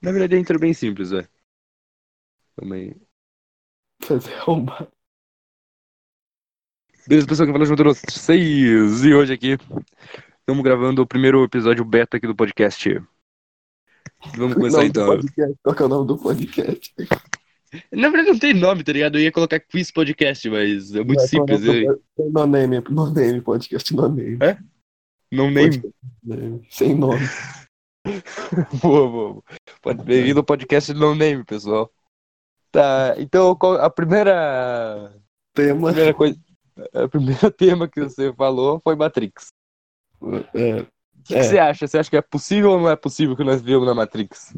Na verdade, a intro é bem simples, velho. Também. Fazer arrombar. Beleza, pessoal, que fala junto vocês. E hoje aqui estamos gravando o primeiro episódio beta aqui do podcast. Vamos começar Nome do então. podcast. Qual que é o nome do podcast? Na verdade, não tem nome, tá ligado? Eu ia colocar quiz podcast, mas é muito é simples. eu- do- Tem no name, no name, podcast no name. Não nem. Podcast name, Sem nome. Boa, boa. boa. Bem-vindo ao podcast No Name, pessoal. Tá, então a primeira, Tema. primeira coisa, a primeira tema que você falou foi Matrix. É, O que, É. que você acha? Você acha que é possível ou não é possível que nós vivamos na Matrix?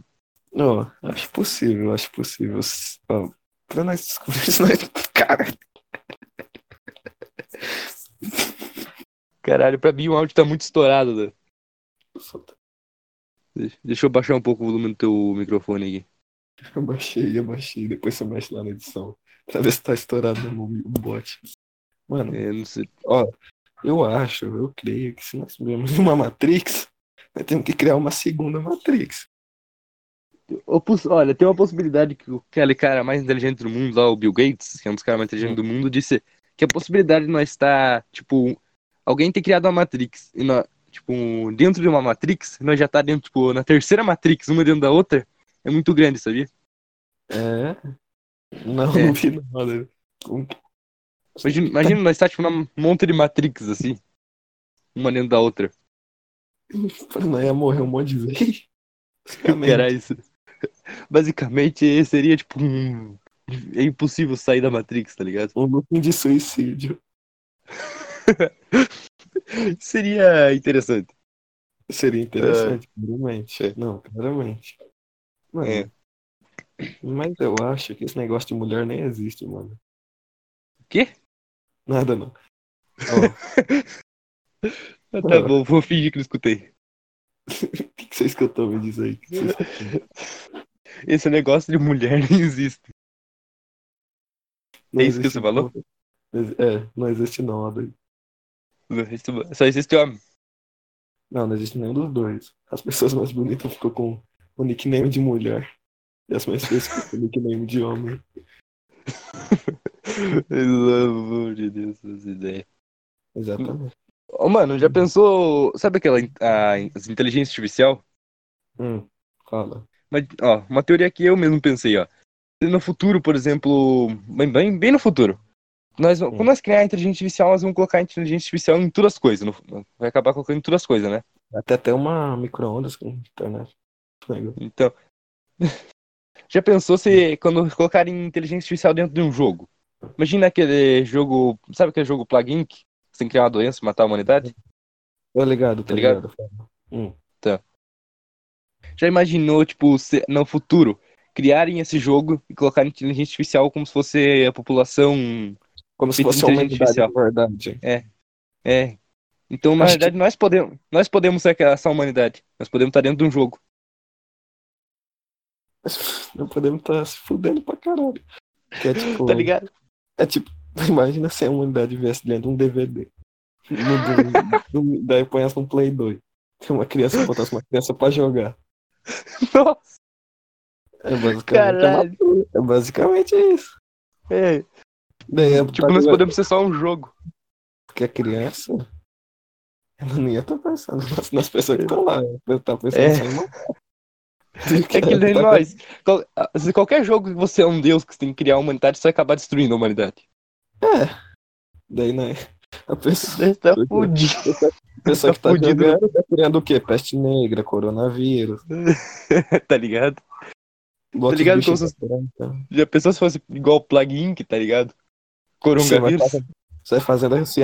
não, acho possível, acho possível. Ó, pra nós descobrir isso, nós... Cara, Caralho, pra mim o áudio tá muito estourado, né? Deixa, deixa eu baixar um pouco o volume do teu microfone aqui. eu baixei, eu baixei. Depois você mexe lá na edição. Pra ver se tá estourado o bot. Mano, É, não sei. ó, eu acho, eu creio que se nós vivemos uma Matrix, nós temos que criar uma segunda Matrix. Olha, tem uma possibilidade que aquele cara mais inteligente do mundo, lá, o Bill Gates, que é um dos caras mais inteligentes do mundo, disse que a possibilidade de nós estar, tipo, alguém ter criado uma Matrix e nós, tipo, dentro de uma Matrix, nós já tá dentro, tipo, na terceira Matrix, uma dentro da outra, é muito grande, sabia? É? Não, É. não vi nada. Imagina, imagina nós estar, tipo, num monte de Matrix, assim, uma dentro da outra. Nós ia morrer um monte de vez. Era isso. Basicamente, seria, tipo, um... É impossível sair da Matrix, tá ligado? Um looping de suicídio. Seria interessante. Seria interessante, claramente. Não, claramente. Mano, É. Mas eu acho que esse negócio de mulher nem existe, mano. O quê? Nada não. Ah, Tá bom, vou fingir que não escutei. o que, que você escutou me diz aí? Esse negócio de mulher nem existe. Não É isso que você falou? não. É, não existe não, Adair. Não existe- Só existe homem. Não, não existe nenhum dos dois. As pessoas mais bonitas ficam com o nickname de mulher. E as mais feias ficam com o nickname de homem. Pelo amor de Deus, essa ideia. Exatamente. Ô, mano, já pensou. Sabe aquela a, as inteligência artificial? Hum, fala. Mas, ó, uma teoria que eu mesmo pensei, ó. No futuro, por exemplo, bem, bem, bem no futuro. Nós, Quando nós criar a inteligência artificial, nós vamos colocar a inteligência artificial em todas as coisas. no- vai acabar colocando em todas as coisas, né? Até ter uma micro-ondas com internet. Então. Já pensou se quando colocarem inteligência artificial dentro de um jogo? Imagina aquele jogo. Sabe aquele jogo Plague Inc? Você tem que criar uma doença e matar a humanidade? Tô ligado, Tá tá ligado? ligado? Hum. Já imaginou, tipo, se, no futuro, criarem esse jogo e colocarem inteligência artificial como se fosse a população. Como se fosse uma humanidade de verdade. É. Então, na Acho verdade, nós podemos. Nós podemos ser aquela- essa humanidade. Nós podemos estar dentro de um jogo. Não podemos estar se fudendo pra caralho. Que é tipo. Tá ligado? É tipo, imagina se a humanidade viesse dentro de um DVD. No, no, daí põe essa no Play 2. Tem uma criança, botasse uma criança pra jogar. Nossa, É basicamente, caralho. é basicamente isso. É. Daí, é, Tipo, nós podemos ser só um jogo. Porque a criança, ela não ia estar pensando nas, pessoas que estão lá. Ela tá pensando É. matar. É que nem Tá- nós. Qual- Se qualquer jogo que você é um deus que você tem que criar a humanidade, você vai acabar destruindo a humanidade. É. Daí, né? A pessoa, Você tá Porque- fudido. a pessoa Tá que tá fudido. jogando tá criando o quê? Peste negra, coronavírus. tá ligado? bota os ligado como se-. Já pensou se fosse igual o Plague Inc, tá ligado? Você vai, Coronavírus. você vai fazendo assim,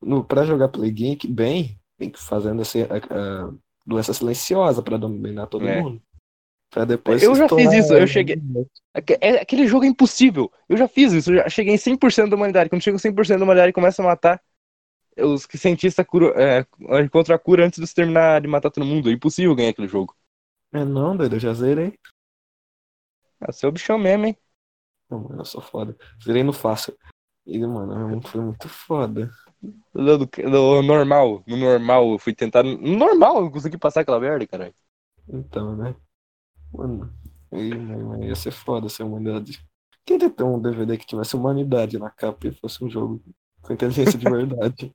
no, pra jogar Play Geek bem, tem que fazendo assim, a, a doença silenciosa pra dominar todo É. mundo. Pra depois Eu já fiz isso, eu cheguei- é- Aquele jogo é impossível. Eu já fiz isso, eu já cheguei em 100% da humanidade. Quando chega em 100% da humanidade começa a matar, os que cientistas cura, é, encontram a cura antes de você terminar de matar todo mundo. É impossível ganhar aquele jogo. É não, doido, eu já zerei. Ah, você é o bichão mesmo, hein? Não, mano, eu sou foda. Zerei no fácil. E, mano, é foi muito foda. No, no- no normal, no normal, eu fui tentar. No normal, eu consegui passar aquela merda, caralho. Então, né? Mano, aí, mano, ia ser foda se a humanidade. Quem ter um DVD que tivesse humanidade na capa e fosse um jogo com inteligência de verdade?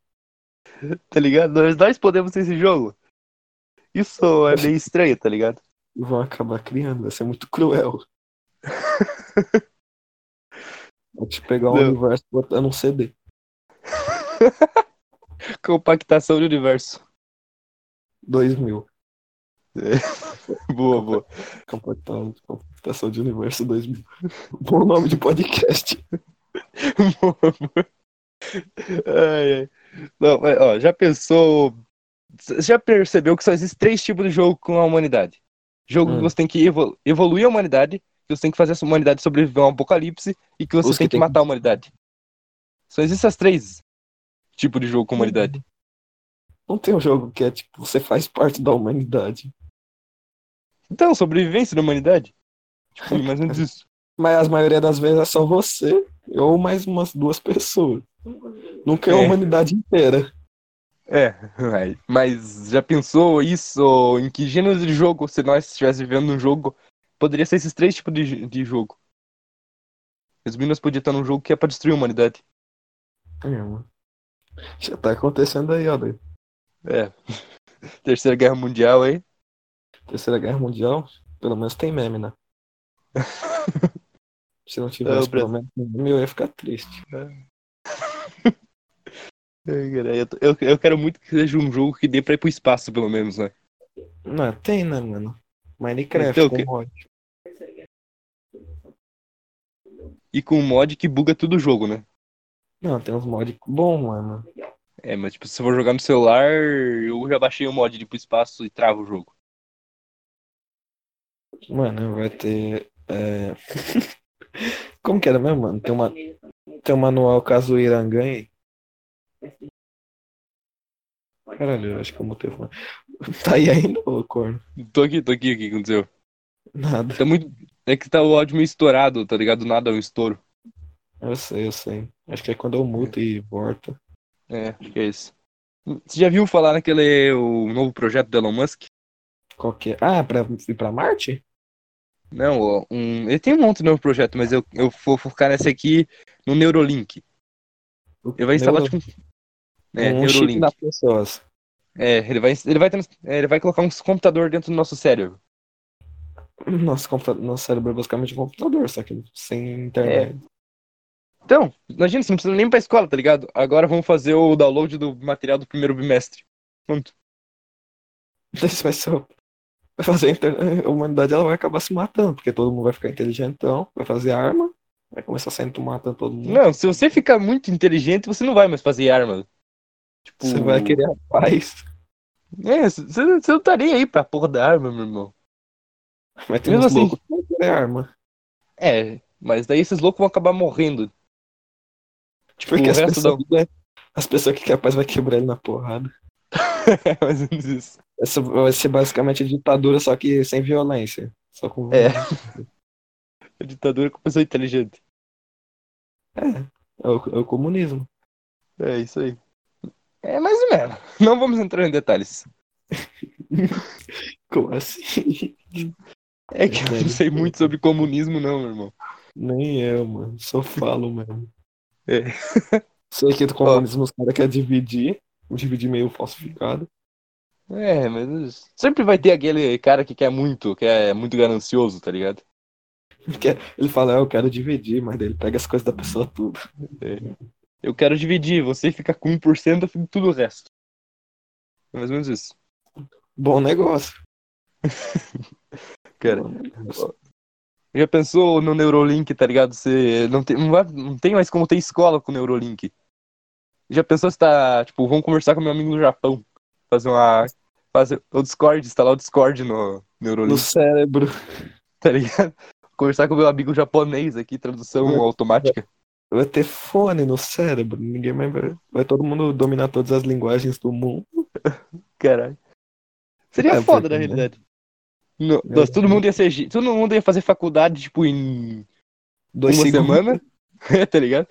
Tá ligado? Nós, nós podemos ter esse jogo. Isso é meio estranho, tá ligado? E vão acabar criando, vai ser muito cruel. Vou te pegar um Não. universo botar num CD. Compactação de universo. 2000. Boa, boa. Compactação, compactação de universo 2000. Bom nome de podcast. boa, boa. Ai, ai. Não, mas, ó, já pensou. Já percebeu que só existem três tipos de jogo com a humanidade? Jogo que Hum. você tem que evolu- evoluir a humanidade, que você tem que fazer essa humanidade sobreviver a um apocalipse e que você tem que que, tem matar a humanidade. Só existem essas três tipos de jogo com a humanidade. Não tem um jogo que é tipo, você faz parte da humanidade. Então, sobrevivência da humanidade. Tipo, mais ou menos isso. Mas a maioria das vezes é só você ou mais umas duas pessoas. Nunca é a humanidade inteira. É, mas- mas já pensou isso? Em que gênero de jogo, se nós estivéssemos vivendo um jogo, poderia ser esses três tipos de, de jogo? Resumindo, nós podíamos estar num jogo que é pra destruir a humanidade. É, mano. Já tá acontecendo aí, ó. doido. É. Terceira Guerra Mundial aí. Terceira Guerra Mundial, pelo menos tem meme, né? Se não É, tivesse o pelo menos meme, eu ia ficar triste. Ai, cara, Eu, eu, eu quero muito que seja um jogo que dê pra ir pro espaço, pelo menos, né? Não, tem, né, mano? Minecraft Então, com que- mod. E com um mod que buga tudo o jogo, né? Não, tem uns mods bons, mano. É, mas tipo, se você for jogar no celular, eu já baixei o mod de pro espaço e trava o jogo. Mano, vai ter. é, Como que era mesmo, mano? Tem, uma... tem um manual caso o Irã ganhe. Caralho, eu acho que eu mutei o fone. Tá aí ainda, ô corno? Tô aqui, tô aqui, o que aconteceu? Nada. Tá muito. É que tá o áudio meio estourado, tá ligado? Do nada é um estouro. Eu sei, eu sei. Acho que é quando eu muto e volto. É, acho que é isso. Você já viu falar naquele o novo projeto do Elon Musk? Qual que é? Ah, pra ir pra Marte? Não, um, ele tem um monte de novo projeto, mas eu, eu vou focar nesse aqui no Neurolink. Ele vai instalar Neuro- tipo é, um chip Neurolink. das pessoas. É, ele vai, ele vai, é, ele vai colocar um computador dentro do nosso cérebro. Nosso. Nosso cérebro é basicamente um computador, só que sem internet. Então, imagina, você não precisa nem ir pra escola, tá ligado? Agora vamos fazer o download do material do primeiro bimestre. Pronto. Isso vai ser. Vai fazer a, inter- a humanidade ela vai acabar se matando, porque todo mundo vai ficar inteligentão, vai fazer arma, vai começar saindo matando todo mundo. Não, se você ficar muito inteligente, você não vai mais fazer arma. Tipo, Você vai querer a paz. É, você não estaria aí pra porra da arma, meu irmão. Mas tem Mesmo uns assim- loucos que querer arma. É, mas daí esses loucos vão acabar morrendo. Tipo, Porque o as resto da. pessoas, né, as pessoas que querem a paz vai quebrar ele na porrada. É mais ou menos isso. Essa vai ser basicamente ditadura, só que sem violência. Só com. É. A ditadura com pessoa inteligente. É, é o, é o comunismo. É isso aí. É mais ou menos. Não vamos entrar em detalhes. Como assim? É que eu não sei muito sobre comunismo, não, meu irmão. Nem eu, mano. Só falo mesmo. É. Sei que do comunismo os caras querem dividir. Dividir meio falsificado. É, mas sempre vai ter aquele cara que quer muito, que é muito ganancioso, tá ligado? Ele fala, ah, eu quero dividir, mas ele pega as coisas da pessoa tudo. Eu quero dividir, você fica com 1%, eu fico com tudo o resto. É mais ou menos isso. Bom negócio. Cara, Bom negócio. já pensou no Neurolink, tá ligado? Você não tem, não, vai- não tem mais como ter escola com o Neurolink. Já pensou se tá, tipo, vamos conversar com meu amigo no Japão. Fazer uma. Fazer o Discord, instalar o Discord no Neurolink, No cérebro. tá ligado? Conversar com meu amigo japonês aqui, tradução Uhum. automática. Vai ter fone no cérebro. Ninguém mais vai. Vai todo mundo dominar todas as linguagens do mundo. Caralho. Seria É, foda, porque, na né? realidade. No- nossa, todo mundo ia ser. Todo mundo ia fazer faculdade, tipo, em Dois uma segundos. semana. É, tá ligado?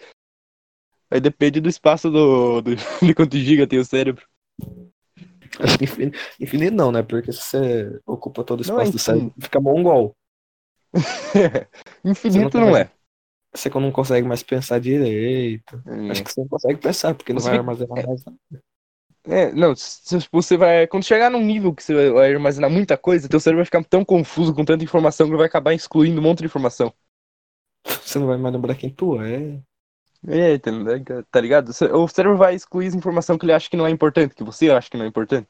Aí depende do espaço do, do- de quanto giga tem o cérebro. Acho que infinito, infinito não, né? Porque se você ocupa todo o Não é espaço do cérebro, fica mongol. Infinito não, não é. Você não consegue mais pensar direito. Acho que você não consegue pensar, porque não Você vai armazenar mais nada. É, não, você vai. Quando chegar num nível que você vai armazenar muita coisa, teu cérebro vai ficar tão confuso com tanta informação que vai acabar excluindo um monte de informação. Você não vai mais lembrar quem tu é. É, tá tá ligado? O cérebro vai excluir informação que ele acha que não é importante, que você acha que não é importante.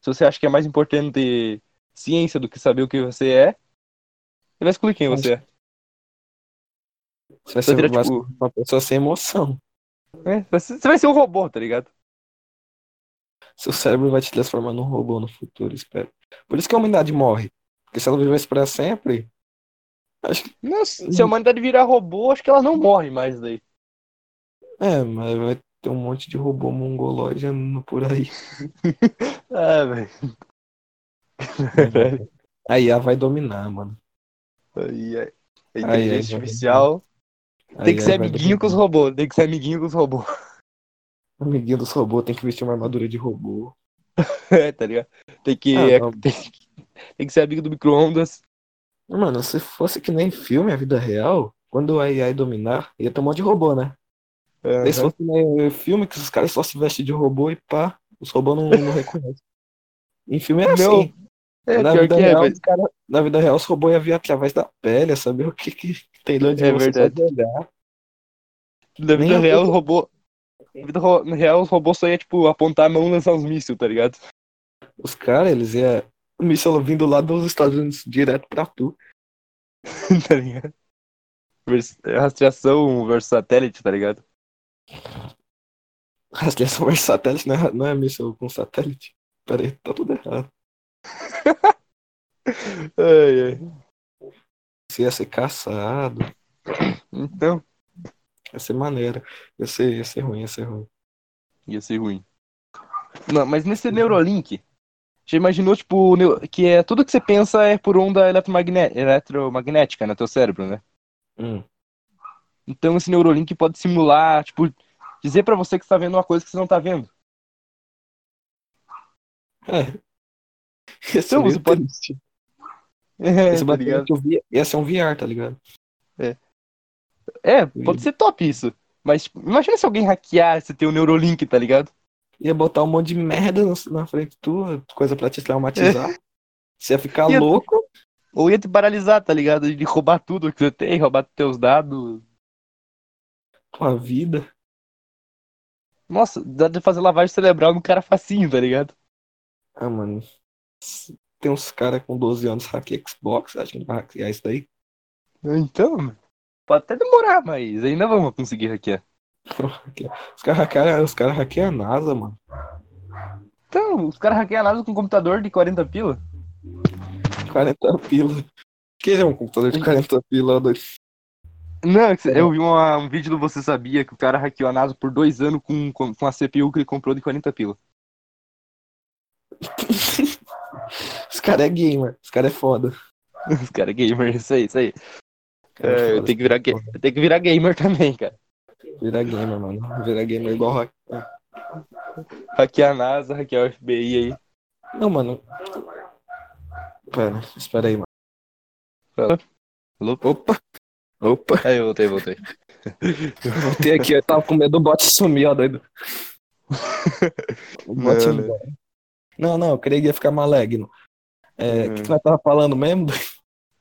Se você acha que é mais importante ciência do que saber o que você é, ele vai excluir quem você é. Você vai Você ser vira, mais tipo, uma pessoa sem emoção. é, você vai ser um robô, tá ligado? Seu cérebro vai te transformar num robô no futuro, espero. Por isso que a humanidade morre. Porque se ela vivesse pra sempre, acho que. Não, se a humanidade virar robô, acho que ela não morre mais daí. É, mas vai ter um monte de robô mongolóide andando por aí. Ah, velho. A IA vai dominar, mano. Aí, aí. A Aí, inteligência aí, artificial Tem que ser amiguinho com os robôs. Tem que ser amiguinho com os robôs. Amiguinho dos robôs tem que vestir uma armadura de robô. É, tá ligado? Tem que, Ah, é, tem, que- tem que ser amigo do micro-ondas. Mano, se fosse que nem filme, a vida real, quando a IA dominar, ia ter um monte de robô, né? Daí se fosse nem filme, que os caras só se vestem de robô e pá, os robôs não, não reconhecem. Em filme é Não. assim. É, na, vida é, real, mas- os cara, na vida real, os robôs iam vir através da pele, a saber o que, que tem lá de É você verdade. olhar. Na vida Nem real, o robô. Na vida ro- na real, os robôs só ia, tipo, apontar a mão e lançar uns mísseis, tá ligado? Os caras, eles iam. O míssil vindo lá dos Estados Unidos direto pra tu. tá ligado? Vers- Rastreação versus satélite, tá ligado? Rastreação versus satélite, não é, não é míssil com satélite? Pera aí, tá tudo errado. Ai, ai. Você ia ser caçado. Então, Ia ser maneiro. Ia ser, ia ser ruim, ia ser ruim. ia ser ruim. Não, mas nesse Neurolink, já imaginou, tipo, que é tudo que você pensa é por onda eletromagné- eletromagnética no teu cérebro, né? Hum. Então esse Neurolink pode simular, tipo, dizer pra você que você tá vendo uma coisa que você não tá vendo. É. Ia ser você pode- triste. É, Esse tá ligado? basicamente eu vi- ia ser um VR, tá ligado? É, pode ser top isso. Mas tipo, imagina se alguém hackear esse teu Neurolink, tá ligado? Ia botar um monte de merda na frente de tu, coisa pra te traumatizar. Você ia ficar Ia- louco. Ou ia te paralisar, tá ligado? De roubar tudo que você tem, roubar teus dados. com a vida. Nossa, dá de fazer lavagem cerebral no cara facinho, tá ligado? Ah, mano. Tem uns caras com 12 anos hackeia Xbox, que não vai hackear isso daí. Então, pode até demorar, mas ainda vamos conseguir hackear. Os caras hackeiam, os cara hackeiam a NASA, mano. Então, os caras hackeiam nada com um computador de 40 pila. 40 pila. Que é um computador de 40 pila? doido? Não, eu vi uma- um vídeo do Você Sabia que o cara hackeou a NASA por dois anos com, com, com a CPU que ele comprou de 40 pila. Os caras é gamer, os caras é foda. Os caras é gamer, isso aí, isso aí. Cara É, eu tenho que virar, eu tenho que virar gamer também, cara. Virar gamer, mano. Virar gamer igual hack. Hackear a NASA, hackear o FBI aí. Não, mano. Pera, espera aí, mano. Alô? Opa! Opa! Aí, eu voltei, voltei. Voltei aqui, eu tava com medo do bot sumir, ó, doido. O bot Não, né? Não, não, eu creio que ia ficar maligno. É, o que, que nós tava falando mesmo?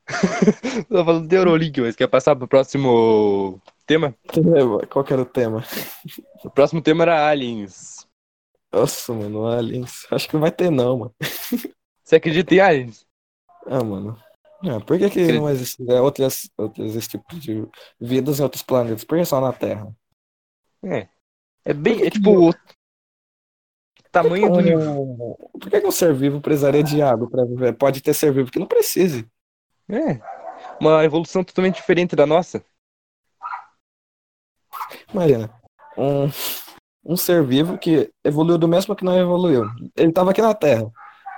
Tô falando de Eurolink, mas quer passar pro próximo tema? Qual que era o tema? O próximo tema era Aliens. Nossa, mano, aliens. Acho que não vai ter, não, mano. Você acredita em aliens? Ah, mano. Ah, por que, que não existe é, outras, outros esse tipo de vidas em outros planetas? Por que só na Terra? É. É bem, é tipo. Tamanho do. Um- Por que, que um ser vivo precisaria de água pra viver? Pode ter ser vivo que não precise. É. Uma evolução totalmente diferente da nossa. Imagina, um, um ser vivo que evoluiu do mesmo que não evoluiu. Ele tava aqui na Terra.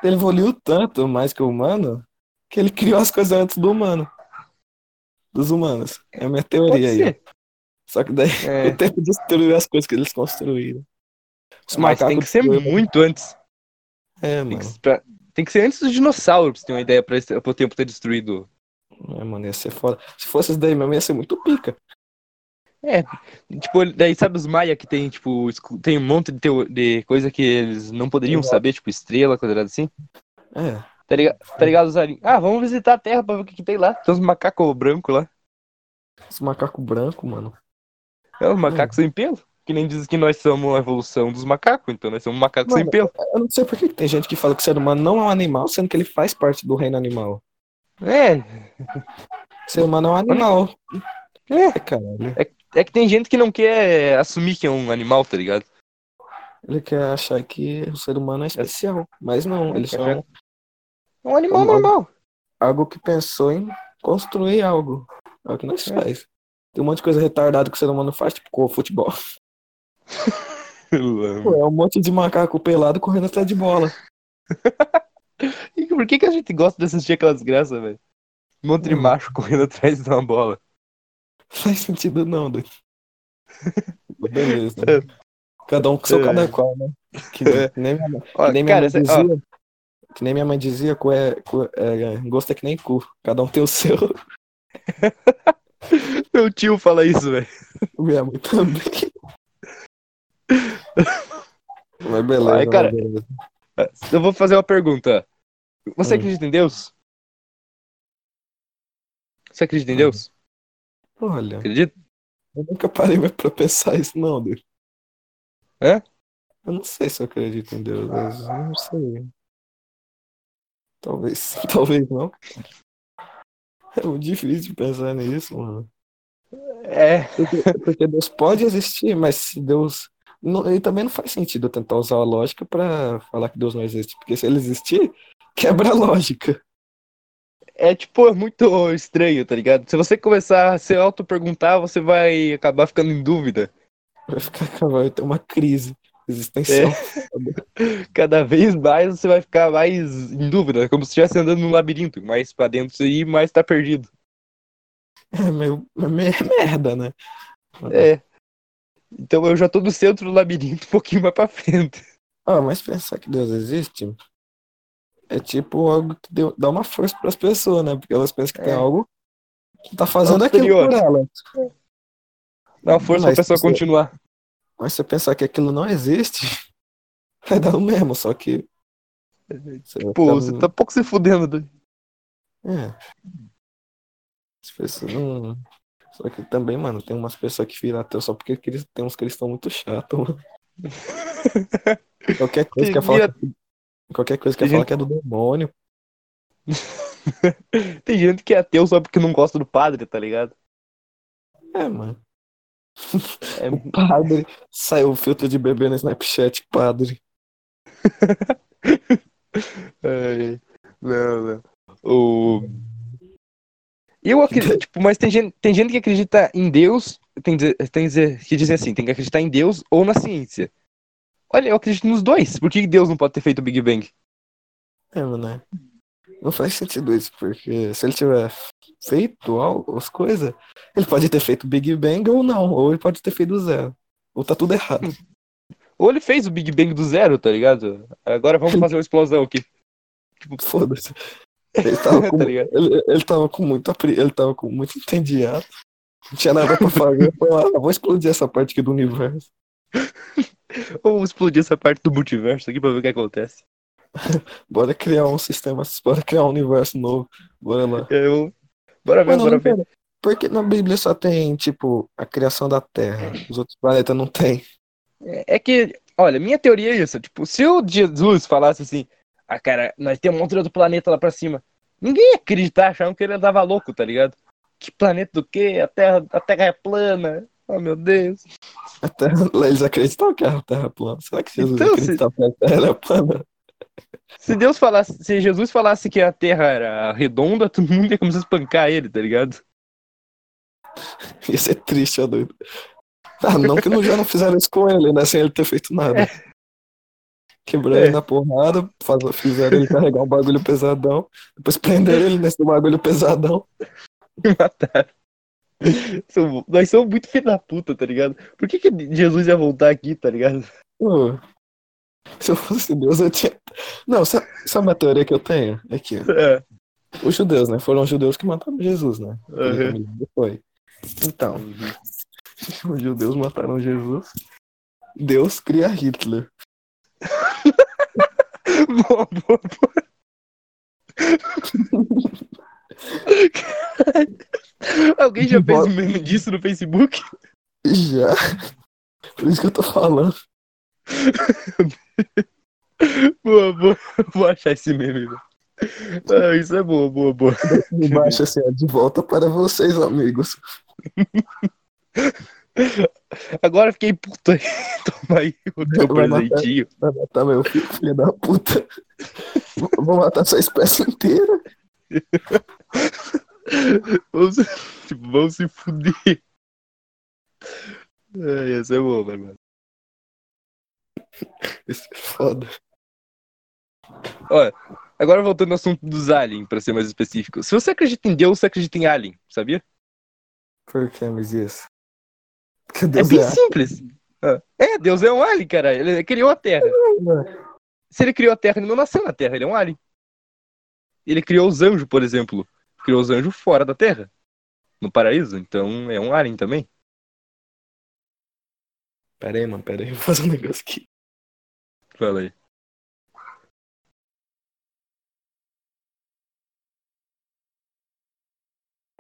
Ele evoluiu tanto mais que o humano que ele criou as coisas antes do humano. Dos humanos. É a minha teoria aí. Só que daí É. o tempo destruiu as coisas que eles construíram. Os Mas tem que macacos ser muito antes. É, Tem mano. que, pra- tem que ser antes do dinossauro, pra você ter uma ideia, pra, esse- pra o tempo ter destruído. É, mano, ia ser foda. Se fosse isso daí mesmo, ia ser muito pica. É, tipo, daí sabe os Maia que tem, tipo, tem um monte de, teo- de coisa que eles não poderiam Exato. saber, tipo, estrela, coisa assim. É. Tá ligado? Tá ligado, os? Ah, vamos visitar a Terra pra ver o que, que tem lá. Tem uns macacos brancos lá. Esse macaco branco, mano. É, os macacos sem pelo. Que nem dizem que nós somos a evolução dos macacos, então nós somos macacos sem Mano, pelo. Eu não sei por que tem gente que fala que o ser humano não é um animal, sendo que ele faz parte do reino animal. É, O ser humano é um animal. é. É, caralho. É que tem gente que não quer assumir que é um animal, tá ligado? Ele quer achar que o ser humano é especial. Mas não, eles são achar- É um animal Como- normal. algo que pensou em construir algo. É o que nós É. faz. Tem um monte de coisa retardada que o ser humano faz, tipo com o futebol. Pô, é um monte de macaco pelado correndo atrás de bola. Por que, que a gente gosta de assistir aquelas graças, velho? Um monte de Hum. macho correndo atrás de uma bola. Faz sentido não, doido. Beleza. É. Cada um com seu É. cada qual, né? Que, É. nem minha, Ó, que nem minha cara, mãe cê- ó, dizia. Que nem minha mãe dizia, cu é, cu- é, gosto é que nem cu. Cada um tem o seu. meu tio fala isso, velho. Minha mãe também. Mas beleza, cara. né, beleza. Eu vou fazer uma pergunta. Você Hum. acredita em Deus? Você acredita em Hum. Deus? Olha, Acredita? eu nunca parei mais pra pensar isso, não, doido. É? Eu não sei se eu acredito em Deus, mas eu não sei. Talvez talvez não. É muito difícil pensar nisso, mano. É. Porque, porque Deus pode existir, mas se Deus. Não, e também não faz sentido tentar usar a lógica pra falar que Deus não existe. Porque se ele existir, quebra a lógica. É tipo, é muito estranho, tá ligado? Se você começar a se auto-perguntar, você vai acabar ficando em dúvida. Vai ficar vai ter uma crise existencial. Cada vez mais você vai ficar mais em dúvida, como se estivesse andando num labirinto. Mais pra dentro você ir, mais tá perdido. É meio, é meio merda, né? É. Então eu já tô no centro do labirinto, um pouquinho mais pra frente. Ah, mas pensar que Deus existe é tipo algo que deu- dá uma força pras pessoas, né? Porque elas pensam que tem É. algo que tá fazendo aquilo por elas. Dá uma força Mas pra pessoa você- continuar. Mas se você pensar que aquilo não existe, vai dar o mesmo, só que. Pô, ficar- você tá um pouco se fudendo. É. As pessoas não. Só que também, mano, tem umas pessoas que viram ateu só porque eles- tem uns cristãos muito chatos, mano. Qualquer coisa Que quer falar vira- que, qualquer coisa falar gente- que é do demônio. Tem gente que é ateu só porque não gosta do padre, tá ligado? É, mano. É, O padre. Saiu o filtro de bebê no Snapchat, padre. é, não, não. O... Eu acredito, tipo, mas tem gente, tem gente que acredita em Deus, tem, dizer- tem dizer, que dizem assim, tem que acreditar em Deus ou na ciência. Olha, eu acredito nos dois. Por que Deus não pode ter feito o Big Bang? É, mano. é. Não faz sentido isso, porque se ele tiver feito as coisas, ele pode ter feito Big Bang ou não, ou ele pode ter feito do zero. Ou tá tudo errado. Ou ele fez o Big Bang do zero, tá ligado? Agora vamos fazer uma explosão aqui. Foda-se. Ele tava com, Tá ele, ele com muito ele tava com muito entediado. Não tinha nada pra fazer. Foi lá, "Ah, vou explodir essa parte aqui do universo. Vamos explodir essa parte do multiverso aqui pra ver o que acontece. Bora criar um sistema, bora criar um universo novo. Bora lá. Eu... Bora ver, Mano, bora ver. pera. Por que na Bíblia só tem, tipo, a criação da Terra? Os outros planetas não tem. É que, olha, minha teoria é isso. Tipo, se o Jesus falasse assim, ah, cara, nós temos um monte de outro planeta lá pra cima, ninguém ia acreditar, achando que ele andava louco, tá ligado? Que planeta do quê? A Terra, a terra é plana. Oh, meu Deus. A Terra, eles acreditam que a Terra é plana. Será que Jesus Então, acredita que a Terra é plana? Se Deus falasse, se Jesus falasse que a Terra era redonda, todo mundo ia começar a espancar ele, tá ligado? Ia ser triste, ó doido. Ah, não que não, já não fizeram isso com ele, né? Sem ele ter feito nada. Quebraram É. ele na porrada, faz- fizeram ele carregar um bagulho pesadão, depois prenderam ele nesse bagulho pesadão. Me mataram. São- Nós somos muito filho da puta, tá ligado? Por que, que Jesus ia voltar aqui, tá ligado? Pô, Se eu fosse Deus, eu tinha. Não, sabe, sabe uma teoria que eu tenho? É que É. os judeus, né? Foram os judeus que mataram Jesus, né? Uhum. Foi. Então, os judeus mataram Jesus. Deus cria Hitler. Boa, boa, boa. Alguém já fez um meme disso no Facebook? Já. Por isso que eu tô falando. Boa, boa. Vou achar esse meme. velho. Ah, isso é boa, boa, boa. Embaixo assim, ó, de volta para vocês, amigos. Agora eu fiquei puto aí. Toma aí o teu Vai matar. presentinho. Vai matar meu filho, filho da puta. Vou matar sua espécie inteira. Vamos, tipo, vamos se fuder. É, essa é boa, mano. Isso é foda. Olha, agora voltando ao assunto dos aliens, pra ser mais específico. Se você acredita em Deus, você acredita em alien, sabia? Por que, Mesias? Porque É Deus bem é simples. Ah, É, Deus é um alien, cara. Ele criou a Terra. Se ele criou a Terra, ele não nasceu na Terra, ele é um alien. Ele criou os anjos, por exemplo. Criou os anjos fora da Terra. No paraíso. Então é um alien também. Pera aí, mano, pera aí, vou fazer um negócio aqui. Fala aí.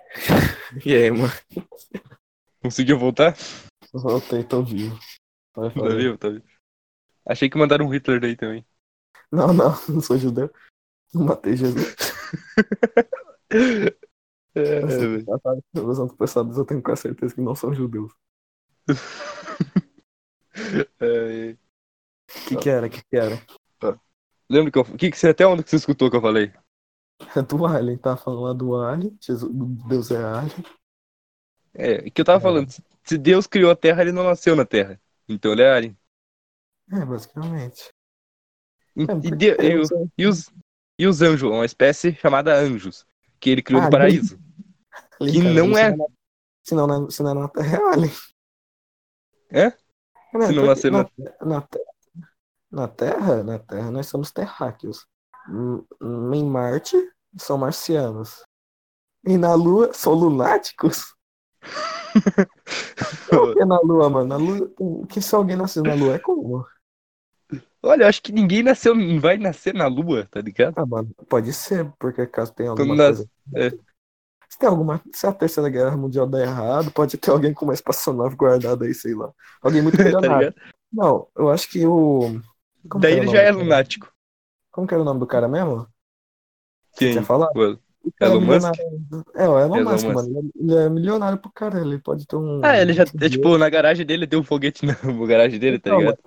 E aí, mano? Conseguiu voltar? Voltei, tô vivo. Vai, Tá vivo, tá vivo. Achei que mandaram um Hitler daí também. Não, não, não sou judeu. Não matei Jesus. É, Eu velho. sou casado, Os antepassados eu tenho quase certeza que não são judeus. É, O que que era? O que que era? Lembra que eu. Que que você, até onde que você escutou que eu falei? É do Alien, tá falando lá do Alien. Jesus, Deus é Alien. É, que eu tava É. falando. se- Deus criou a Terra, ele não nasceu na Terra. Então ele é alien. É, basicamente. E, É, e de- e o- é- e os, e os anjos, uma espécie chamada anjos, que ele criou Ah, do paraíso. Ali, Que cara, não é. na- Se não, na- se não é na Terra, é Alien. É? Né, Se não nascer na, na- na, Terra, na Terra, na Terra, nós somos terráqueos. Em Marte, são marcianos. E na Lua, são lunáticos. Por que na Lua, mano? Na Lua, que se alguém nascer na Lua é como? Olha, eu acho que ninguém nasceu, vai nascer na Lua, tá ligado? Ah, mano, pode ser, porque caso tenha Quando alguma nas- coisa. é. Se tem alguma. Se a Terceira Guerra Mundial der errado, pode ter alguém com uma espaçonave guardada aí, sei lá. Alguém muito tá milionário. ligado? Não, eu acho que o. Como Daí ele o já é lunático. Como que era o nome do cara mesmo? Quem? Tinha falado? O O cara Elon Musk? É, o Elon Elon Musk, Musk. mano. Ele é- Ele é milionário pro cara, ele pode ter um. Ah, ele já. É tipo, na garagem dele tem um foguete na garagem dele, tá Então, ligado?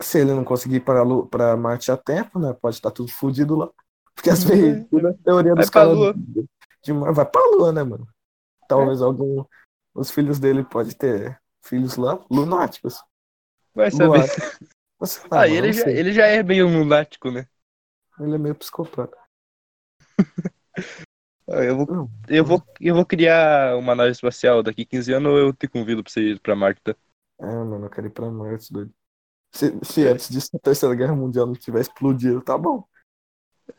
Se ele não conseguir ir pra, Lu- pra Marte a tempo, né? Pode estar tudo fudido lá. Porque às vezes, tudo é teoria dos caras. De- de vai pra Lua, né, mano? Talvez algum. Os filhos dele pode ter filhos lá, lunáticos. Vai saber. Você, Ah, mano, ele, não já, ele já é meio lunático, né? Ele é meio psicopata. Ah, Eu vou, Não. eu, vou, eu vou criar uma nave espacial daqui 15 anos eu te convido pra você ir pra Marte, tá? É, mano, eu quero ir pra Marte, doido. Se, se antes disso a Terceira Guerra Mundial não tiver explodido, tá bom.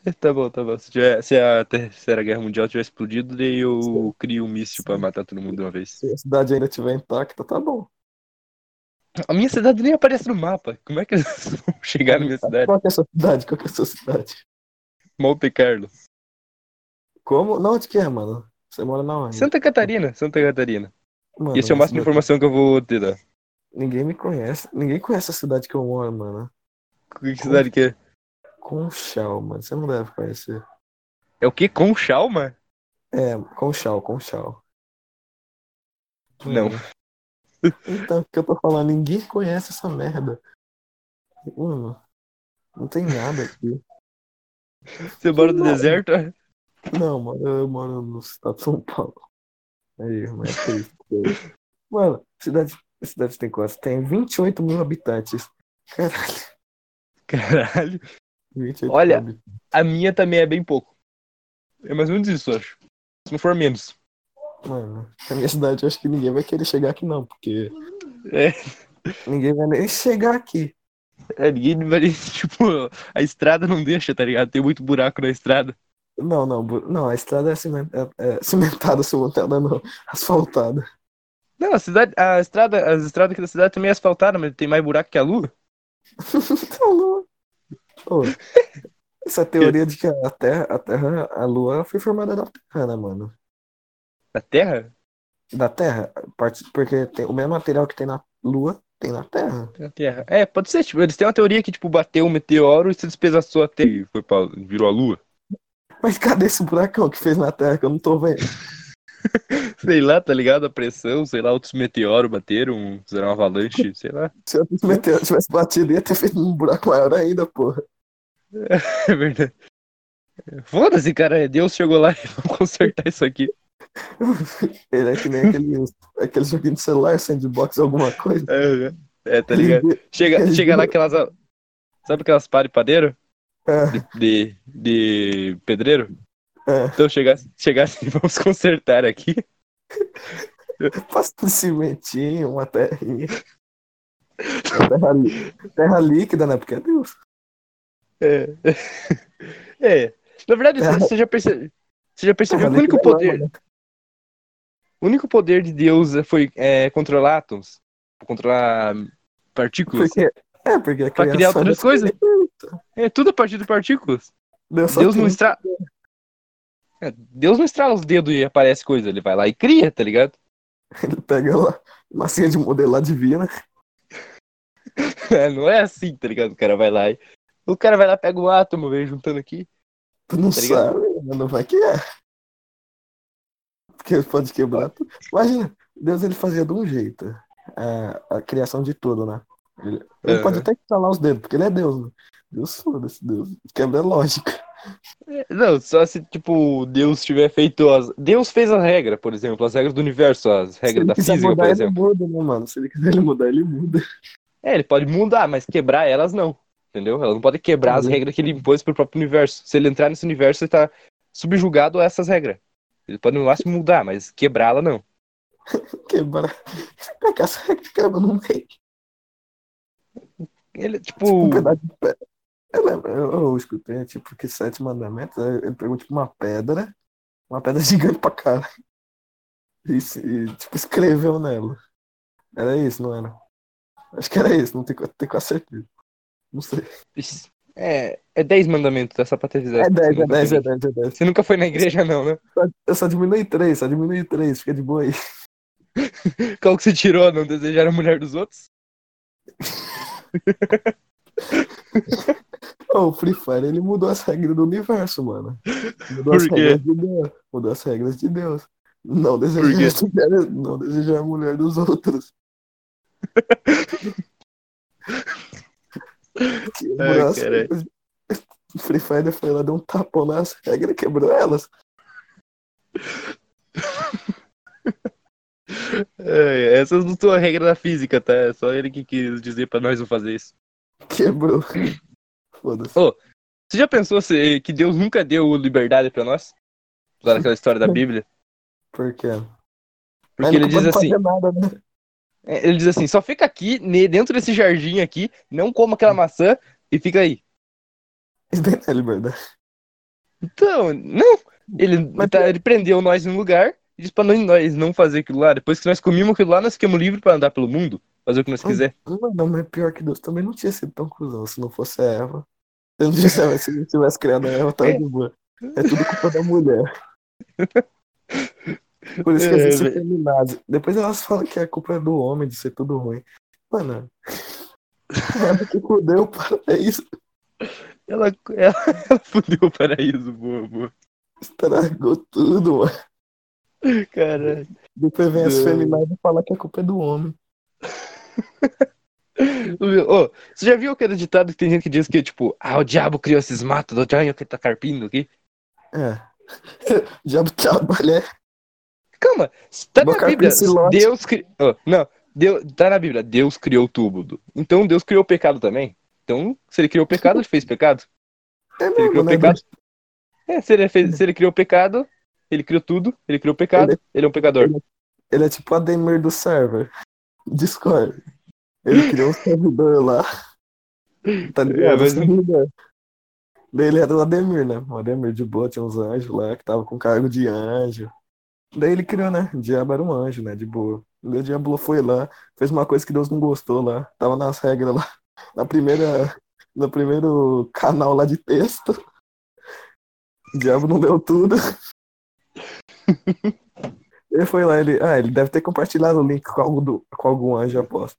É, Tá bom, tá bom. Se, tiver- se a Terceira Guerra Mundial tiver explodido, daí eu crio um míssil pra matar todo mundo de uma vez. Se a cidade ainda estiver intacta, tá bom. A minha cidade nem aparece no mapa. Como é que eles vão chegar na minha cidade? Qual que é a sua cidade? Qual que é a sua cidade? Monte Carlo. Como? Não, onde que é, mano? Você mora na onde? Santa Catarina, Santa Catarina. Mano, esse é o máximo de informação que eu vou te dar. Ninguém me conhece. Ninguém conhece a cidade que eu moro, mano. Que cidade que é? Conchal, mano. Você não deve conhecer. É o que? Conchalma? É, Conchal, Conchal. Não. Mano. Então, o que eu tô falando? Ninguém conhece essa merda. Mano, não tem nada aqui. Você mora no deserto? Não, mano, eu moro no estado de São Paulo. Aí, mas é isso. Mano, cidade, cidade tem quantos? Tem 28 mil habitantes. Caralho, Caralho. 28 Olha. habitantes. A minha também é bem pouco. É mais ou menos isso, acho. Se não for menos. Mano, a minha cidade eu acho que ninguém vai querer chegar aqui não, porque É. ninguém vai nem chegar aqui. É, ninguém vai. Tipo, a estrada não deixa, tá ligado? Tem muito buraco na estrada. Não, não, não, a estrada é, ciment- é- é cimentada, cimentada não, asfaltada. Não, a cidade. A estrada, as estradas aqui da cidade também é asfaltada, mas tem mais buraco que a lua. Então, não. Ô, essa teoria de que a Terra, a Terra, a Lua foi formada da Terra, né, mano? Na Terra? Da Terra, porque tem o mesmo material que tem na Lua, tem na Terra. Na Terra. É, pode ser, tipo, eles têm uma teoria que, tipo, bateu um meteoro e se despedaçou a Terra e foi pra, virou a Lua. Mas cadê esse buracão que fez na Terra que eu não tô vendo? Sei lá, tá ligado? A pressão, sei lá, outros meteoros bateram, fizeram uma avalanche, sei lá. Se outros meteoros tivesse batido, ia ter feito um buraco maior ainda, porra. É verdade. Foda-se, cara. Deus chegou lá e vamos consertar isso aqui. Ele é que nem aquele, aquele joguinho de celular, sandbox, alguma coisa. É, tá ligado? Chega, chega lá aquelas. Sabe aquelas pá de padeiro? É, De, de pedreiro? é. Então chegasse, chegasse e vamos consertar aqui. Passa um cimentinho, uma terrinha. Terra, terra líquida, né? Porque é Deus. É. É. Na verdade, É. você já percebeu. Você já percebeu Terra que o único é poder, né? o único poder de Deus foi é, controlar átomos, controlar partículas. Porque, é, porque a Pra criar criação outras coisas? É tudo a partir de partículas. Deus, Deus não estrala. É, Deus não estrala os dedos e aparece coisa, ele vai lá e cria, tá ligado? Ele pega lá, massinha de modelar divina. É, não é assim, tá ligado? O cara vai lá e. O cara vai lá, pega o átomo, vem juntando aqui. Tu não Tá sabe, não vai que é. Porque pode quebrar tudo. Imagina, Deus ele fazia de um jeito a, a criação de tudo, né? Ele, ele pode até instalar os dedos, porque ele é Deus, né? Deus foda-se, Deus quebra a lógica. Não, só se, tipo, Deus tiver feito as. Deus fez a regra, por exemplo, as regras do universo, as regras ele da física, mudar, por ele exemplo. muda, né, mano? Se ele quiser ele mudar, ele muda. É, ele pode mudar, mas quebrar elas não. Entendeu? Ela não pode quebrar as Uhum. regras que ele impôs pro próprio universo. Se ele entrar nesse universo, ele tá subjugado a essas regras. Ele pode no máximo mudar, mas quebrá-la não. Quebrar. É que essa regra quebra no meio. Ele, Tipo, tipo. um pedaço de pedra. Eu lembro, eu, eu escutei, tipo, que sete mandamentos, ele pegou, tipo, uma pedra, uma pedra gigante pra cara. E, e, tipo, escreveu nela. Era isso, não era? Acho que era isso, não tenho, tenho quase certeza. Não sei. É, é 10 mandamentos, é só pra ter visão. É 10, Você é nunca 10, foi- é 10, é 10. Você nunca foi na igreja, não, né? Eu só diminui 3, só diminui 3, fica de boa aí. Qual que você tirou? Não desejar a mulher dos outros? O Free Fire, ele mudou as regras do universo, mano. Mudou Por as quê? regras de Deus. Mudou as regras de Deus. Não desejar, a mulher, não desejar a mulher dos outros. Regras. O Free Fire foi lá, deu um tapão nas regras e quebrou elas. É, essas não são a regra da física, tá? É só ele que quis dizer pra nós não fazer isso. Quebrou. Foda-se. Ô, Você já pensou se, que Deus nunca deu liberdade pra nós? Lá naquela história da Bíblia? Por quê? Porque ele não diz assim, nada, né? é, ele diz assim, só fica aqui, dentro desse jardim aqui, não coma aquela maçã e fica aí. Isso daí não é liberdade. Então, não. Ele, tá- ele prendeu nós num lugar e disse pra nós, não fazer aquilo lá. Depois que nós comíamos aquilo lá, nós ficamos livres pra andar pelo mundo, fazer o que nós quiser. Mano, mas pior que Deus também não tinha sido tão cuzão se não fosse a Eva. Se não tivesse, se não tivesse criado a Eva, tava de boa. É tudo culpa da mulher. Por isso que É, existe velho. feminazi. Depois elas falam que a culpa é do homem de ser tudo ruim. Mano, a Eva que fudeu o paraíso, Ela, ela, ela fudeu o paraíso, boa, boa. estragou tudo, mano. Caralho. Depois vem as feminazes falar que a culpa é do homem. Ô, você já viu aquele ditado que tem gente que diz que, tipo, ah, o diabo criou esses matos, o diabo que tá carpindo aqui? É. Diabo trabalha. Calma, tá na Boca Bíblia. Priscilote. Deus criou. não, Deus, tá na Bíblia. Deus criou tudo. Então Deus criou o pecado também. Então, se ele criou o pecado, ele fez pecado. É Se ele criou mesmo, o né? pecado. É, se ele, fez, se ele criou o pecado, ele criou tudo, ele criou o pecado, Ele- ele é um pecador. Ele é tipo o Ademir do server. Discord. Ele criou um servidor lá. Tá É, ligado? mas- Essa mulher. Daí ele era o Ademir, né? O Ademir de boa, tinha uns anjos lá que tava com cargo de anjo. Daí ele criou, né? O diabo era um anjo, né? De boa. Daí o diabo foi lá, fez uma coisa que Deus não gostou lá. Tava nas regras lá. Na primeira. No primeiro canal lá de texto. O diabo não deu tudo. Ele foi lá, ele. Ah, ele deve ter compartilhado o link com, algum do- com algum anjo, eu aposto.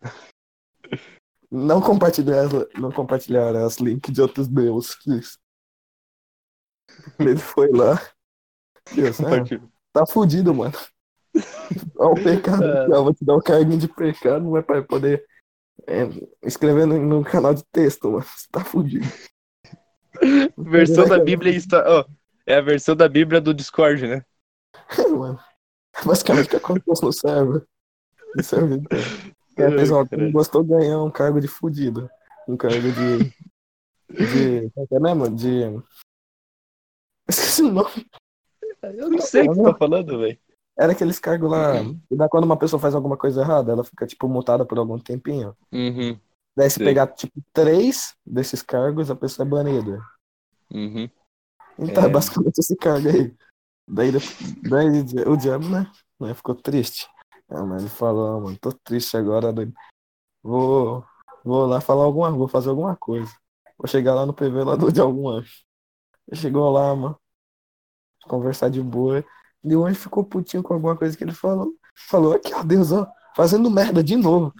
Não compartilhar, não compartilhar as links de outros deuses. Ele foi lá. Deus, ah, Compartilha. tá fudido, mano. Olha o pecado. É. ó, vou te dar um carguinho de pecado, vai pra poder é, escrever no, no canal de texto, mano. Você tá fudido. Versão da Bíblia está. ó, é a versão da Bíblia do Discord, né? mano. Basicamente o que acontece no server. Server inteiro. Quem fez uma Caralho. gostou ganhar um cargo de fudido. Um cargo de. De. Como é é mesmo? De. Esqueci o nome. Eu não sei o que você tá falando, velho. Era aqueles cargos lá. Daí quando uma pessoa faz alguma coisa errada, ela fica, tipo, mutada por algum tempinho. Uhum, Daí se Sim. pegar, tipo, três desses cargos, a pessoa é banida. uhum. Então, é basicamente esse cargo aí. Daí, daí o diabo, né? né, Ficou triste. Ah, mas ele falou, ah, mano, tô triste agora, doido. Vou, vou lá falar alguma, vou fazer alguma coisa. Vou chegar lá no PV lá do de algum anjo. Ele chegou lá, mano. Conversar de boa. E o anjo ficou putinho com alguma coisa que ele falou. Falou, aqui, ó, Deus, ó, fazendo merda de novo.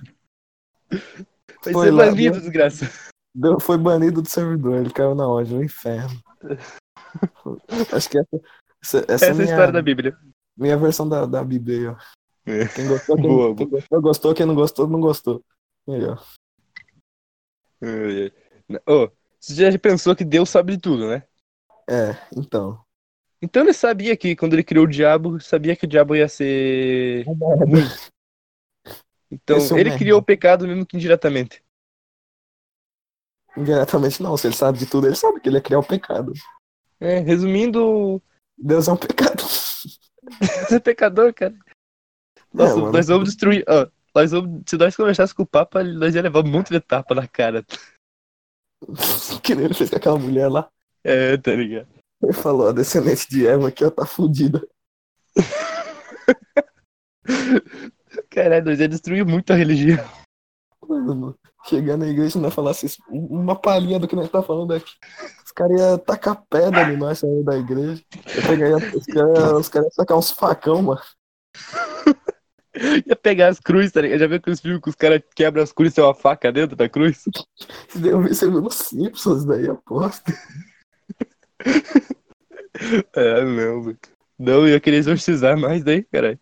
Vai Foi ser lá, banido, desgraça. Deu- Foi banido do servidor, ele caiu na onde? No inferno. Acho que essa, essa, essa Essa é a minha, história da Bíblia. minha versão da, da Bíblia aí, ó. É. Quem gostou, quem, Boa, quem gostou, gostou, quem não gostou, não gostou. Aí, ó. Ô, você já pensou que Deus sabe de tudo, né? É, então. Então ele sabia que quando ele criou o diabo, sabia que o diabo ia ser. Então Esse é ele merda. criou o pecado mesmo que indiretamente. Indiretamente não, se ele sabe de tudo, ele sabe que ele ia criar o pecado. É, resumindo, Deus é um pecado. você é pecador, cara. Nossa, É, nós vamos destruir. Ó, nós vamos, se nós conversássemos com o Papa, nós ia levar monte de tapa na cara. que nem ele fez com aquela mulher lá. É, tá ligado? Ele falou, a descendente de Eva aqui, ó, tá fudida. Caralho, nós ia destruir muito a religião. Mano, chegar na igreja e não falasse isso, uma palhinha do que nós tá falando aqui. Caras iam tacar pedra em nós saindo da igreja. Eu pegaria, os caras os cara iam sacar uns facão, mano. Ia pegar as cruzes, tá ligado? Já viu aqueles filmes que os caras quebram as cruzes e tem uma faca dentro da cruz? Deu você viu Simpsons daí, aposto. É, não, velho. Não, eu ia querer exorcizar mais daí, caralho.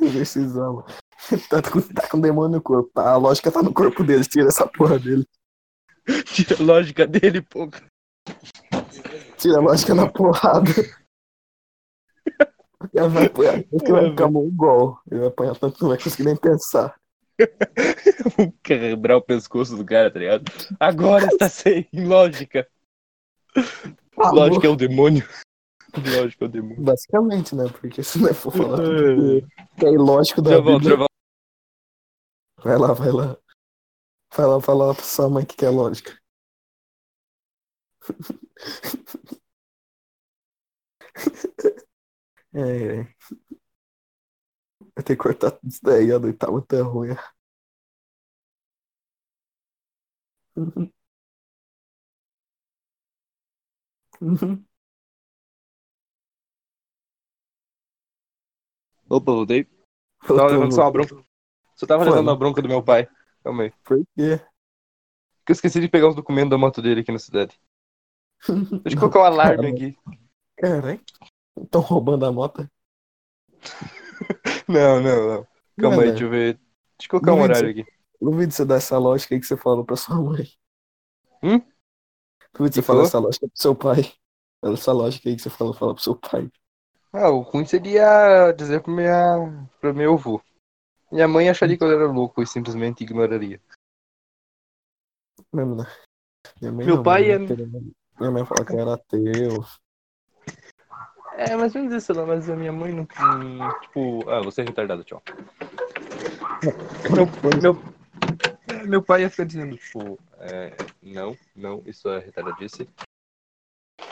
Exorcizar, Tá com, tá com demônio no corpo. Tá, a lógica tá no corpo dele, tira essa porra dele. Tira a lógica dele, pô. Tira a lógica na porrada. Ele vai apanhar, ele vai ficar mongol. Ele vai apanhar tanto que não vai conseguir nem pensar. Vamos quebrar o pescoço do cara, tá ligado? Agora está sem lógica. Lógica é o demônio. Lógica é o demônio. Basicamente, né? Porque se não for falar É. que é ilógico da Bíblia, volto. vai lá, vai lá. Vai lá falar pra sua mãe que que é lógica. É, é. Eu tenho que cortar tudo isso daí, ó, doido, tá muito ruim. Uhum. Opa, voltei. Tava Voltou, levando só uma bronca. Só tava levando né? a bronca do meu pai. Calma aí. Por quê? Porque eu esqueci de pegar os documentos da moto dele aqui na cidade. Deixa eu colocar um alarme aqui. Caralho. Estão roubando a moto. Não, não, não. Calma aí, Mano, deixa eu ver. Deixa eu colocar um horário aqui. Duvido você dar essa lógica aí que você falou pra sua mãe. Hum? Duvido você falar essa lógica pro seu pai. Essa lógica aí que você falou, fala pro seu pai. Ah, o ruim seria dizer pro, minha, pro meu avô. Minha mãe acharia que eu era louco e simplesmente ignoraria. Minha mãe Meu não, pai é- Minha mãe falou que eu era ateu. É, mas vamos dizer, sei lá, mas a minha mãe não. Tipo, ah, você é retardado, tchau. Meu, meu, meu pai ia ficar dizendo, tipo, é, não, não, isso é retardadice.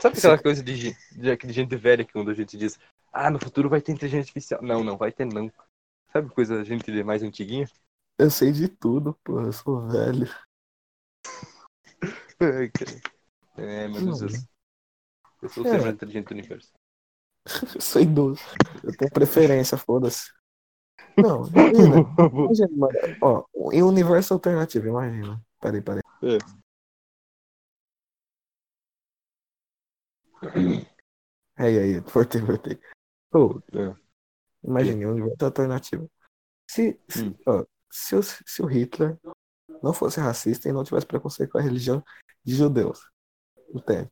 Sabe aquela coisa de, de, de gente velha que quando a gente diz, ah, no futuro vai ter inteligência artificial. Não, não, vai ter não. Sabe coisa gente mais antiguinha? Eu sei de tudo, pô. Eu sou velho. É, meu Deus. Não. Eu, sou o É. mais inteligente do universo. Eu sou idoso. Eu tenho preferência, foda-se. Não, imagina. Imagina, mano. Ó, em universo alternativo, imagina. Peraí, peraí. É. Aí, aí, voltei, voltei. Ô, É. imagine, um universo alternativo. Se, se, Hum. ó, se, o, se o Hitler não fosse racista e não tivesse preconceito com a religião de judeus, entende?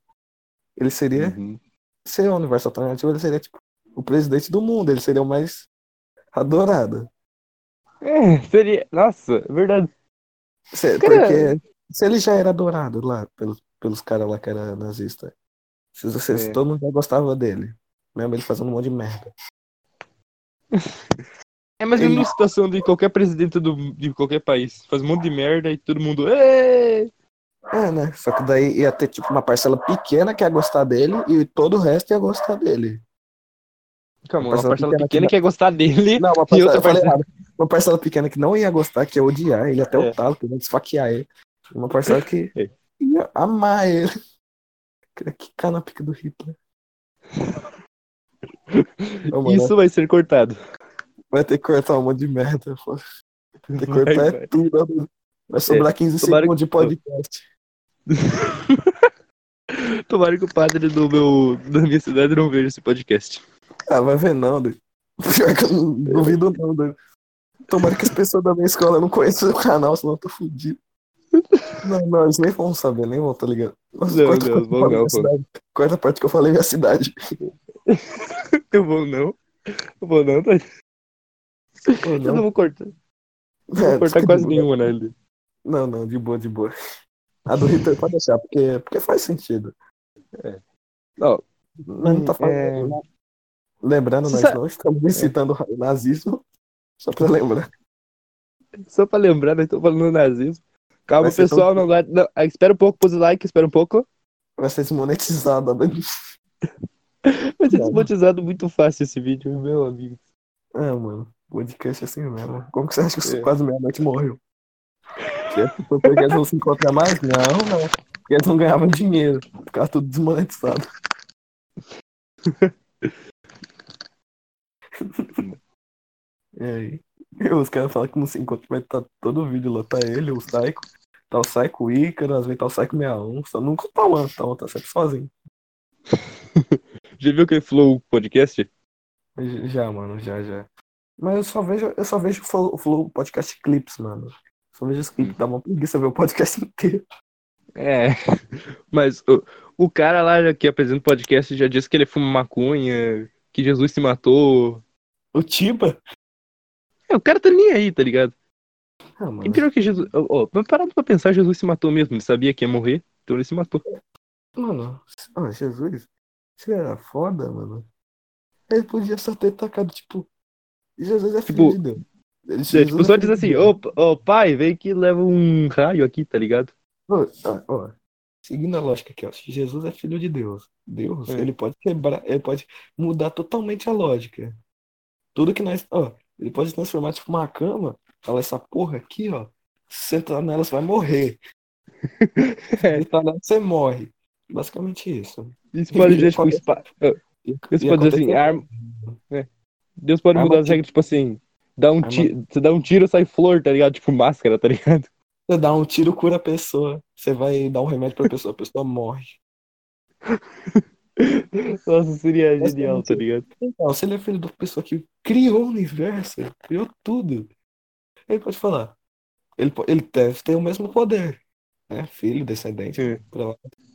Ele seria, Uhum. se é um universo alternativo, ele seria tipo o presidente do mundo, ele seria o mais adorado. É, seria. Nossa, é verdade. Se- Porque se ele já era adorado lá pelos, pelos caras lá que era nazista, se, se É. todo mundo já gostava dele, mesmo ele fazendo um monte de merda. É, mas Ele- mesmo situação de qualquer presidente do, de qualquer país. Faz um monte de merda e todo mundo. "Ê!" É, né? Só que daí ia ter tipo uma parcela pequena que ia gostar dele e todo o resto ia gostar dele. Calma, Uma uma parcela parcela pequena pequena que que ia gostar dele. Não, uma E parcela, outra eu falei parcela-. Uma parcela pequena que não ia gostar, que ia odiar ele até É. o talo, que ia esfaquear ele. Uma parcela que É. ia amar ele. Queria quicar na pica do Hitler. Mano, Isso vai ser cortado. Vai ter que cortar um monte de merda. pô. Tem que Vai, cortar vai. é tudo. Vai sobrar 15 tomara segundos de que- podcast. Tomara que o padre do meu, da minha cidade não veja esse podcast. Ah, vai ver não, doido. Pior que eu não duvido não, doido. Tomara que as pessoas da minha escola não conheçam o canal, senão eu tô fudido. Não, não, eles nem vão saber, nem vão, tá ligado? Nossa, Não, não, vão não, minha cidade. Corta a parte que eu falei minha cidade. Eu vou não. Eu vou não, tá? Pô, Eu não vou cortar. Não É, vou cortar quase de nenhuma, né? Não, não, de boa, de boa. A do Hitler pode deixar, porque, porque faz sentido. Ó, Nós não tá falando. é-? Lembrando, nós não estamos incitando o nazismo, só pra lembrar. Só pra lembrar, nós estamos falando do nazismo. Calma, pessoal, não guarda. Não, ah, espera um pouco, pôs o like, espera um pouco. Vai ser desmonetizado. né? Vai ser Não. desmonetizado muito fácil esse vídeo, meu amigo. É, mano. Podcast é assim mesmo. Como que você acha que É. quase meia-noite morreu? Foi porque eles não se encontram mais? Não, não. Porque eles não ganhavam dinheiro. Ficava tudo desmonetizado. e aí? Os caras falam que não se encontra, mas tá todo o vídeo lá. Tá ele, o Psycho. Tá o Psycho Ícaro, às vezes tá o Psycho 61. Só nunca tá o tá tá sempre sozinho. Já viu aquele Flow podcast? Já, mano, já, já. Mas eu só vejo, eu só vejo o Flow, o Flow Podcast Clips, mano. Só vejo os clipes, dá uma preguiça ver o podcast inteiro. É. Mas o, o cara lá que apresenta o podcast já disse que ele fuma maconha, que Jesus se matou. O Tiba? É, o cara tá nem aí, tá ligado? Ah, E pior que Jesus. Ó, mas parado pra pensar, Jesus se matou mesmo. Ele sabia que ia morrer, então ele se matou. Mano, ah, Jesus, se era foda, mano. Ele podia só ter tacado, tipo. Jesus é filho Tipo, de Deus. Ele, É, tipo, só diz assim, ô, ô pai, vem que leva um raio aqui, tá ligado? Ó, ó, ó, seguindo a lógica aqui, ó. Jesus é filho de Deus, Deus, É. ele pode quebrar, ele pode mudar totalmente a lógica. Tudo que nós. Ó, ele pode transformar, tipo, uma cama, falar essa porra aqui, ó. Se sentar nela, você vai morrer. É. sentar nela, você morre. Basicamente isso. Isso pode dizer, tipo, Pode-. E- Isso pode dizer assim, arma. É. Deus pode Arma mudar as regras, tipo assim, dá um Arma- tiro, você dá um tiro, sai flor, tá ligado? Tipo máscara, tá ligado? Você dá um tiro, cura a pessoa. Você vai dar um remédio pra pessoa, a pessoa morre. Nossa, seria Mas genial, tá ligado? Então, se ele é filho da pessoa que criou o universo, criou tudo, ele pode falar. Ele, ele deve ter o mesmo poder. Né? Filho, descendente. É.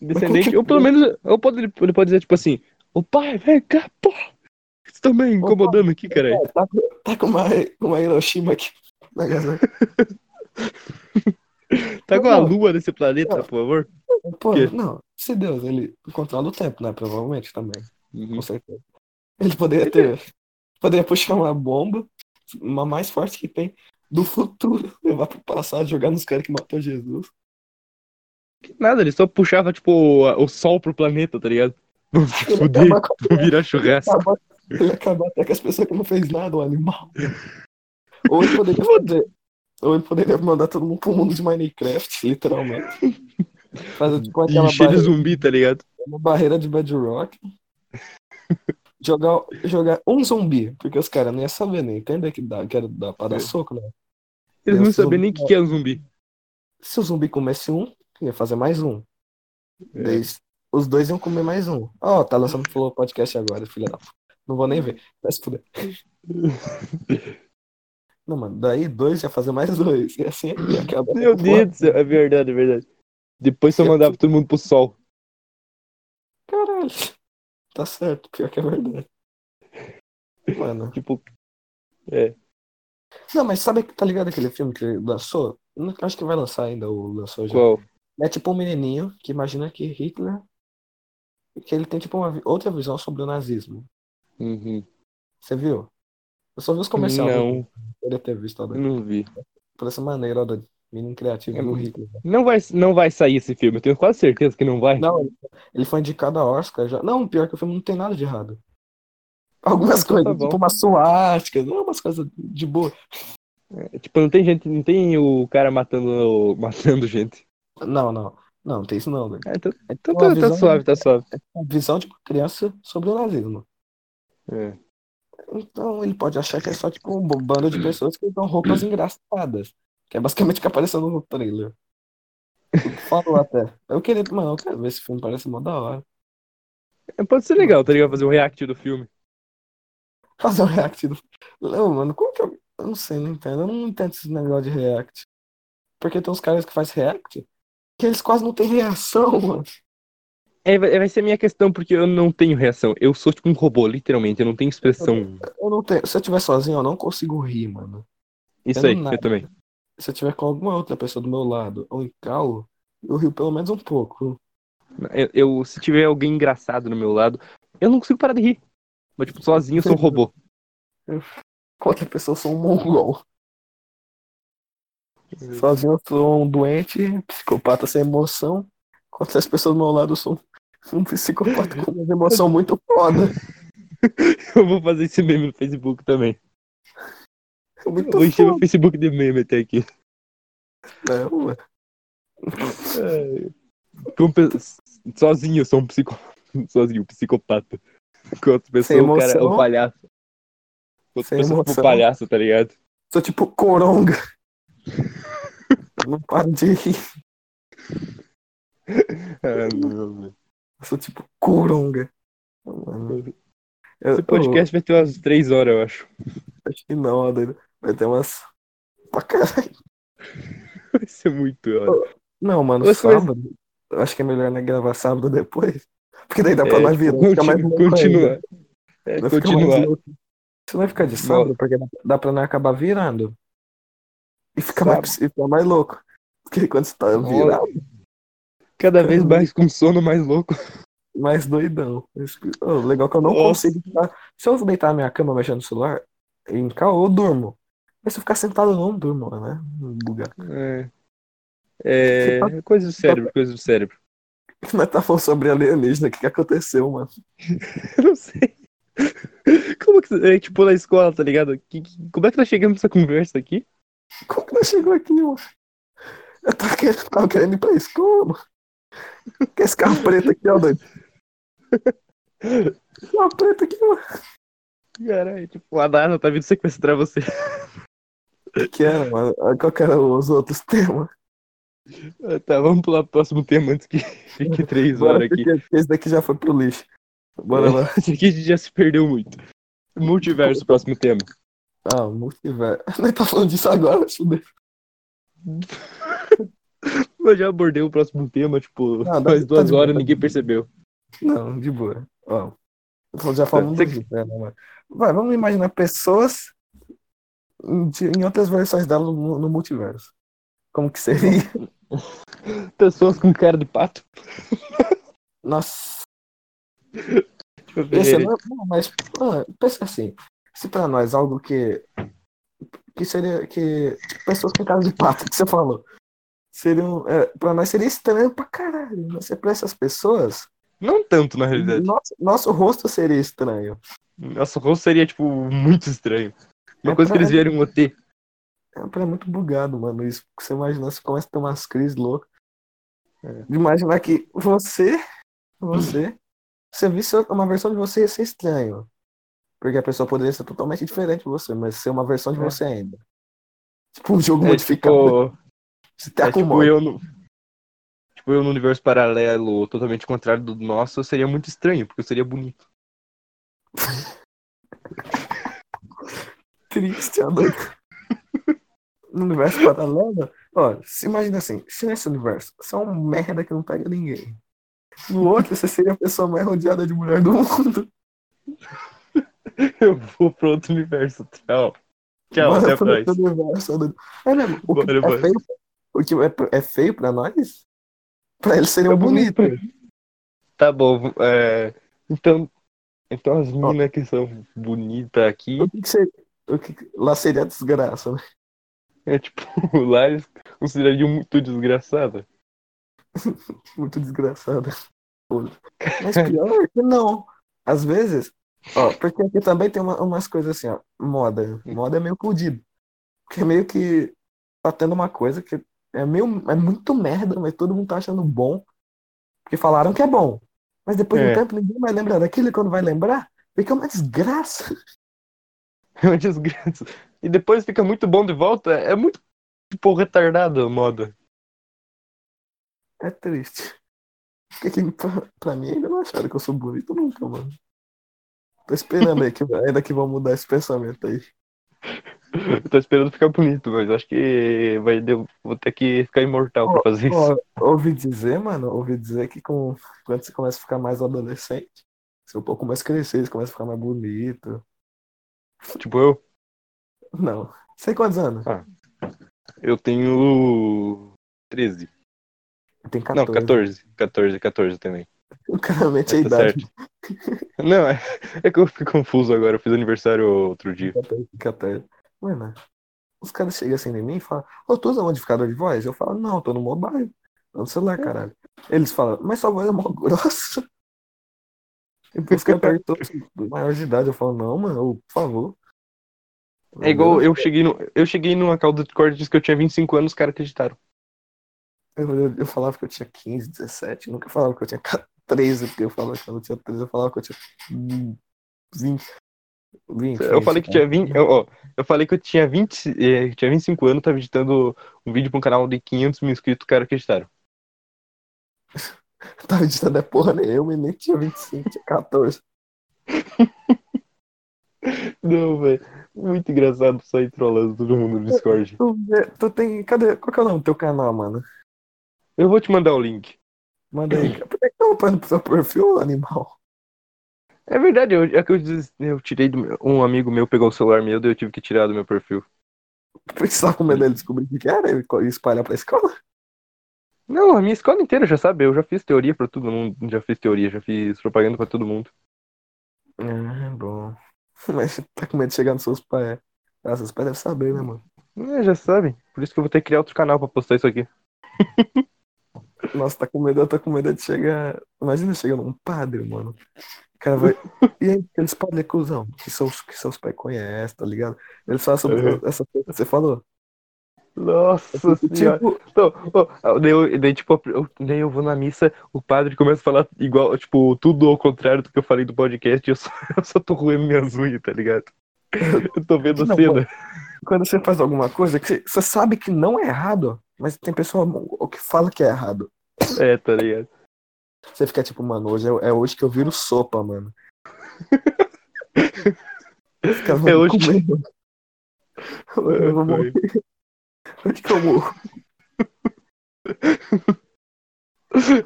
Descendente, ou pelo menos, ou pode, ele pode dizer, tipo assim, ô pai, vem cá, pô! Você tá me incomodando aqui, caralho. É, tá, com- tá com uma, uma Hiroshima aqui. na casa. Tá com a lua nesse planeta, Não. por favor? Pô, não. Se Deus, ele controla o tempo, né? Provavelmente também. Uhum. Com certeza. Ele poderia ter. Poderia puxar uma bomba, uma mais forte que tem, do futuro levar pro passado, jogar nos caras que matou Jesus. Nada, ele só puxava, tipo, o sol pro planeta, tá ligado? Vamos se fuder, vamos virar churrasco. Ele acaba até com as pessoas que não fez nada, o animal. Ou ele poderia fazer. Ou ele poderia mandar todo mundo pro mundo de Minecraft, literalmente. Fazer tipo aquela de barreira, zumbi, tá ligado? uma barreira de bedrock. Jogar, jogar um zumbi, porque os caras não iam saber nem entender que, dá, que era dar pra dar É. soco, né? Eles não sabiam nem o que, que é um zumbi. Se o zumbi comesse um, ia fazer mais um. É. Daí, os dois iam comer mais um. Ó, tá lançando pro podcast agora, filha da. p- Não vou nem ver. Vai se fuder. Não, mano, daí dois ia fazer mais dois. E assim ia acabar. Meu Deus do céu, é verdade, é verdade. Depois só Eu- mandava todo mundo pro sol. Caralho. Tá certo, pior que é verdade. Mano. Tipo, Não, mas sabe que tá ligado aquele filme que lançou? Não- Acho que vai lançar ainda, o lançou já. qual? É tipo um menininho que imagina que Hitler. Que ele tem tipo uma outra visão sobre o nazismo. Uhum. Você viu? Eu só vi os comerciais. Não, Poderia ter visto, ó, não vi. por essa maneira, ó, da menino criativo É muito- Hitler. Não vai, não vai sair esse filme, eu tenho quase certeza que não vai. Não, ele- foi indicado a Oscar já. Não, pior que o filme não tem nada de errado. Algumas coisas, Tá bom. tipo uma suástica, umas coisas de boa. É, Tipo, não tem gente, não tem o cara matando, matando gente. Não, não. Não, não tem isso não, velho. Ah, então, É então tá, tá visão- suave, tá suave. a visão de uma criança sobre o nazismo. É. Então ele pode achar que é só tipo um bando de pessoas que usam roupas engraçadas. Que é basicamente o que apareceu no trailer. Falou até. Eu queria, mano, eu quero ver esse filme, parece mó da hora. É, Pode ser legal, tá ligado? Fazer um react do filme. Fazer um react do. Não, mano, como que eu. Eu não sei, não entendo. Eu não entendo esse negócio de react. Porque tem uns caras que fazem react que eles quase não têm reação, mano. É, vai ser a minha questão, porque eu não tenho reação. Eu sou tipo um robô, literalmente, eu não tenho expressão. Eu não tenho. Se eu estiver sozinho, eu não consigo rir, mano. Isso aí, eu também. Se eu tiver com alguma outra pessoa do meu lado ou em calo, eu rio pelo menos um pouco. Eu, eu- se tiver alguém engraçado no meu lado, eu não consigo parar de rir. Mas, tipo, sozinho eu sou um robô. Com outra pessoa, eu sou um mongol. Sozinho eu sou um doente, psicopata sem emoção. Outras pessoas do meu lado, eu sou um psicopata com uma emoção muito foda. Eu vou fazer esse meme no Facebook também. Eu Muito vou encher meu foda. Facebook de meme até aqui. Não, ué. É. Como pe- Sozinho eu sou um psico... Sozinho, um psicopata. Com outra pessoa, o cara é um palhaço. Com outra Sem pessoa, tipo, um palhaço, tá ligado? Sou tipo coronga. não paro de rir. Ah, não, velho. Eu sou tipo coronga. Mano, eu- Esse podcast vai ter umas três horas, eu acho. eu acho que não, doido. Vai ter umas. Pra caralho. Vai ser muito hora. Não, mano, Você vai- sábado. Eu acho que é melhor né, gravar sábado depois. Porque daí dá pra É, nós virar. Fica mais continu- louco continuar. ainda. É, Vai continuar. mais. Isso vai ficar de sábado, porque dá, pra nós acabar virando. E fica mais, e fica mais louco. Porque quando você tá virado, Cada vez mais com sono mais louco. mais doidão. Ô, legal que eu não Nossa. consigo. Se eu deitar na minha cama mexendo no celular, em caô, eu durmo. Mas se eu ficar sentado, eu não durmo, né? Bugar. É. É. Coisa do cérebro, coisa do cérebro. Nós tá falando sobre alienígena, o que, que aconteceu, mano? Eu não sei. Como que é tipo na escola, tá ligado? Que, que- como é que nós chegamos nessa conversa aqui? Como que nós chegou aqui, mano? Eu tava querendo, tava querendo ir pra escola, mano. Que esse carro preto aqui, ó, doido. Carro preto aqui, mano. Caralho, tipo, a Nana tá vindo sequestrar você. Que era, mano? Qual que eram os outros temas? Ah, Tá, vamos pular pro próximo tema antes que fique três horas aqui. esse daqui já foi pro lixo. Bora lá. Esse aqui a gente já se perdeu muito. Multiverso, próximo tema. Ah, multiverso. Nós tá falando disso agora, fudeu. Eu já abordei o próximo tema, tipo, Não, dá- faz tá duas boa, horas tá e ninguém percebeu. Não, de boa. Ó, eu já falamos Você- do inferno, mano. Vai, vamos imaginar pessoas de- em outras versões dela no, no multiverso. Como que seria? Pessoas com cara de pato. Nossa, Deixa eu ver. esse não, não, mas ah, pensa assim, se pra nós algo que que seria que tipo, pessoas com cara de pato que você falou. Seriam, é, pra nós seria estranho pra caralho. Mas pra essas pessoas, Não tanto, na realidade. nosso, nosso rosto seria estranho. Nosso rosto seria, tipo, muito estranho. Uma É coisa que pra- eles vieram. É, pra- é muito bugado, mano. Isso que você imagina, você começa a ter umas crises loucas. É. De imaginar que você, você, você visse uma versão de você ia ser estranho. Porque a pessoa poderia ser totalmente diferente de você, mas ser uma versão de É. você ainda. Tipo um jogo É modificado. tipo, Você tá é com tipo eu no. Tipo, eu no universo paralelo, totalmente contrário do nosso, seria muito estranho, porque eu seria bonito. triste, a doido. No universo paralelo, ó, se imagina assim, se nesse universo você é um merda que não pega ninguém. No outro, você seria a pessoa mais rodeada de mulher do mundo. Eu vou pro outro universo. Tchau. Tchau, Bora até mais. universo. É mesmo, o que Bora, é bora. feio, o que é, é feio pra nós, pra eles seriam É bonito. bonitos. Tá bom, é, então, então as minas que são bonitas aqui, O que, que seria, o que, lá seria desgraça, né? é tipo, lá eles considerariam muito desgraçada. Muito desgraçada. Mas pior é que não. Às vezes, ó, porque aqui também tem uma- umas coisas assim, ó. Moda. Moda é meio fudido. Porque é meio que tá tendo uma coisa que é meio. É muito merda, mas todo mundo tá achando bom. Porque falaram que é bom. Mas depois de É. um tempo ninguém vai lembrar daquilo e quando vai lembrar, fica uma desgraça. É uma desgraça. E depois fica muito bom de volta, é muito, tipo, retardado a moda. É triste. Porque pra, pra mim ainda não acharam que eu sou bonito nunca, mano. Tô esperando aí que ainda que vão mudar esse pensamento aí. Eu tô esperando ficar bonito, mas acho que vai, eu vou ter que ficar imortal pra fazer isso. Ouvi dizer, mano, ouvi dizer que com, quando você começa a ficar mais adolescente, seu corpo começa a crescer, você começa a ficar mais bonito. Tipo, eu, Não. Sei quantos anos? eu tenho 13. Tem Não, 14. 14. 14, 14 também. Claramente a Tá idade. Não, é, é que eu fico confuso agora. Eu fiz aniversário outro dia. 14, 14. Mano, os caras chegam assim em mim e falam, ô, tu usa modificador de voz? Eu falo, não, tô no mobile. Tô no celular, caralho. Eles falam, mas sua voz é mó grossa. E por isso que eu pergunto maior de idade. Eu falo, não, mano, por favor. É igual eu cheguei, no, eu cheguei numa call do Discord e disse que eu tinha 25 anos, os caras acreditaram. Eu, eu, eu falava que eu tinha 15, 17, nunca falava que eu tinha 13, porque eu falava que eu não tinha 13, eu falava que eu tinha hum, 20. 20 Eu falei que tinha 20. Eu, ó, eu falei que eu tinha 20. eh, tinha 25 anos, tava editando um vídeo pra um canal de 500 mil inscritos, os caras acreditaram. Tava editando é porra nenhuma e nem tinha 25, tinha 14. Não, velho. Muito engraçado sair trollando todo mundo no Discord. Tu, tu tem. Cadê? Qual que é o nome do teu canal, mano? Eu vou te mandar o link. Manda aí. Por que tá upando pro seu perfil, animal? É verdade, eu, é que eu, eu tirei do meu, um amigo meu pegou o celular meu, daí eu tive que tirar do meu perfil. Tava com medo dele descobrir o que era e e espalhar pra escola? Não, a minha escola inteira já sabe, eu já fiz teoria pra todo mundo, já fiz teoria, já fiz propaganda pra todo mundo. Ah, bom. Mas você tá com medo de chegar nos seus pais. Ah, seus pais devem saber, né, mano? É, já sabe. Por isso que eu vou ter que criar outro canal pra postar isso aqui. Nossa, tá com medo, eu tô com medo de chegar. Imagina chegar num padre, mano. Cara vai. E aí, aqueles padres cuzão, que seus, que seus pais conhecem, tá ligado? Eles falam sobre Uhum. essa coisa que você falou. Nossa senhora. Tipo, Então, ó, daí, eu, daí, tipo, eu, daí eu vou na missa, o padre começa a falar igual, tipo, tudo ao contrário do que eu falei do podcast, e eu só, eu só tô roendo minhas unhas, tá ligado? Eu tô vendo a cena. quando você faz alguma coisa que você, você sabe que não é errado, mas tem pessoa que fala que é errado. É, tá ligado? Você fica tipo, mano, hoje é, é hoje que eu viro sopa, mano. Fica, É mano, hoje com que-. Hoje eu vou morrer. Hoje que eu morro.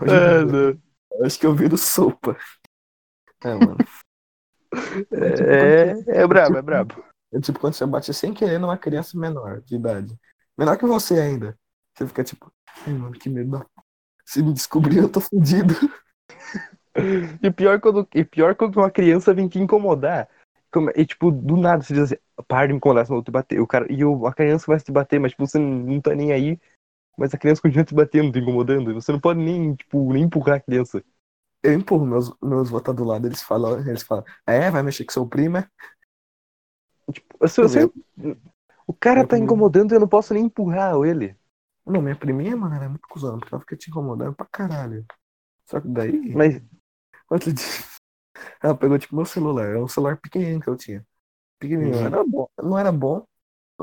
Ah, não. Acho que eu viro sopa. É, mano. É, é brabo, é brabo. É tipo quando você bate sem querer numa criança menor de idade. Menor que você ainda. Você fica tipo, ai, mano, que medo. da- Se me descobrir, eu tô fudido. E pior quando, e pior quando uma criança vem te incomodar. Como- E, tipo, do nada você diz assim, para de me incomodar, senão eu te bater. O cara, e o, a criança a te bater, mas, tipo, você não, tá nem aí. Mas a criança continua te batendo, te incomodando. E você não pode nem, tipo, nem empurrar a criança. Eu empurro meus, meus votos do lado, eles falam, eles falam, é, vai mexer com seu primo, é? Tipo, se você- o cara tá incomodando e eu não posso nem empurrar ele. Não, minha priminha, mano, era muito cuzona, porque ela fica te incomodando pra caralho. Só que daí, Mas, outro dia, ela pegou, tipo, meu celular, era um celular pequenininho que eu tinha. Pequenininho, Uhum. era bom, não era bom,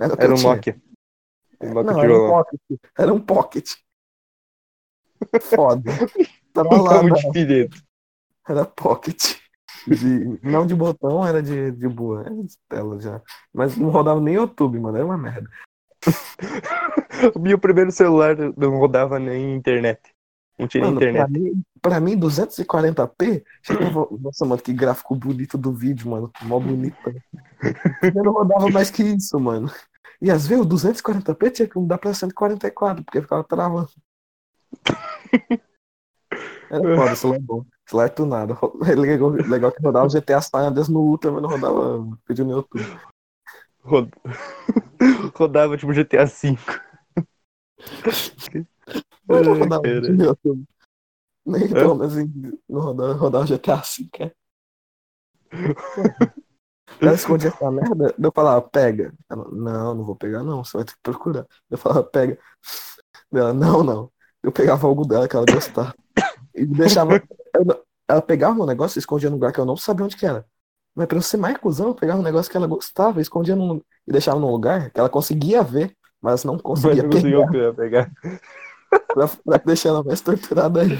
era era um. Nokia. Um Não, era um pocket. Era um pocket. Foda. Tava lá, muito não. direito. Era pocket. De, não de botão, era de, de boa. Era de tela já. Mas não rodava nem YouTube, mano. Era uma merda. O meu primeiro celular não rodava nem internet. Não tinha Mano, pra internet. mim, pra mim, 240p, chegava- nossa, mano, que gráfico bonito do vídeo, mano. Mó bonito. Eu não rodava mais que isso, mano. E às vezes o 240p tinha que mudar pra 144, porque ficava travando. Era foda, celular bom. Celular tunado. É legal, legal que rodava GTA San Andreas no Ultra, mas não rodava vídeo no YouTube. Rod- Rodava tipo GTA V. Mas não rodava YouTube. Nem pelo menos não rodava, rodava GTA V, cara. Ela escondia essa merda, eu falava, pega. Ela, não, não vou pegar, não, você vai ter que procurar. Eu falava, pega. Ela, não, não. Eu pegava algo dela que ela gostava. E deixava. eu não- ela pegava um negócio e escondia num lugar que eu não sabia onde que era. Mas pra eu ser mais cuzão, eu pegava um negócio que ela gostava e escondia num, e deixava num lugar que ela conseguia ver, mas não Mas conseguia não pegar. conseguiu pegar. Pra, pra deixar ela mais torturada ainda.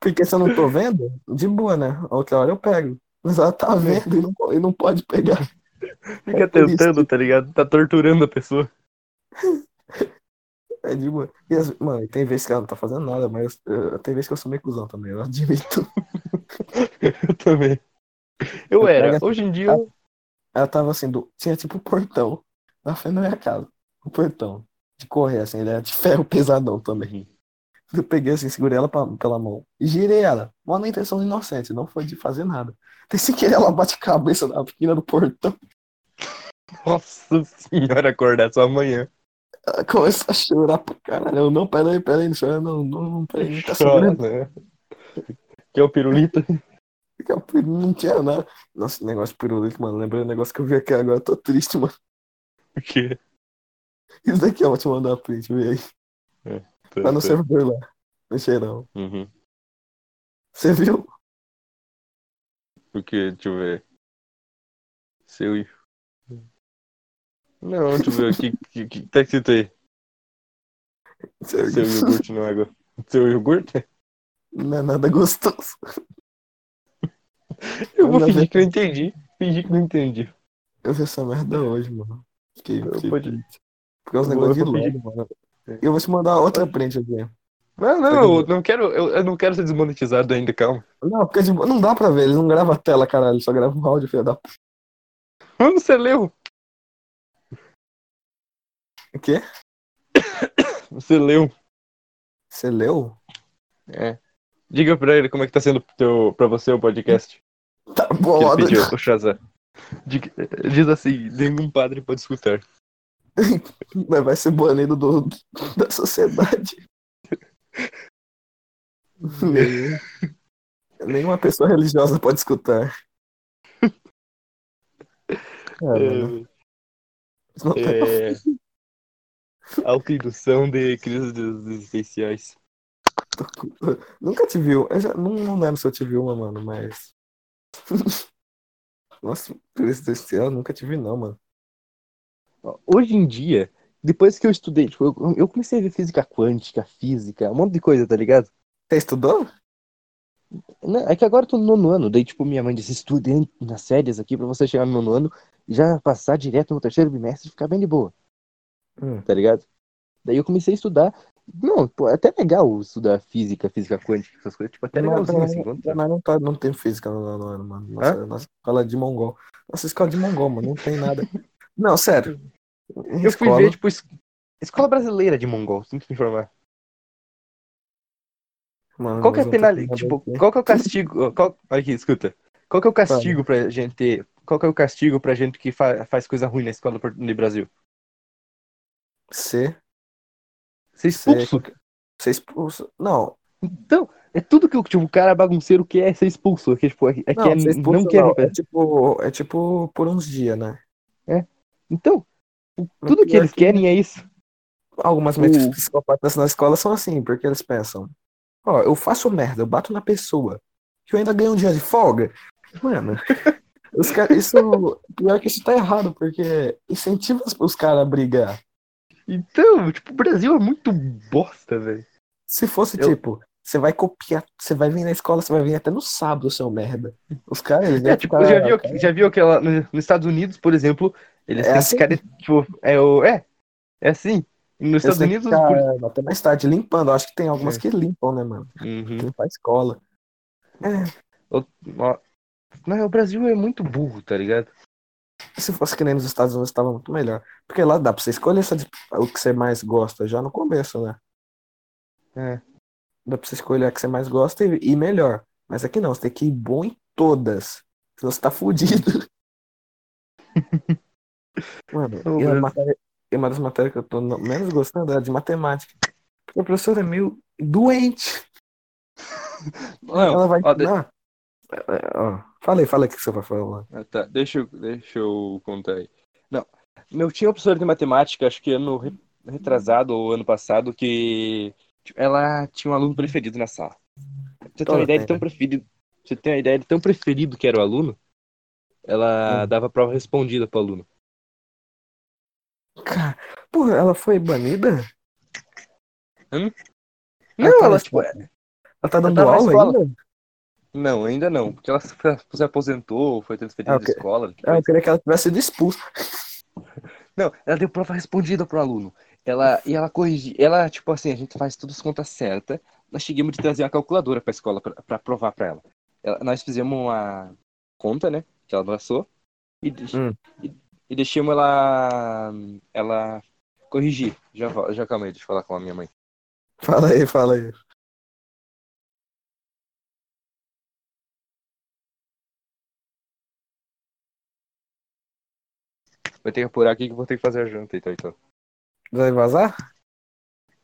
Porque se eu não tô vendo, de boa, né? A outra hora eu pego. Mas ela tá vendo e não, e não pode pegar. Fica É isso. tentando, tá ligado? Tá torturando a pessoa. É de boa. E as- mano, tem vezes que ela não tá fazendo nada, mas eh, tem vezes que eu sou meio cuzão também, eu admito. Eu também. Eu Eu era. Hoje em dia, eu- Ela tava assim, do... tinha tipo um portão na frente da minha casa. Um portão. De correr, assim, ele era de ferro pesadão também. Eu peguei assim, segurei ela pra- pela mão e girei ela. Mó na intenção inocente, não foi de fazer nada. Até sem querer ela bate a cabeça na esquina do portão. nossa senhora, acordar só amanhã. Ela começou a chorar pra caralho. Eu, não, peraí, peraí, não chora, não, não, não, peraí, tá Chora, segurando. né? Que é o pirulito. Porque o piru- Não tinha nada. Nossa, negócio de pirulito, mano. Lembrei um negócio que eu vi aqui agora. Eu tô triste, mano. Porque. Isso daqui, ó, vou te mandar print, vê aí. Tá no servidor lá. No cheirão. Uhum. Você viu? Porque, deixa eu ver. Seu. Não, deixa eu ver. O que, que, que tá escrito aí? Seu viu? iogurte não é. Seu iogurte? Não é nada gostoso. Eu vou fingir que não entendi. Fingir que não entendi. Eu vi essa merda hoje, mano. Eu pode-. Porque é uns negócios de logo, mano. Eu vou te mandar outra print aqui. Não, não, eu não quero, eu, eu não quero ser desmonetizado ainda, calma. Não, porque não dá pra ver. Ele não grava a tela, caralho. Só grava um áudio, filho da p. Mano, você leu? O quê? Você leu? Você leu? É. Diga pra ele como é que tá sendo teu, pra você o podcast. Tá bom, ele pediu, o Shazam. Diz assim, nenhum padre pode escutar. mas vai ser banido do, da sociedade. Nenhum- Nenhuma pessoa religiosa pode escutar. É. Isso não tem- É... Autoindução de crises existenciais. Nunca te viu. Eu já, não, não lembro se eu te vi uma, mano, mas. Nossa, crise eu nunca te vi, não, mano. Hoje em dia, depois que eu estudei, tipo, eu, eu comecei a ver física quântica, física, um monte de coisa, tá ligado? Você estudou? Não, é que agora eu tô no nono ano, daí tipo, minha mãe disse, estude nas séries aqui pra você chegar no nono ano e já passar direto no terceiro bimestre e ficar bem de boa, Hum. tá ligado? Daí eu comecei a estudar. Não, pô, é até legal estudar física, física quântica, essas coisas, tipo, até Mas- legalzinho mas- assim. quando- Mas não, tá, não tem física no mano. Nossa, nossa escola é de mongol. Nossa escola de mongol, mano. Não tem nada. Não, sério. Em Eu fui escola- ver, tipo, es- escola brasileira de mongol, tem que me informar. Mano, Qual que é não nada Tipo, aqui. qual que é o castigo? Qual... Olha aqui, escuta. Qual que é o castigo pra gente. Qual que é o castigo pra gente que fa- faz coisa ruim na escola no Brasil? Ser. Ser expulso. Ser expulso. Não. Então, é tudo que o, tipo, o cara bagunceiro quer é ser expulso. Que, tipo, é, é que Não, é- ser expulso não quer. não. É tipo, é tipo por uns dias, né? Então, o- tudo que eles que- querem é isso. Algumas O- mentes psicopatas na escola são assim, porque eles pensam: Ó, eu faço merda, eu bato na pessoa, que eu ainda ganho um dia de folga. Mano, os cara, isso. Pior que isso tá errado, porque incentiva os caras a brigar. Então, tipo, o Brasil é muito bosta, velho. Se fosse Eu- tipo, você vai copiar, você vai vir na escola, você vai vir até no sábado, seu merda. Os caras, É, iam tipo, ficar- já viu, já viu aquela. no- Nos Estados Unidos, por exemplo, eles É têm assim? cara. Tipo, é, o, é, é assim. Nos Estados Unidos. ficar por- até mais tarde limpando. Acho que tem algumas É. que limpam, né, mano? Uhum. Limpar a escola. É, O- o Brasil é muito burro, tá ligado? Se fosse que nem nos Estados Unidos, estava muito melhor. Porque lá dá pra você escolher essa- o que você mais gosta já no começo, né? É. Dá pra você escolher a que você mais gosta e, e melhor. Mas aqui não, você tem que ir bom em todas. Senão você tá fudido. Mano, e, matéria- e uma das matérias que eu tô no- menos gostando é a de matemática. Porque a professora é meio doente. Não, Ela vai. ó, Não. É, é, ó, Falei, falei o que você vai falar. Ah, tá, deixa eu, deixa eu contar aí. Não, meu tinha uma professora de matemática, acho que ano re- retrasado ou ano passado, que tipo, ela tinha um aluno preferido na sala. Você tem uma ideia de tão preferido, você tem uma ideia de tão preferido que era o aluno? Ela Hum. dava prova respondida pro aluno. Cara, porra, ela foi banida? Não, Ela tá ela, tipo? Ela tá dando tá na aula ainda? Não, ainda não, porque ela se se aposentou, foi transferida Ah, de ok. escola. Ah, eu queria que ela tivesse sido expulsa. Não, ela deu prova respondida pro aluno. Ela, e ela corrigiu. Ela, tipo assim, a gente faz todas as contas certas. Nós chegamos de trazer uma calculadora pra escola pra, pra provar pra ela. Ela- Nós fizemos uma conta, né? Que ela passou. E, Hum. e, e deixamos ela. Ela corrigir. Já, já calma aí, deixa eu falar com a minha mãe. Fala aí, fala aí. Vai ter que apurar aqui que eu vou ter que fazer a janta então. então. Vai vazar?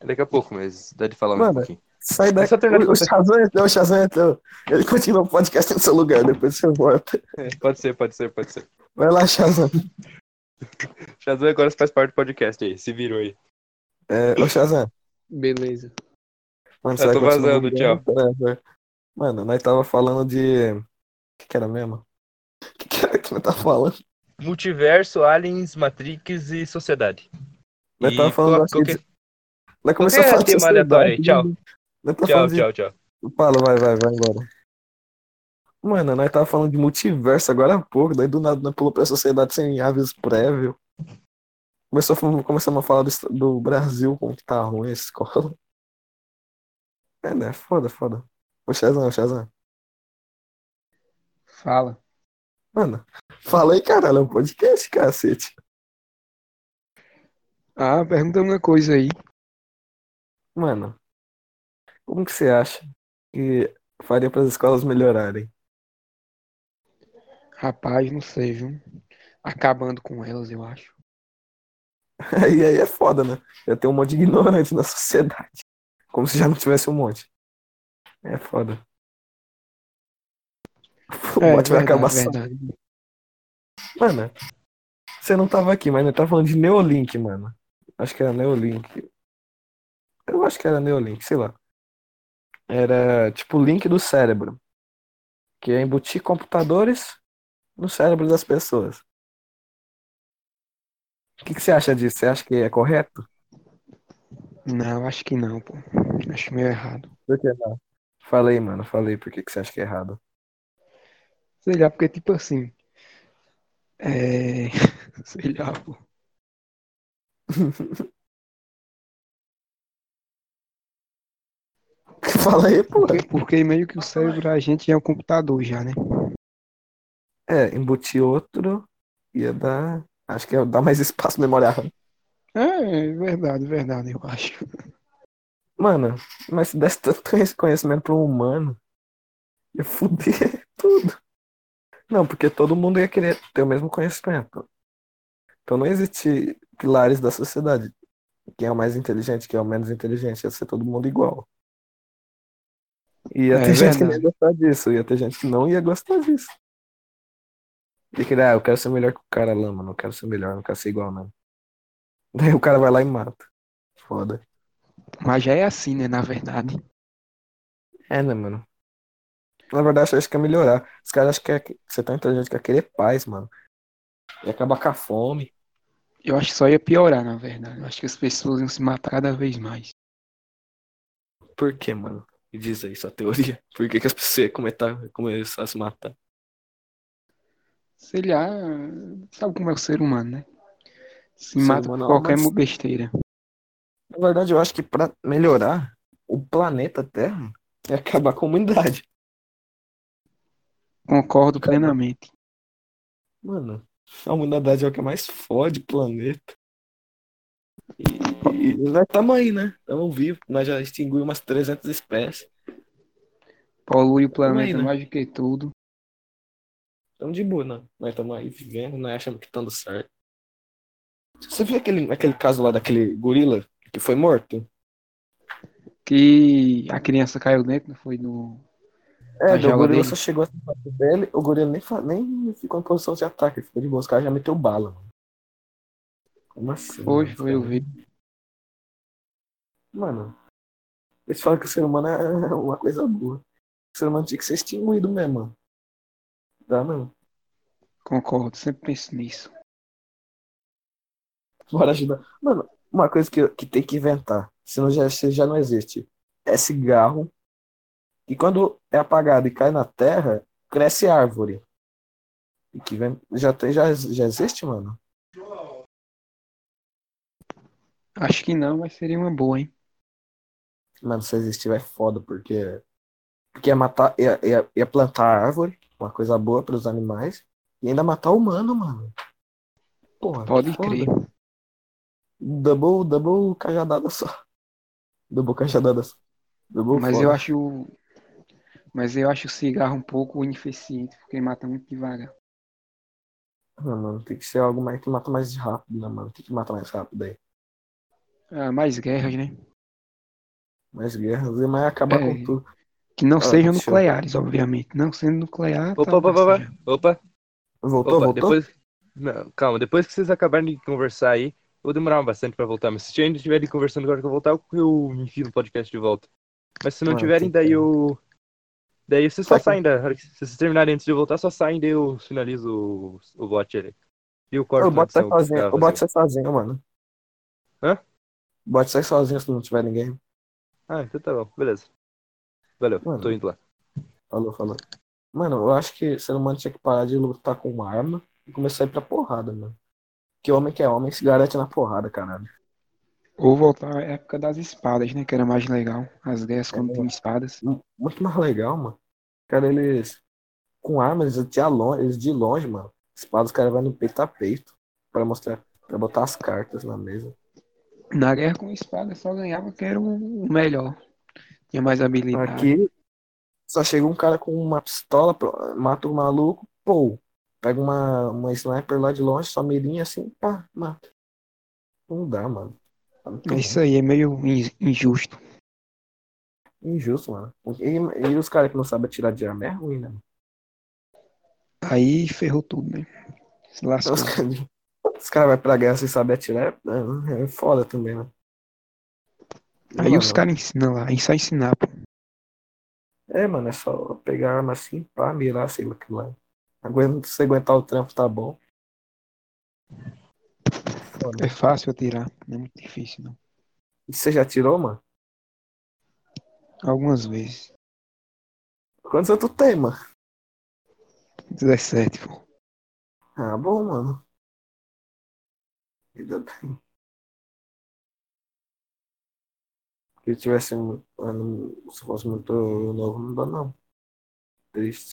Daqui a pouco, mas dá de falar mais um Mano, pouquinho. Sai daqui. Terminar de O, o. Shazam entrou, o Shazam entrou. Ele continua o podcast no seu lugar, depois você volta. É, pode ser, pode ser, pode ser. Vai lá, Shazam. Shazam agora faz parte do podcast aí, se virou aí. É, ô, Shazam. Beleza. Mano, Eu tô vazando? É, é. Mano, nós tava falando de. O que, que era mesmo? O que, que era que nós tava falando? Multiverso, aliens, Matrix e sociedade. Nós E tava falando qual- assim, qualquer- a qualquer falar de tema aleatório aí, tchau. Tava Tchau, tchau, tchau. Fala, vai, vai, vai embora. Mano, nós tava falando de multiverso agora há pouco, daí do nada nós pulou pra sociedade sem aviso prévio. Começou, começamos a falar do, do Brasil, como que tá ruim a escola. É, né? Foda, foda. Ô, Shazam, ô, Shazam. Fala. Mano, fala aí, caralho, é um podcast, cacete. Ah, pergunta uma coisa aí. Mano, como que você acha que faria para as escolas melhorarem? Rapaz, não sei, viu? Acabando com elas, eu acho. Aí, aí é foda, né? Já tem um monte de ignorante na sociedade. Como se já não tivesse um monte. É foda. O É, bot vai acabar verdade. Mano, você não tava aqui, mas nós tava falando de Neolink, mano. Acho que era Neolink. Eu acho que era Neolink, sei lá. Era tipo o link do cérebro. Que é embutir computadores no cérebro das pessoas. O que, que você acha disso? Você acha que é correto? Não, acho que não, pô. Acho meio errado. Por que não? Falei, mano, falei por que, que você acha que é errado. Sei lá, porque tipo assim. É. Sei lá, pô. Fala aí, pô. Porque, porque meio que o cérebro a gente é um computador já, né? É, embutir outro ia dar. Acho que ia dar mais espaço memória RAM. É, verdade, verdade, eu acho. Mano, mas se desse tanto conhecimento um humano, ia fuder tudo. Não, porque todo mundo ia querer ter o mesmo conhecimento. Então não existe pilares da sociedade. Quem é o mais inteligente, quem é o menos inteligente, ia ser todo mundo igual. E ia É ter gente que não ia gostar disso, ia ter gente que não ia gostar disso. E que, ah, eu quero ser melhor que o cara lá, mano. Não quero ser melhor, não quero ser igual, não. Daí o cara vai lá e mata. Foda. Mas já é assim, né? Na verdade. É, né, mano? Na verdade, eu acho que é melhorar. Os caras acham que, é, que você tão inteligente que é querer paz, mano. E acabar com a fome. Eu acho que só ia piorar, na verdade. Eu acho que as pessoas iam se matar cada vez mais. Por quê, mano? Me diz aí sua teoria. Por que, que as pessoas iam começar, começar a se matar? Sei lá, sabe como é o ser humano, né? Se O mata por qualquer uma- besteira. Na verdade, eu acho que pra melhorar o planeta Terra é acabar com a humanidade. Concordo Cara, plenamente. Mano, a humanidade é o que mais fode o planeta. E, e nós estamos aí, né? Estamos vivos. Nós já extinguimos umas 300 espécies. Polui o Tamo aí, planeta né? mais do que tudo. Estamos de boa, né? Nós estamos aí vivendo, nós achamos que estamos certo. Você viu aquele, aquele caso lá daquele gorila que foi morto? Que a criança caiu dentro, não foi no. É, o gorila dele? só chegou assim perto dele, o gorila nem, nem ficou em posição de ataque, ele ficou de boa, os caras já meteu bala, mano. Como assim? Foi, mano? foi, eu vi. Mano, eles falam que o ser humano é uma coisa boa. O ser humano tinha que ser extinguido mesmo, mano. Dá não. Concordo, sempre penso nisso. Bora ajudar. Mano, uma coisa que, que tem que inventar, senão já, se já não existe, é cigarro. E quando é apagado e cai na terra, cresce árvore. E que vem, já, tem, já, já existe, mano? Acho que não, mas seria uma boa, hein? Mano, se existir é foda, porque, porque ia matar, ia, ia, ia plantar árvore, uma coisa boa para os animais, e ainda matar o humano, mano. Porra, Pode foda. crer. Double, double cajadada só. Double cajadada só. Double Mas foda. eu acho. Mas eu acho o cigarro um pouco ineficiente, porque mata muito devagar. Ah, mano, tem que ser algo mais que mata mais rápido, né, mano? Tem que matar mais rápido aí. Ah, mais guerras, né? Mais guerras e mais acabar É. com tudo. Que não Ah, sejam deixa eu- nucleares, obviamente. Não sendo nuclear. Opa, tá- opa, opa, certo. opa. Voltou, Opa, voltou? depois. Não, calma, depois que vocês acabarem de conversar aí, eu vou demorar bastante pra voltar. Mas se ainda estiverem conversando agora que eu voltar, eu- eu enfio no podcast de volta. Mas se não Ah, tiverem, daí eu. Daí vocês só Tá saem da. Se vocês terminarem antes de eu voltar, só saem, daí eu finalizo o, o bot ali. E o corte O bot sai sozinho, o bot sai sozinho, mano. Hã? O bot sai sozinho se não tiver ninguém. Ah, então tá bom, beleza. Valeu, Mano. tô indo lá. Falou, falou. Mano, eu acho que o ser humano tinha que parar de lutar com arma e começar a ir pra porrada, mano. Que homem que é homem se garante na porrada, caralho. Ou voltar à época das espadas, né? Que era mais legal. As guerras quando É. espadas. mu- muito mais legal, mano. Cara, eles com armas, eles de longe, eles de longe, mano. Espada, os caras vão no peito a peito pra mostrar, pra botar as cartas na mesa. Na guerra com espada só ganhava que era o melhor. Tinha mais habilidade. Aqui só chega um cara com uma pistola, mata o maluco, pô, pega uma, uma sniper lá de longe, só mirinha assim, pá, mata. Não dá, mano. Tá É Isso aí é meio in- injusto. Injusto, mano. E, e os caras que não sabem atirar de arma é ruim, né? Aí ferrou tudo, né? Se lascou. Os caras os caras vão pra guerra sem saber atirar, é, é foda também, né? Aí Mano, os caras ensinam lá, é só ensinar, pô. É, mano, é só pegar a arma assim, pá, mirar, sei lá que lá. Aguenta, se aguentar o trampo, tá bom. Foda. É fácil atirar, não é muito difícil, não. E você já tirou, mano? Algumas vezes. Quantos anos tu tem, mano? 17, pô. Ah, bom, mano. Ainda bem. Se eu tivesse um ano, se fosse muito novo, não dá não. Triste.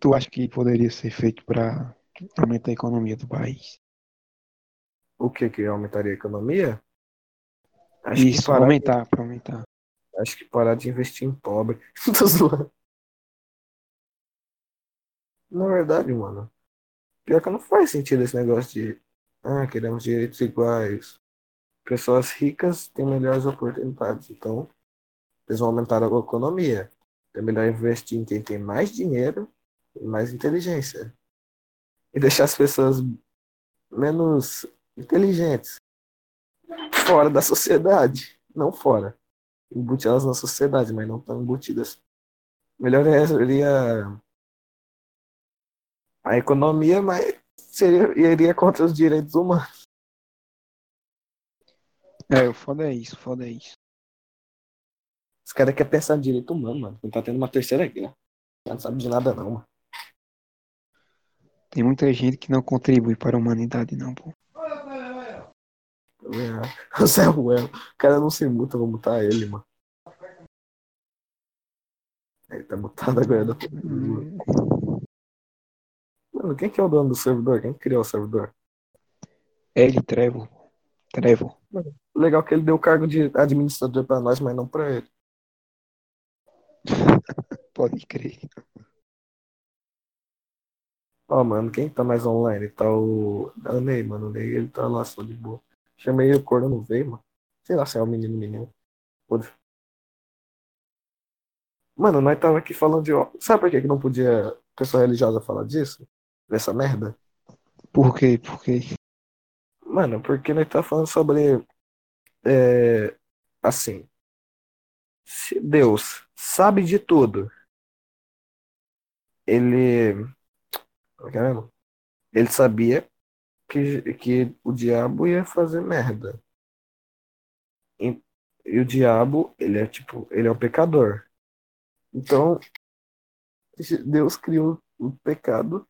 Tu acha que poderia ser feito pra aumentar a economia do país? O que que aumentaria a economia? Acho Isso, parar, aumentar, pra aumentar. acho que parar de investir em pobre. Tô zoando. Na verdade, mano, pior que não faz sentido esse negócio de ah, queremos direitos iguais. Pessoas ricas têm melhores oportunidades, então eles vão aumentar a economia. É melhor investir em quem tem mais dinheiro e mais inteligência. E deixar as pessoas menos inteligentes fora da sociedade. Não fora. Embutir elas na sociedade, mas não tão embutidas. Melhor é, seria a economia, mas seria, iria contra os direitos humanos. É, o foda é isso, o foda é isso. Os caras querem pensar em direito humano, mano. Não tá tendo uma terceira guerra. Não sabe de nada, não, mano. Tem muita gente que não contribui para a humanidade, não, pô. O Zé Ruel. O cara não se muta, vou mutar ele, mano. Ele tá mutado agora. Da... Hum, Mano, quem que é o dono do servidor? Quem criou o servidor? Ele, Trevor. Trevor. Legal que ele deu o cargo de administrador pra nós, mas não pra ele. Pode crer. Ó, mano, quem tá mais online? Tá o. É o Ney, mano. O Ney, ele tá lá só de boa. Chamei o Corno, não veio, mano. Sei lá se é o menino, menino. Foda-se. Mano, nós tava aqui falando de. Sabe por que que não podia pessoa religiosa falar disso? Dessa merda? Por quê? Por quê? Mano, porque nós tá falando sobre. É, assim. Se Deus sabe de tudo, ele. como é que é mesmo? Ele sabia que, que o diabo ia fazer merda. E, e o diabo, ele é tipo, ele é o pecador. Então, Deus criou o pecado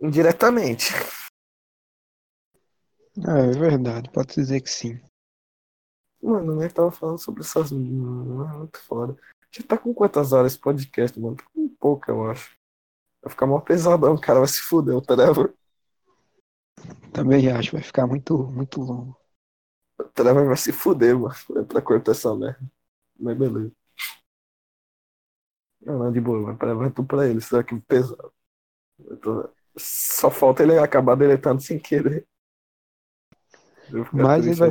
indiretamente. Ah, é verdade, pode dizer que sim. Mano, nós tava falando sobre essas. Mano, é muito foda. Já tá com quantas horas esse podcast, mano? Tá com pouca, eu acho. Vai ficar mó pesadão, o cara vai se fuder, o Trevor. Também acho, vai ficar muito, muito longo. O Trevor vai se fuder, mano. É pra cortar essa merda. Mas beleza. Não, não, de boa, mano. Pra- Vai tudo pra ele, isso aqui pesado. Eu tô- Só falta ele acabar deletando sem querer. Mas ele vai.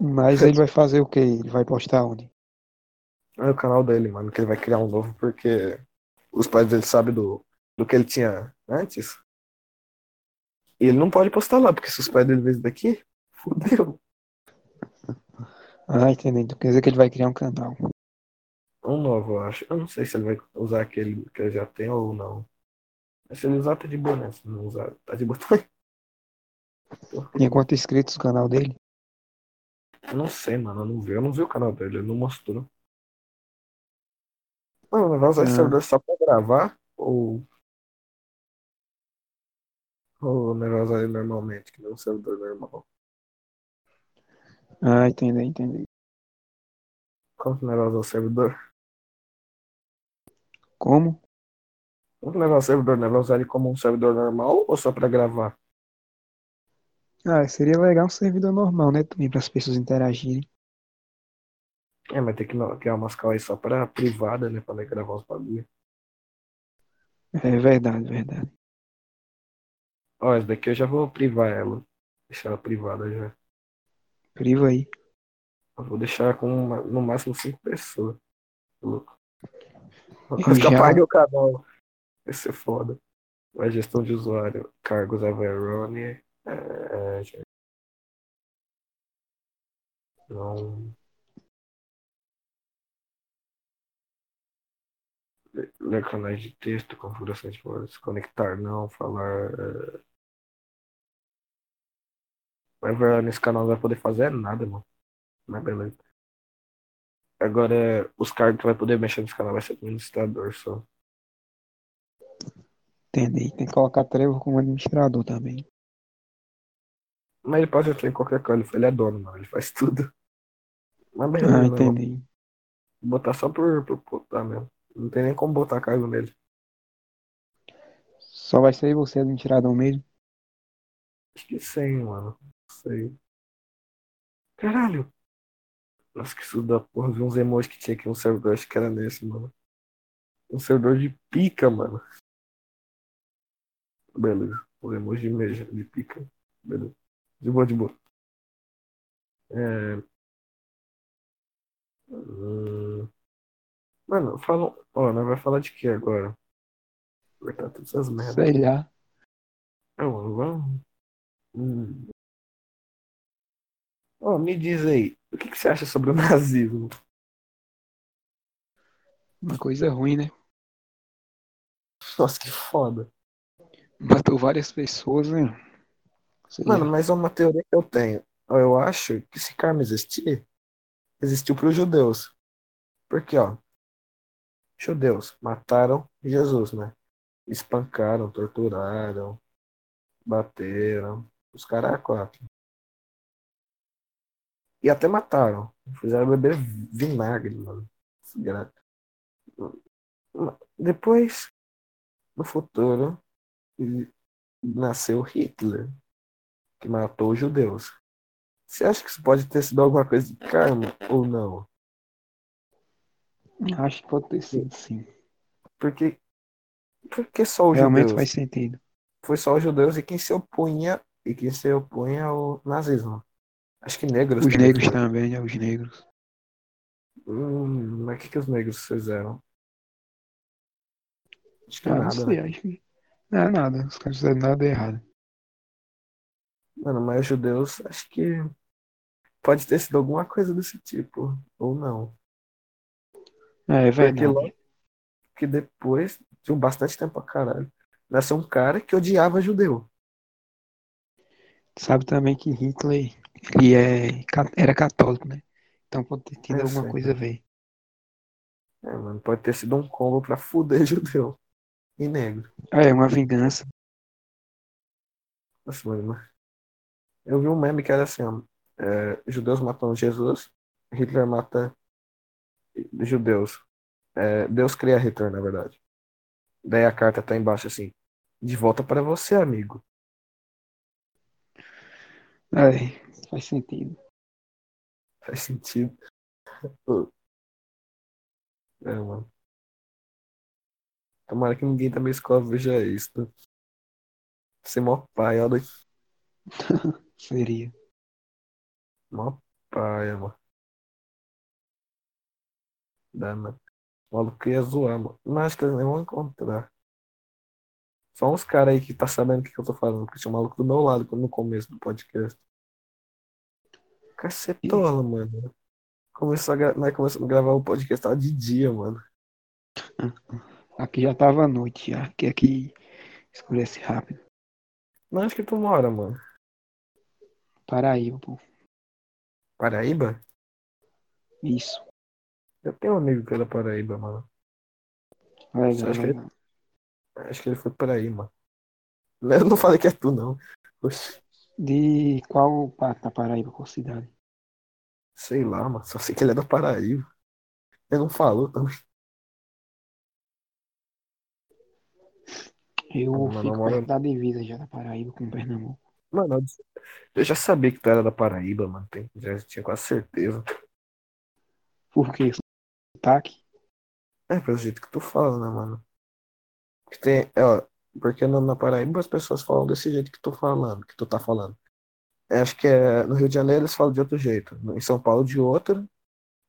Mas ele vai fazer o quê? Ele vai postar onde? É o canal dele, mano, que ele vai criar um novo porque os pais dele sabem do, do que ele tinha antes. E ele não pode postar lá, porque se os pais dele verem daqui, fudeu. Ah, entendendo. Quer dizer que ele vai criar um canal. Um novo, eu acho. Eu não sei se ele vai usar aquele que ele já tem ou não. Mas se ele usar, tá de boa, né? Se não usar, tá de boa também. Tem quantos inscritos no canal dele? Eu não sei, mano. Eu não vi. Eu não vi o canal dele, ele não mostrou. Mano, vai usar esse servidor só pra gravar? Ou. Ou aí normalmente, que não é um servidor normal. Ah, entendi, entendi. Qual que o negócio é o servidor? Como? É o é o servidor? Né? Vai usar ele como um servidor normal ou só pra gravar? Ah, seria legal um servidor normal, né? Também para as pessoas interagirem. É, mas tem que criar umas calls aí só pra privada, né? Pra gravar os bagulho. É verdade, verdade. Ó, essa daqui eu já vou privar ela. Deixar ela privada já. Priva aí. Eu vou deixar com uma- no máximo cinco pessoas. Tá louco. Quando que já- apague o canal. Vai ser foda. Vai gestão de usuário. Cargos Averone. É, é. Não. Ler canais de texto, configurações de voz, conectar não, falar. O Averone nesse canal não vai poder fazer nada, mano. Mas beleza. Agora, os cargos que vai poder mexer nesse canal vai ser administrador só. Entendi. Tem que colocar Trevor como administrador também. Mas ele pode entrar em qualquer coisa, ele é dono, mano. Ele faz tudo. Mas Ah, beleza, né? entendi. Vou botar só por, por botar mesmo. Não tem nem como botar cargo nele. Só vai ser você administrador mesmo. Acho que sim, mano. Não sei. Caralho. Nossa, que isso da porra. Vi uns emojis que tinha aqui no servidor. Acho que era nesse, mano. Um servidor de pica, mano. Beleza. O emoji mesmo de pica. Beleza. De boa, de boa. É... Hum... Mano, fala. Ó, nós vai falar de que agora? Cortar todas essas merdas. Sei lá. Não, vamos. Hum. Ó, me diz aí, o que, que você acha sobre o nazismo? Uma coisa ruim, né? Nossa, que foda. Matou várias pessoas, né? Sei Mano, lá. mas é uma teoria que eu tenho. Eu acho que se karma existir, existiu para os judeus. Porque, ó, judeus mataram Jesus, né? Espancaram, torturaram, bateram. Os caras é quatro. E até mataram. Fizeram beber vinagre, mano. Depois, no futuro, nasceu Hitler, que matou os judeus. Você acha que isso pode ter sido alguma coisa de karma ou não? Acho que pode ter sido, sim. Porque, porque só os Realmente judeus? faz sentido. Foi só os judeus e quem se opunha e quem se opunha ao nazismo. Acho que negros. Os também negros também, né? Os negros. Hum, mas o que, que os negros fizeram? Acho que Ah, não nada, sei, né? acho que. Não é nada. Os caras fizeram nada errado. Mano, mas os judeus, acho que pode ter sido alguma coisa desse tipo, ou não. É, é Porque verdade. logo que depois, de um bastante tempo pra caralho, nasceu um cara que odiava judeu. Sabe também que Hitler ele é, era católico, né? Então pode ter tido Eu alguma sei. coisa a ver. É, mano, pode ter sido um combo pra fuder judeu e negro. É, uma vingança. Nossa, mano. Eu vi um meme que era assim, ó, é, judeus matam Jesus, Hitler mata judeus. É, Deus cria Hitler, na verdade. Daí a carta tá embaixo assim, de volta para você, amigo. É, faz sentido. Faz sentido. É, mano. Tomara que ninguém da minha escola veja isso. né? Ser mó pai, olha. Seria. Mó pai, mano. Dá, mano. O maluco ia zoar, mano. Mas acho que eles nem vão encontrar. Só uns caras aí que tá sabendo o que, que eu tô falando, porque tinha um maluco do meu lado no começo do podcast. Cacetola, mano. Começou a gra... Nós começamos a gravar o podcast, tava de dia, mano. Aqui já tava noite, já. Que aqui escurece rápido. Não, acho que tu mora, mano. Paraíba, pô. Paraíba? Isso. Eu tenho um amigo que é da Paraíba, mano. Acha que- legal. Acho que ele foi por aí, mano. Eu não falei que é tu, não. Oxe, De qual parte da Paraíba, qual cidade? sei lá, mano. Só sei que ele é da Paraíba. Ele não falou também. Eu mano, fico moro- perto da divisa já da Paraíba com Pernambuco. Mano, eu- já sabia que tu era da Paraíba, mano. Já tinha quase certeza. Por quê? Sotaque? É, pelo jeito que tu fala, né, mano? Que tem, é, ó, porque na Paraíba as pessoas falam desse jeito que tu falando, que tu tá falando. Eu acho que é, no Rio de Janeiro eles falam de outro jeito. Em São Paulo de outro.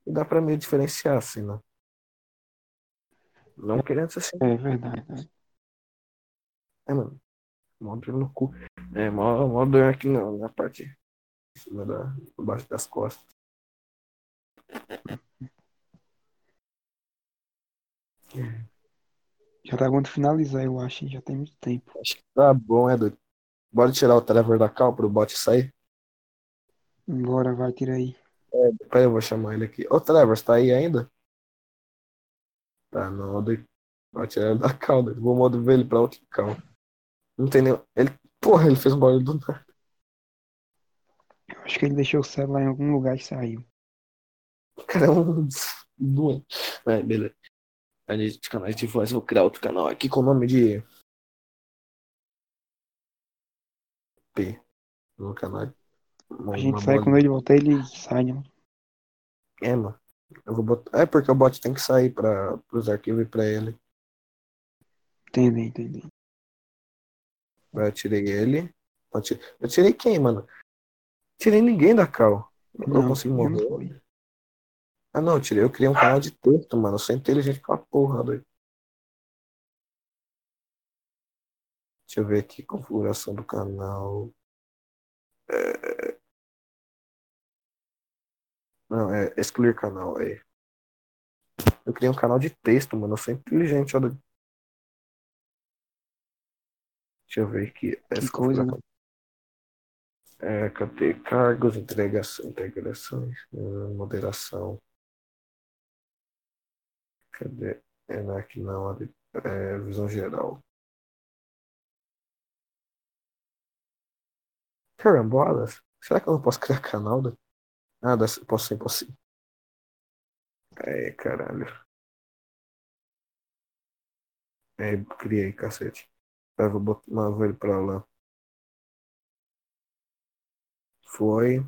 E dá pra meio diferenciar, assim, né? Não querendo ser assim. É verdade. né? É, mano. Mó dor no cu. É, mó, mó dor aqui na, na parte. Em cima da, das costas. Já tá quando finalizar, eu acho. Já tem muito tempo. Acho que tá bom, é, doido. Bora tirar o Trevor da cal pro bot sair? Agora vai, tira aí. Peraí, eu vou chamar ele aqui. Ô, Trevor, você tá aí ainda? Tá, não, doido. Vou tirar ele da cal, doido. Vou mover ele pra outro cal. Não tem nem. Ele. Porra, ele fez um barulho do nada. Eu acho que ele deixou o celular em algum lugar e saiu. O cara é um doente. É, beleza. A gente, canais de influência, vou criar outro canal aqui com o nome de. P. No canal. Uma- A gente sai bola- quando ele voltar, ele sai, né? É, mano. Eu vou botar. É porque o bot tem que sair para os arquivos e pra ele. Entendi, entendi. Eu tirei ele. Eu tirei, eu tirei quem, mano? Tirei ninguém da Cal. Eu Não, não morrer. fui. Ah, não, tirei. Eu criei um canal de texto, mano. Eu sou inteligente pra porra, doido. Deixa eu ver aqui. Configuração do canal. É... Não, é excluir canal. Aí. Eu criei um canal de texto, mano. Eu sou inteligente, ó. doido. Deixa eu ver aqui. Essa coisa. É, cadê? Cargos, entregação, integrações, moderação. Cadê? É, é aqui não, ali. É, visão geral. Carambolas? Será que eu não posso criar canal? né? Ah, dá- posso sim, posso sim. É, caralho. É, criei, cacete. Eu vou botar vou ele pra lá. Foi.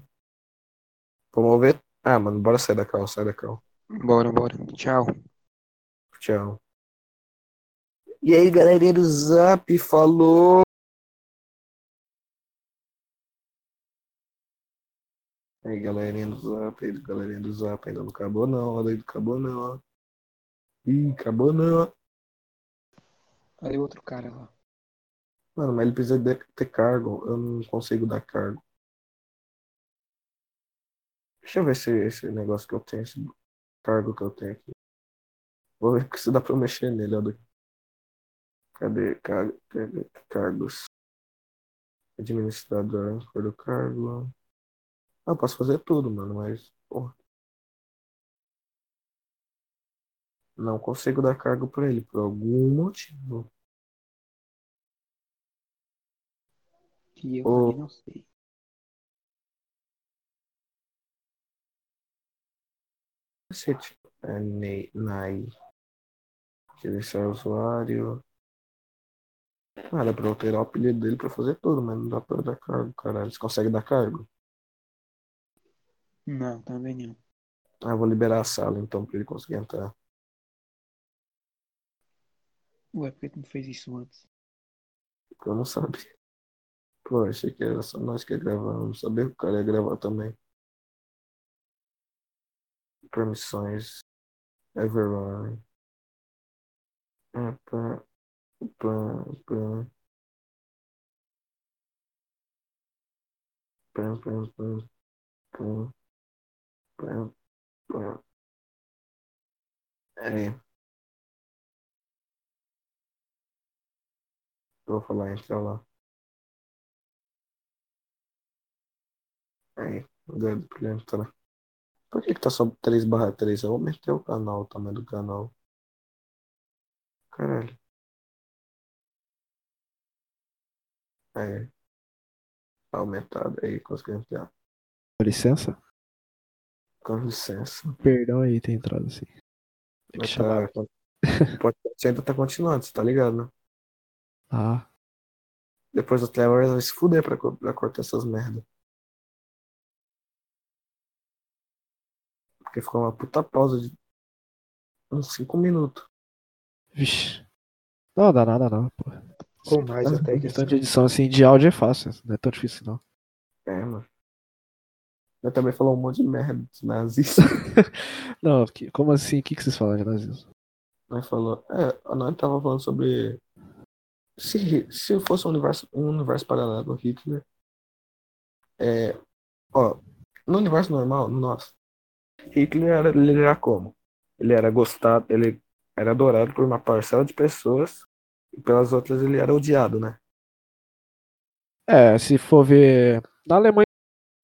Promover. Ah, mano, bora sair da cal, sai da cal. Bora, bora. Tchau. Tchau. E aí, galerinha do Zap, falou! E aí, galerinha do Zap, aí, galerinha do Zap, ainda não acabou não, olha aí, não acabou não, ó. Ih, acabou não, ó. Olha o outro cara lá. Mano, mas ele precisa de ter cargo, eu não consigo dar cargo. Deixa eu ver se esse negócio que eu tenho, esse cargo que eu tenho aqui. Vou ver se dá pra mexer nele, ó. Cadê? Car- cadê? Cargos. Administrador, cor do cargo. Ah, eu posso fazer tudo, mano, mas. Porra. Não consigo dar cargo pra ele por algum motivo. Que eu não sei. Cacete. É, Nai. O usuário. Ah, dá pra alterar o apelido dele pra fazer tudo, mas não dá pra dar cargo, caralho. Você consegue dar cargo? Não, também não. Ah, eu vou liberar a sala então pra ele conseguir entrar. Ué, por que tu não fez isso antes? Porque eu não sabia. Pô, achei que era só nós que ia gravar. Eu não sabia que o cara ia gravar também. Permissões. Everrun. Ah, pá, pá, pá. Pá, pá, pá, pá. Pá, pá. É. Vou falar, entra lá. Aí, doido pra ele entrar. Por que que tá só 3 barra 3? Eu vou meter o canal, o tamanho do canal. Caralho. É. Tá aumentado aí, consegui ampliar. Com licença? Com licença. Perdão aí ter entrado assim. Tem que Mas chamar. tá, o podcast ainda tá continuando, você tá ligado, né? Ah, Depois o Trevor vai se fuder pra, pra cortar essas merda. Porque ficou uma puta pausa de uns 5 minutos. Vixe. Não, dá nada não, pô. Ou mais até que Questão de edição assim de áudio é fácil, não é tão difícil não. É, mano. Eu também falou um monte de merda dos nazistas. Não, que- como assim? O que, que vocês falam de nazismo? Nós falou. É, nós tava falando sobre. Se, se fosse um universo, um universo paralelo, Hitler. É, ó, no universo normal, no nosso, Hitler era, ele era como? Ele era gostado, ele era adorado por uma parcela de pessoas e pelas outras ele era odiado, né? É, se for ver. Na Alemanha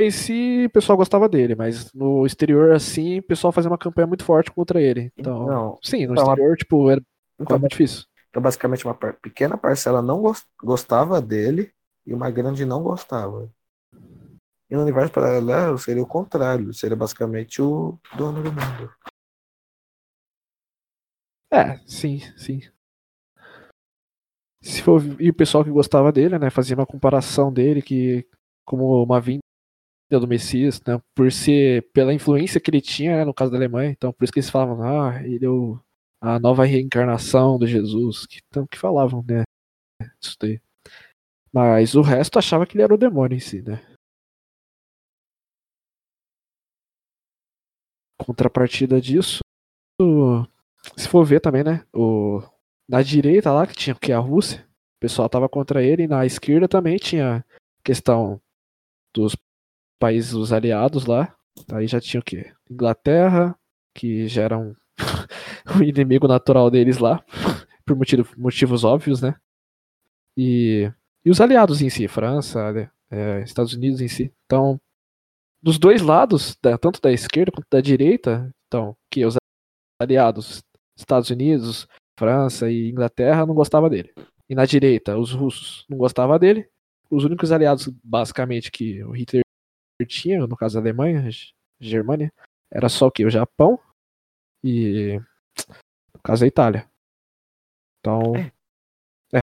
em si, o pessoal gostava dele, mas no exterior, assim, o pessoal fazia uma campanha muito forte contra ele. Então, Não. sim, no então, exterior, tipo, era Então, muito difícil. então, basicamente, uma pequena parcela não gos- gostava dele e uma grande não gostava. E no universo paralelo seria o contrário, seria basicamente o dono do mundo. É, sim, sim. Se for e o pessoal que gostava dele, né, fazia uma comparação dele que como uma vinda do Messias, né, por ser pela influência que ele tinha, né, no caso da Alemanha, então por isso que eles falavam, ah, ele é o a nova reencarnação de Jesus, que, então, que falavam, né? Isso daí. Mas o resto achava que ele era o demônio em si, né? Contrapartida disso, se for ver também, né? O, na direita lá, que tinha que a Rússia, o pessoal tava contra ele, e na esquerda também tinha questão dos países aliados lá. Aí já tinha o quê? Inglaterra, que já era um, um inimigo natural deles lá, por motivo, motivos óbvios, né? E, e os aliados em si, França, né? é, Estados Unidos em si. Então, dos dois lados, tanto da esquerda quanto da direita, então, que os aliados, Estados Unidos, França e Inglaterra, não gostava dele. E na direita, os russos não gostavam dele. Os únicos aliados, basicamente, que o Hitler tinha, no caso a Alemanha, Germânia, era só o que? O Japão e no caso a Itália. Então. É.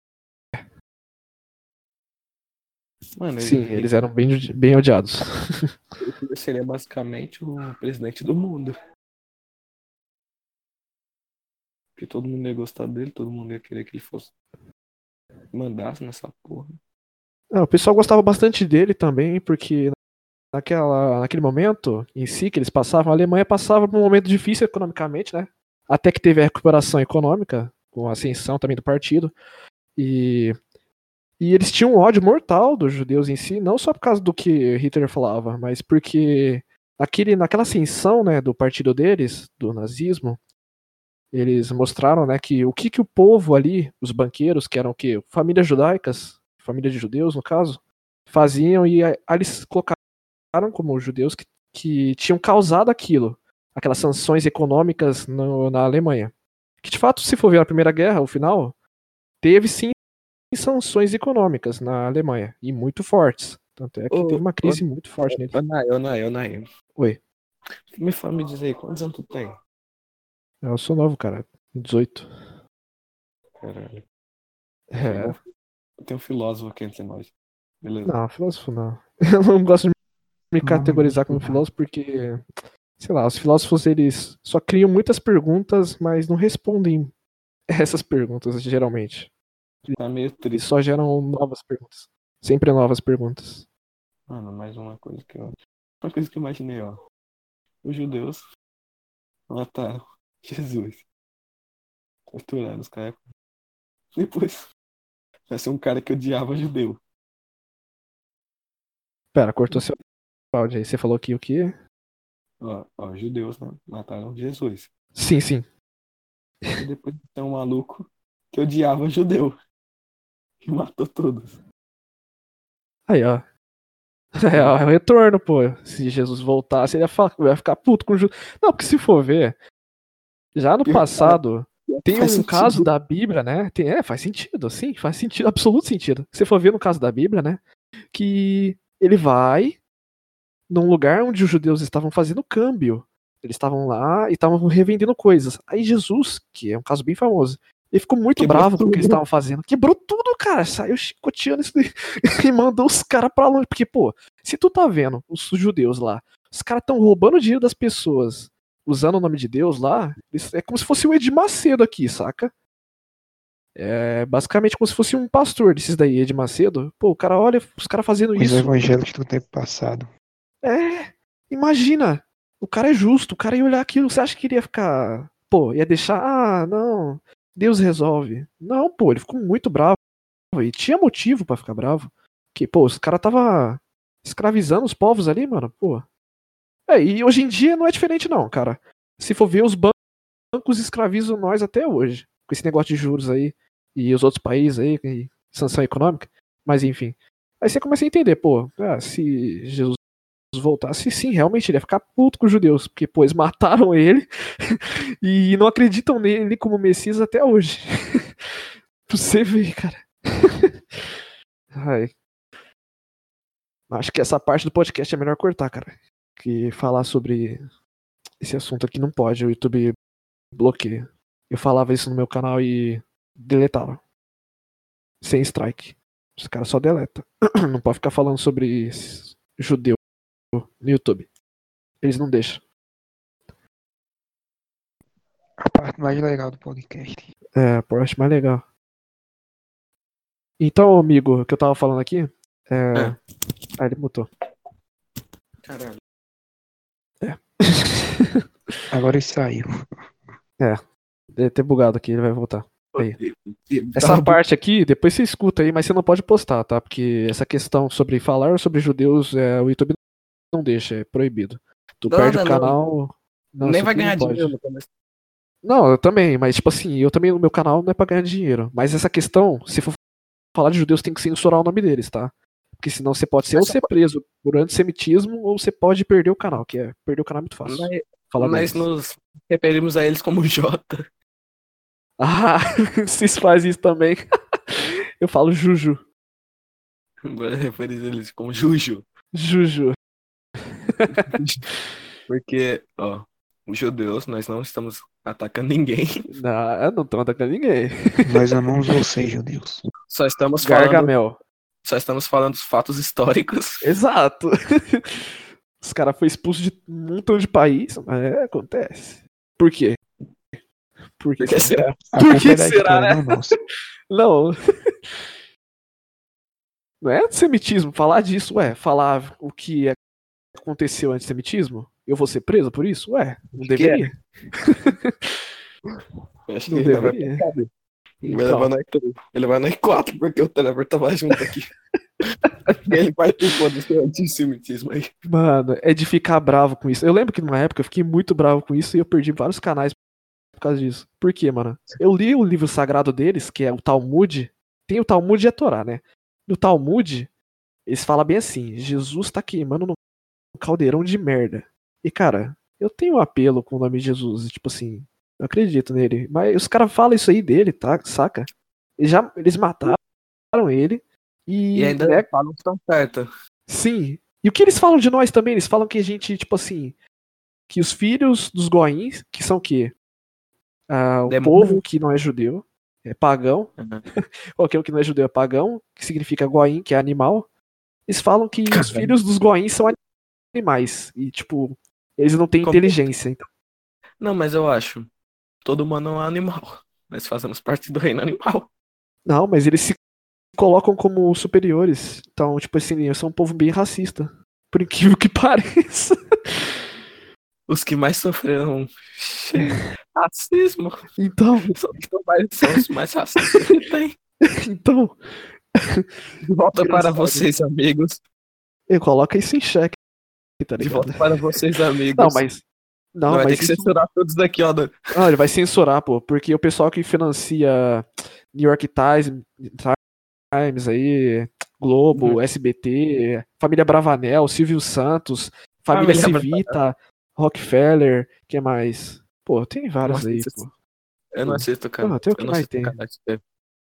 Mano, Sim, ele... eles eram bem, bem odiados. Ele seria basicamente o presidente do mundo. Porque todo mundo ia gostar dele, todo mundo ia querer que ele fosse. Mandasse nessa porra. Não, o pessoal gostava bastante dele também, porque naquela, naquele momento em si que eles passavam, a Alemanha passava por um momento difícil economicamente, né? Até que teve a recuperação econômica, com a ascensão também do partido. E, e eles tinham um ódio mortal dos judeus em si, não só por causa do que Hitler falava, mas porque aquele, naquela ascensão né, do partido deles, do nazismo, eles mostraram né, que o que, que o povo ali, os banqueiros, que eram o quê? Famílias judaicas, família de judeus no caso, faziam e aí eles colocaram como judeus que, que tinham causado aquilo, aquelas sanções econômicas no, na Alemanha. Que de fato, se for ver a Primeira Guerra, o final, teve sim sanções econômicas na Alemanha, e muito fortes. Tanto é que ô, teve uma crise ô, muito forte nele. Nael, Nael, Nael. Oi. Me fala, me diz aí, quantos anos tu tem? Eu sou novo, cara. 18. Caralho. É. Tem um filósofo aqui entre nós. Beleza. Não, filósofo não. Eu não gosto de me categorizar como filósofo porque, sei lá, os filósofos eles só criam muitas perguntas, mas não respondem essas perguntas geralmente. Tá meio triste. Eles só geram novas perguntas. Sempre novas perguntas. Mano, mais uma coisa que eu. Uma coisa que eu imaginei, ó. Os judeus mataram Jesus. Torturaram os caras. Depois. Vai ser um cara que odiava judeu. Pera, cortou seu áudio aí. Você falou que o quê? Ó, ó, judeus né? mataram Jesus. Sim, sim. E depois tem um maluco que odiava judeu. E matou todos. Aí, ó. É, ó, é o retorno, pô. Se Jesus voltasse, ele ia, falar, ia ficar puto com o judeu. Não, porque se for ver, já no passado, tem um caso da Bíblia, né? Tem, é, faz sentido, sim, faz sentido, absoluto sentido. Se for ver no caso da Bíblia, né? Que ele vai num lugar onde os judeus estavam fazendo câmbio. Eles estavam lá e estavam revendendo coisas. Aí Jesus, que é um caso bem famoso, ele ficou muito Quebrou bravo tudo. com o que eles estavam fazendo. Quebrou tudo, cara. Saiu chicoteando isso e mandou os caras pra longe. Porque, pô, se tu tá vendo os judeus lá, os caras estão roubando o dinheiro das pessoas, usando o nome de Deus lá, é como se fosse o Ed Macedo aqui, saca? É basicamente como se fosse um pastor desses daí, Ed Macedo. Pô, o cara olha os caras fazendo Os isso. evangélicos do tempo passado. É, imagina. O cara é justo, o cara ia olhar aquilo, você acha que iria ficar. Pô, ia deixar. Ah, não. Deus resolve. Não, pô, ele ficou muito bravo. E tinha motivo para ficar bravo. Que, pô, os cara tava escravizando os povos ali, mano, pô. É, e hoje em dia não é diferente, não, cara. Se for ver, os bancos escravizam nós até hoje. Com esse negócio de juros aí. E os outros países aí, e sanção econômica. Mas enfim. Aí você começa a entender, pô, ah, se Jesus voltasse, sim, realmente ele ia ficar puto com os judeus, porque, pô, eles mataram ele e não acreditam nele como Messias até hoje. você ver, cara. Ai. Acho que essa parte do podcast é melhor cortar, cara. Que falar sobre esse assunto aqui não pode, o YouTube bloqueia. Eu falava isso no meu canal e deletava. Sem strike. Os caras só deleta. Não pode ficar falando sobre judeu no YouTube. Eles não deixam. A parte mais legal do podcast. É, a parte mais legal. Então, amigo, o que eu tava falando aqui. É... É. Ah, ele mutou. Caralho. Agora ele saiu. Deve ter bugado aqui, ele vai voltar. Aí. Essa tá- parte aqui, depois você escuta aí, mas você não pode postar, tá? Porque essa questão sobre falar sobre judeus, é, o YouTube não deixa, é proibido. Tu Não, perde não, o canal. Não, Nem vai ganhar dinheiro começo. Não, eu também, mas tipo assim, eu também no meu canal não é pra ganhar dinheiro. Mas essa questão, se for falar de judeus, tem que censurar o nome deles, tá? Porque senão você pode ser ou Mas só ser preso por antissemitismo ou você pode perder o canal, que é perder o canal é muito fácil. Nós, Falar nós deles. nos referimos a eles como Jota. Ah, vocês fazem isso também. eu falo Juju. Agora referimos a eles como Juju. Juju. Porque, ó, os judeus, nós não estamos atacando ninguém. Não, não tô atacando ninguém. Nós amamos vocês, judeus. Só estamos falando, Gargamel. Só estamos falando dos fatos históricos. Exato. Os caras foram expulsos de um montão de país. mas É, acontece. Por quê? Por que Porque será? Por que é será, né? não nossa. Não. É antissemitismo falar disso, ué. Falar o que aconteceu antissemitismo? Eu vou ser preso por isso? Ué, não que é. deveria. Acho Não que vai, deveria. Ele vai levar nós três. Ele vai nós quatro, porque o Trevor tava junto aqui. Ele participou desse antissemitismo aí. Mano, é de ficar bravo com isso. Eu lembro que numa época eu fiquei muito bravo com isso e eu perdi vários canais por causa disso. Por quê, mano? Eu li o livro sagrado deles, que é o Talmud. Tem o Talmud e a Torá, né? No Talmud, eles falam bem assim: Jesus tá queimando no caldeirão de merda. E, cara, eu tenho um apelo com o nome de Jesus. Tipo assim, eu acredito nele. Mas os caras falam isso aí dele, tá? Saca? Eles, já, eles mataram ele. E, E ainda né, falam que estão certo. Sim. E o que eles falam de nós também? Eles falam que a gente, tipo assim, que os filhos dos goins, que são o quê? Ah, o Demônio. povo que não é judeu, é pagão. Uhum. Qualquer um que não é judeu é pagão, que significa goim, que é animal. Eles falam que os Caralho. filhos dos goins são animais. E, tipo, eles não têm Como- inteligência. Então, Não, mas eu acho. Todo humano é um animal. Nós fazemos parte do reino animal. não, mas eles se colocam como superiores. Então, tipo assim, eu sou um povo bem racista. Por incrível que pareça. Os que mais sofreram racismo Então, são, são são os mais racistas que tem. então, De volta para vocês, amigos. Eu coloco isso em xeque, tá De volta para vocês, amigos. Não, mas. Não, vai ter que isso... censurar todos daqui, ó. não, ele vai censurar, pô, porque o pessoal que financia New York Times, Times aí, Globo, Uhum. SBT, Família Bravanel, Silvio Santos, Família Família Civita, Rockefeller, que mais? Pô, tem vários aí, pô. Eu não assisto, cara. Ah, tem o que não mais tem. TV.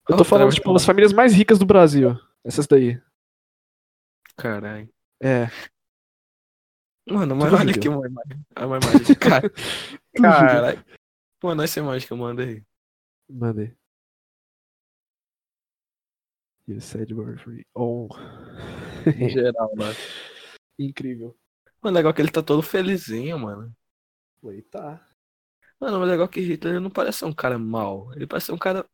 Eu tô Oh, falando, tipo, as famílias mais ricas do Brasil. Essas daí. Caralho. É. Mano, mas olha aqui uma imagem. Uma imagem de cara. Caralho. Mano, essa imagem que eu mando aí. Mandei. You said were free. Oh. Em geral, mano. Incrível. Mano, legal que ele tá todo felizinho, mano. Falei, tá. Mano, mas legal que Hitler não parece ser um cara mau. Ele parece ser um cara.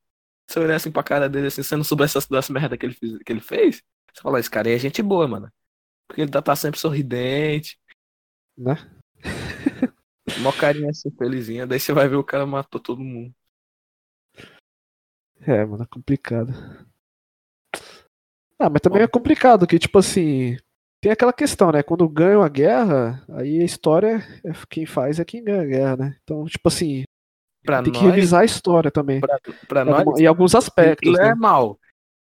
Se eu olhar assim pra cara dele, assim, você não souber essas das merda que ele, fez, que ele fez, você fala, esse cara aí é gente boa, mano. Porque ele tá, tá sempre sorridente, Né? mó carinha assim, felizinha. Daí você vai ver o cara matou todo mundo. É, mano, é complicado. Ah, mas também é complicado que, tipo assim, tem aquela questão, né? Quando ganham a guerra, aí a história, é quem faz é quem ganha a guerra, né? Então, tipo assim, Pra tem que nós, revisar a história também. pra, pra Em nós, em alguns aspectos, Hitler né? é mal.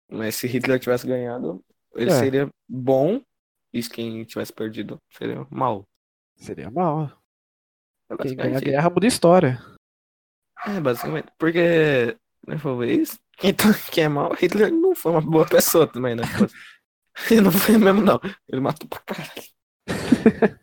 Mas se Hitler tivesse ganhado, ele É. seria bom. E se quem tivesse perdido seria mal. Seria mal. É Quem ganha a guerra muda a história. É, basicamente. Porque, né, for ver isso, quem, tá, quem é mal, Hitler não foi uma boa pessoa também, né? Tipo, Ele não foi mesmo, não. Ele matou pra caralho.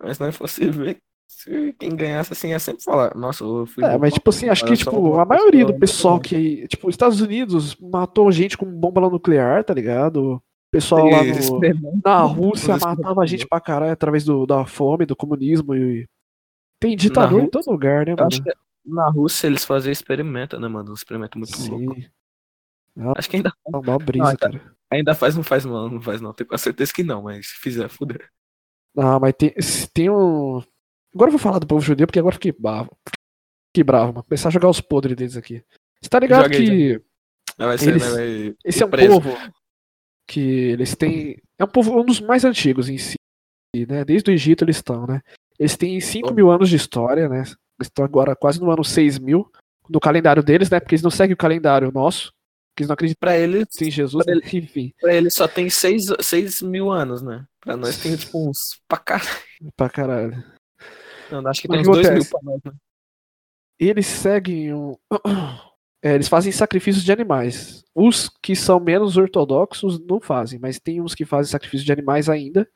Mas não é fosse ver, se quem ganhasse assim, ia sempre falar, nossa, eu fui É, mas tipo assim, acho que tipo, a maioria do pessoal muito que, tipo, os Estados Unidos matou gente com bomba nuclear, tá ligado? Pessoal lá no, na Rússia matava gente pra caralho através do, da fome, do comunismo e tem ditador em todo lugar, né, mano? acho, que, na Rússia eles fazem experimento, né, mano? Um experimento muito louco. Sim. Acho que ainda, É uma brisa, Ah, tá. cara. ainda faz, não faz, não, não faz, não. Tenho certeza que não, mas se fizer, fuder. Ah, mas tem, tem um. Agora eu vou falar do povo judeu, porque agora eu fiquei bravo. Fiquei bravo, mano. Começar a jogar os podres deles aqui. Você tá ligado Joga aí, que ser, Eles- vai... esse é um preso. povo que eles têm. É um povo um dos mais antigos em si, né? Desde o Egito eles estão, né? Eles têm 5 Oh. mil anos de história, né? Eles estão agora quase no ano 6 mil no calendário deles, né? Porque eles não seguem o calendário nosso, porque eles não acreditam Pra eles, em Jesus, Pra né? enfim, pra eles só tem 6 seis, seis mil anos, né? Pra nós tem tipo uns pra caralho. pra caralho. Não, acho que Mas tem uns que 2 mil pra nós, né? eles seguem um. É, eles fazem sacrifícios de animais. Os que são menos ortodoxos não fazem, mas tem uns que fazem sacrifício de animais ainda.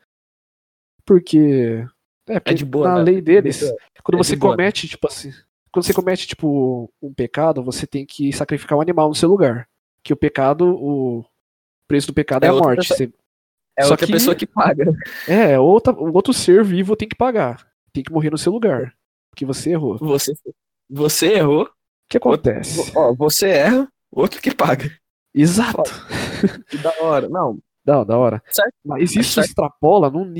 Porque. É, porque de boa, na né? lei deles, quando é de você boa, comete, tipo assim. Quando você comete, tipo, um pecado, você tem que sacrificar um animal no seu lugar. Que o pecado, o preço do pecado é, É a morte. pessoa- Você- É Só outra que- pessoa que paga. É, outra, o outro ser vivo tem que pagar. Tem que morrer no seu lugar. Porque você errou. Você, você errou, que acontece? ó, você erra, outro que paga. Exato. Que da hora. Não, Não, da hora. Certo. Mas isso Certo. extrapola num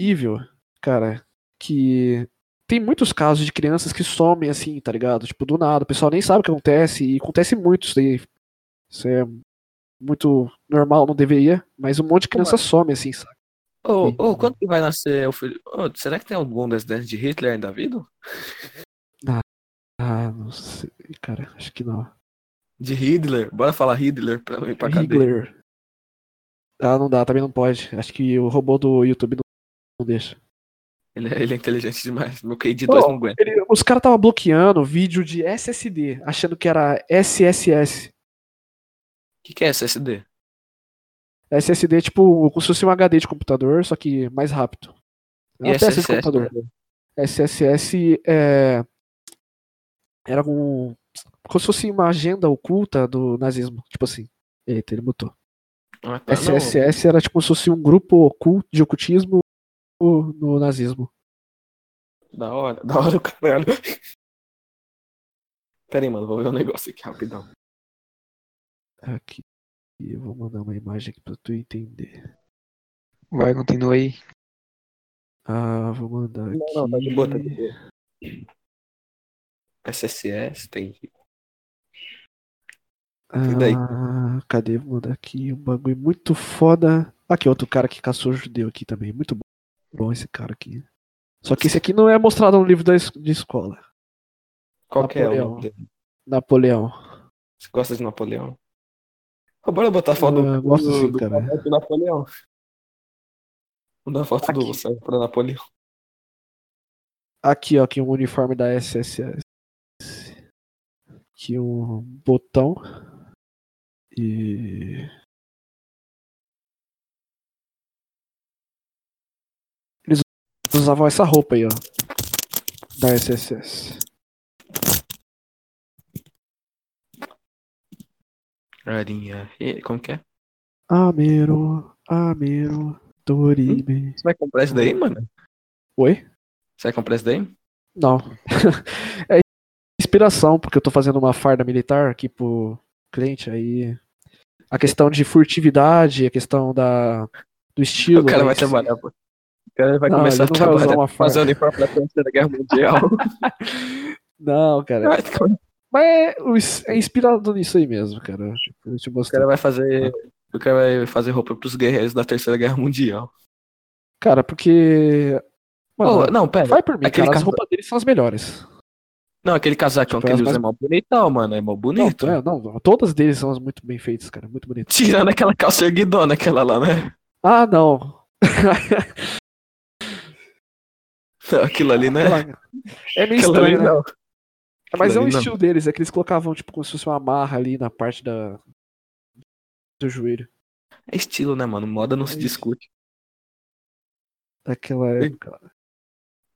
nível, cara, que tem muitos casos de crianças que somem assim, tá ligado? Tipo, do nada, o pessoal nem sabe o que acontece, e acontece muito isso daí. Isso é muito normal, não deveria, mas um monte de criança some assim, sabe? Ô, Sim. ô, quando que vai nascer o filho? Ô, será que tem algum descendente de Hitler ainda vivo? Ah, não sei, cara, acho que não. De Hitler? Bora falar Hitler pra não ir pra cadeia. Hitler. Ah, não dá, também não pode. Acho que o robô do YouTube não, deixa. Ele, é- ele é inteligente demais. Meu QI 2 Ô, não aguenta. Ele- os caras estavam bloqueando vídeo de SSD, achando que era SSS. O que, que é SSD? SSD é tipo como se fosse um HD de computador, só que mais rápido. É E peça de SSS? computador. SSS é... era um. Como se fosse uma agenda oculta do nazismo. Tipo assim. Eita, ele mutou. Ah, tá, não. SSS era tipo como se fosse um grupo oculto de ocultismo no nazismo. Da hora, da hora o caralho. Pera aí, mano, vou ver um negócio aqui rapidão. Aqui. Eu vou mandar uma imagem aqui pra tu entender. Vai, continua aí. Ah, vou mandar aqui. Não, não, tá de boa, tá de boa. SSS, tem. E daí? Ah, cadê? Vou mandar aqui um bagulho muito foda. Aqui, outro cara que caçou judeu aqui também. Muito bom, bom esse cara aqui. Só que esse aqui não é mostrado no livro da de escola. Qual que é o Napoleão. nome dele? Napoleão. Você gosta de Napoleão? Ô, bora botar foto Ah, do, gosto do, sim, do, cara. do Napoleão. Vou dar foto do Aqui. Sérgio pra Napoleão. Aqui, ó, aqui um uniforme da SSS. Aqui um botão. E. Eles usavam essa roupa aí, ó. Da SSS. Carinha. E, como que é? Amero, Amero, Dorime. Você vai comprar isso daí, mano? Oi? Você vai comprar isso daí? Não. é inspiração, porque eu tô fazendo uma farda militar aqui pro cliente, aí. A questão de furtividade, a questão da, do estilo. o cara né, vai trabalhar, pô. O cara vai Não, começar a trabalhar, fazer uniforme pra Terceira Guerra Mundial. Não, cara. O Mas é, o- é inspirado nisso aí mesmo, cara. Tipo, mostrei. cara vai fazer. O cara vai fazer roupa pros guerreiros da Terceira Guerra Mundial. Cara, porque. Mano, Ô, não, pera. vai por mim, aquele cara. As roupas deles são as melhores. Não, aquele casacão Tipo, que ele as usa é mais- mó bonitão, mano. É mó Não, bonito. é, não, todas deles são muito bem feitas, cara. Muito bonitas. Tirando aquela calça erguidona, aquela lá, né? Ah, não. Aquilo ali, né? É meio Aquilo ali estranho, né? não. Mas é um não. estilo deles, é que eles colocavam, tipo, como se fosse uma amarra ali na parte da. do joelho. É estilo, né, mano? Moda não se É discute. Daquela época.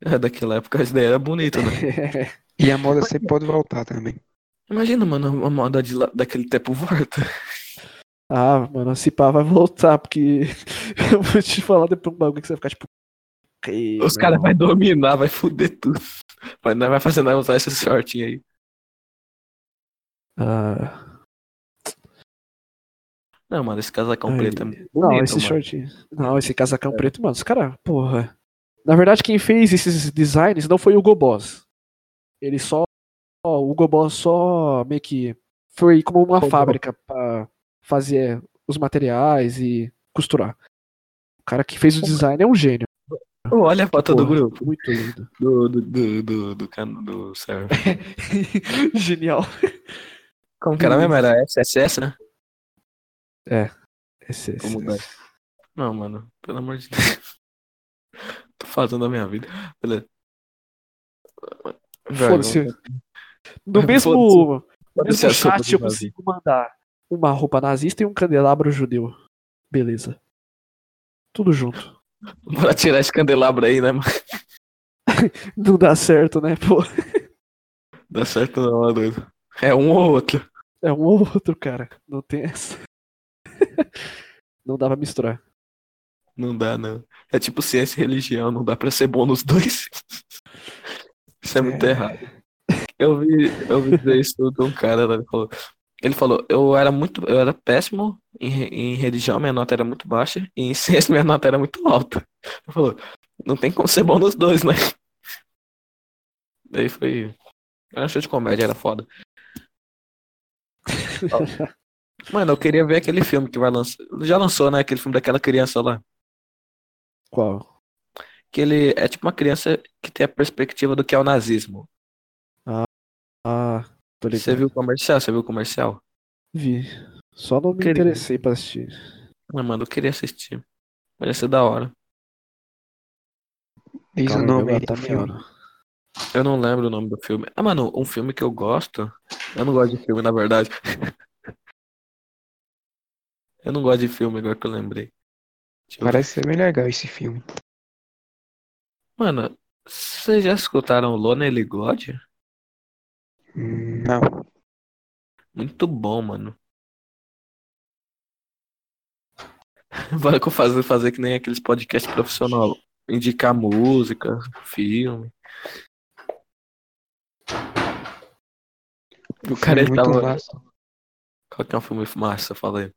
É, daquela época isso daí era bonito, né? E a moda sempre pode voltar também. Imagina, mano, uma moda de lá- daquele tempo volta. ah, mano, se pá vai voltar, porque eu vou te falar depois um bagulho que você vai ficar tipo. "Ok, Os caras irmão." vão dominar, vai foder tudo. Mas não vai fazer nada usar esse shortinho aí. Ah, Não, mano, esse casacão Ai, preto é bonito, não, esse mano. short. Não, esse casacão preto, mano. Os caras, porra. Na verdade, quem fez esses designs não foi o Hugo Boss. Ele só. O Hugo Boss só meio que foi como uma Comprou. fábrica pra fazer os materiais e costurar. O cara que fez o design é um gênio. Olha a foto do grupo. Muito lindo. Do, do, do, do, do, do server. Genial. Como que era mesmo? Era SSS, né? Vou mudar. Não, mano, pelo amor de Deus. Tô fazendo a minha vida. Beleza. Foda-se. No mesmo, no mesmo chat eu consigo mandar uma roupa nazista e um candelabro judeu. Beleza. Tudo junto. Bora tirar esse candelabro aí, né, mano? Não dá certo, né, pô? Dá certo não, é doido. É um ou outro. É um ou outro, cara. Não tem essa. Não dá pra misturar. Não dá, não. É tipo ciência e religião, não dá pra ser bom nos dois. Isso é muito É. errado. Eu vi, eu vi dizer isso de um cara, né, ele falou, ele falou, eu era muito, eu era péssimo em, em religião, minha nota era muito baixa, e em ciência minha nota era muito alta. Ele falou, não tem como ser bom nos dois, né? Daí foi. Era um show de comédia, era foda. Mano, eu queria ver aquele filme que vai lançar. Já lançou, né? Aquele filme daquela criança lá. Qual? Que ele é tipo uma criança que tem a perspectiva do que é o nazismo. Ah, tô ligado. Você viu o comercial? Você viu o comercial? Vi. Só não me Queria. interessei pra assistir. Ah, mano, eu queria assistir. Ia ser da hora. Diz o nome eu aí hora. Eu não lembro o nome do filme. Ah, mano, um filme que eu gosto. Eu não gosto de filme, na verdade. eu não gosto de filme, agora que eu lembrei. Deixa eu. Parece ser bem legal esse filme. Mano, vocês já escutaram Lonely God? Hum, Não. Muito bom, mano. Bora que eu fazer, fazer que nem aqueles podcasts profissional. Indicar música, filme. O cara ele Filme muito tava. massa. Qual que é um filme massa? Fala aí.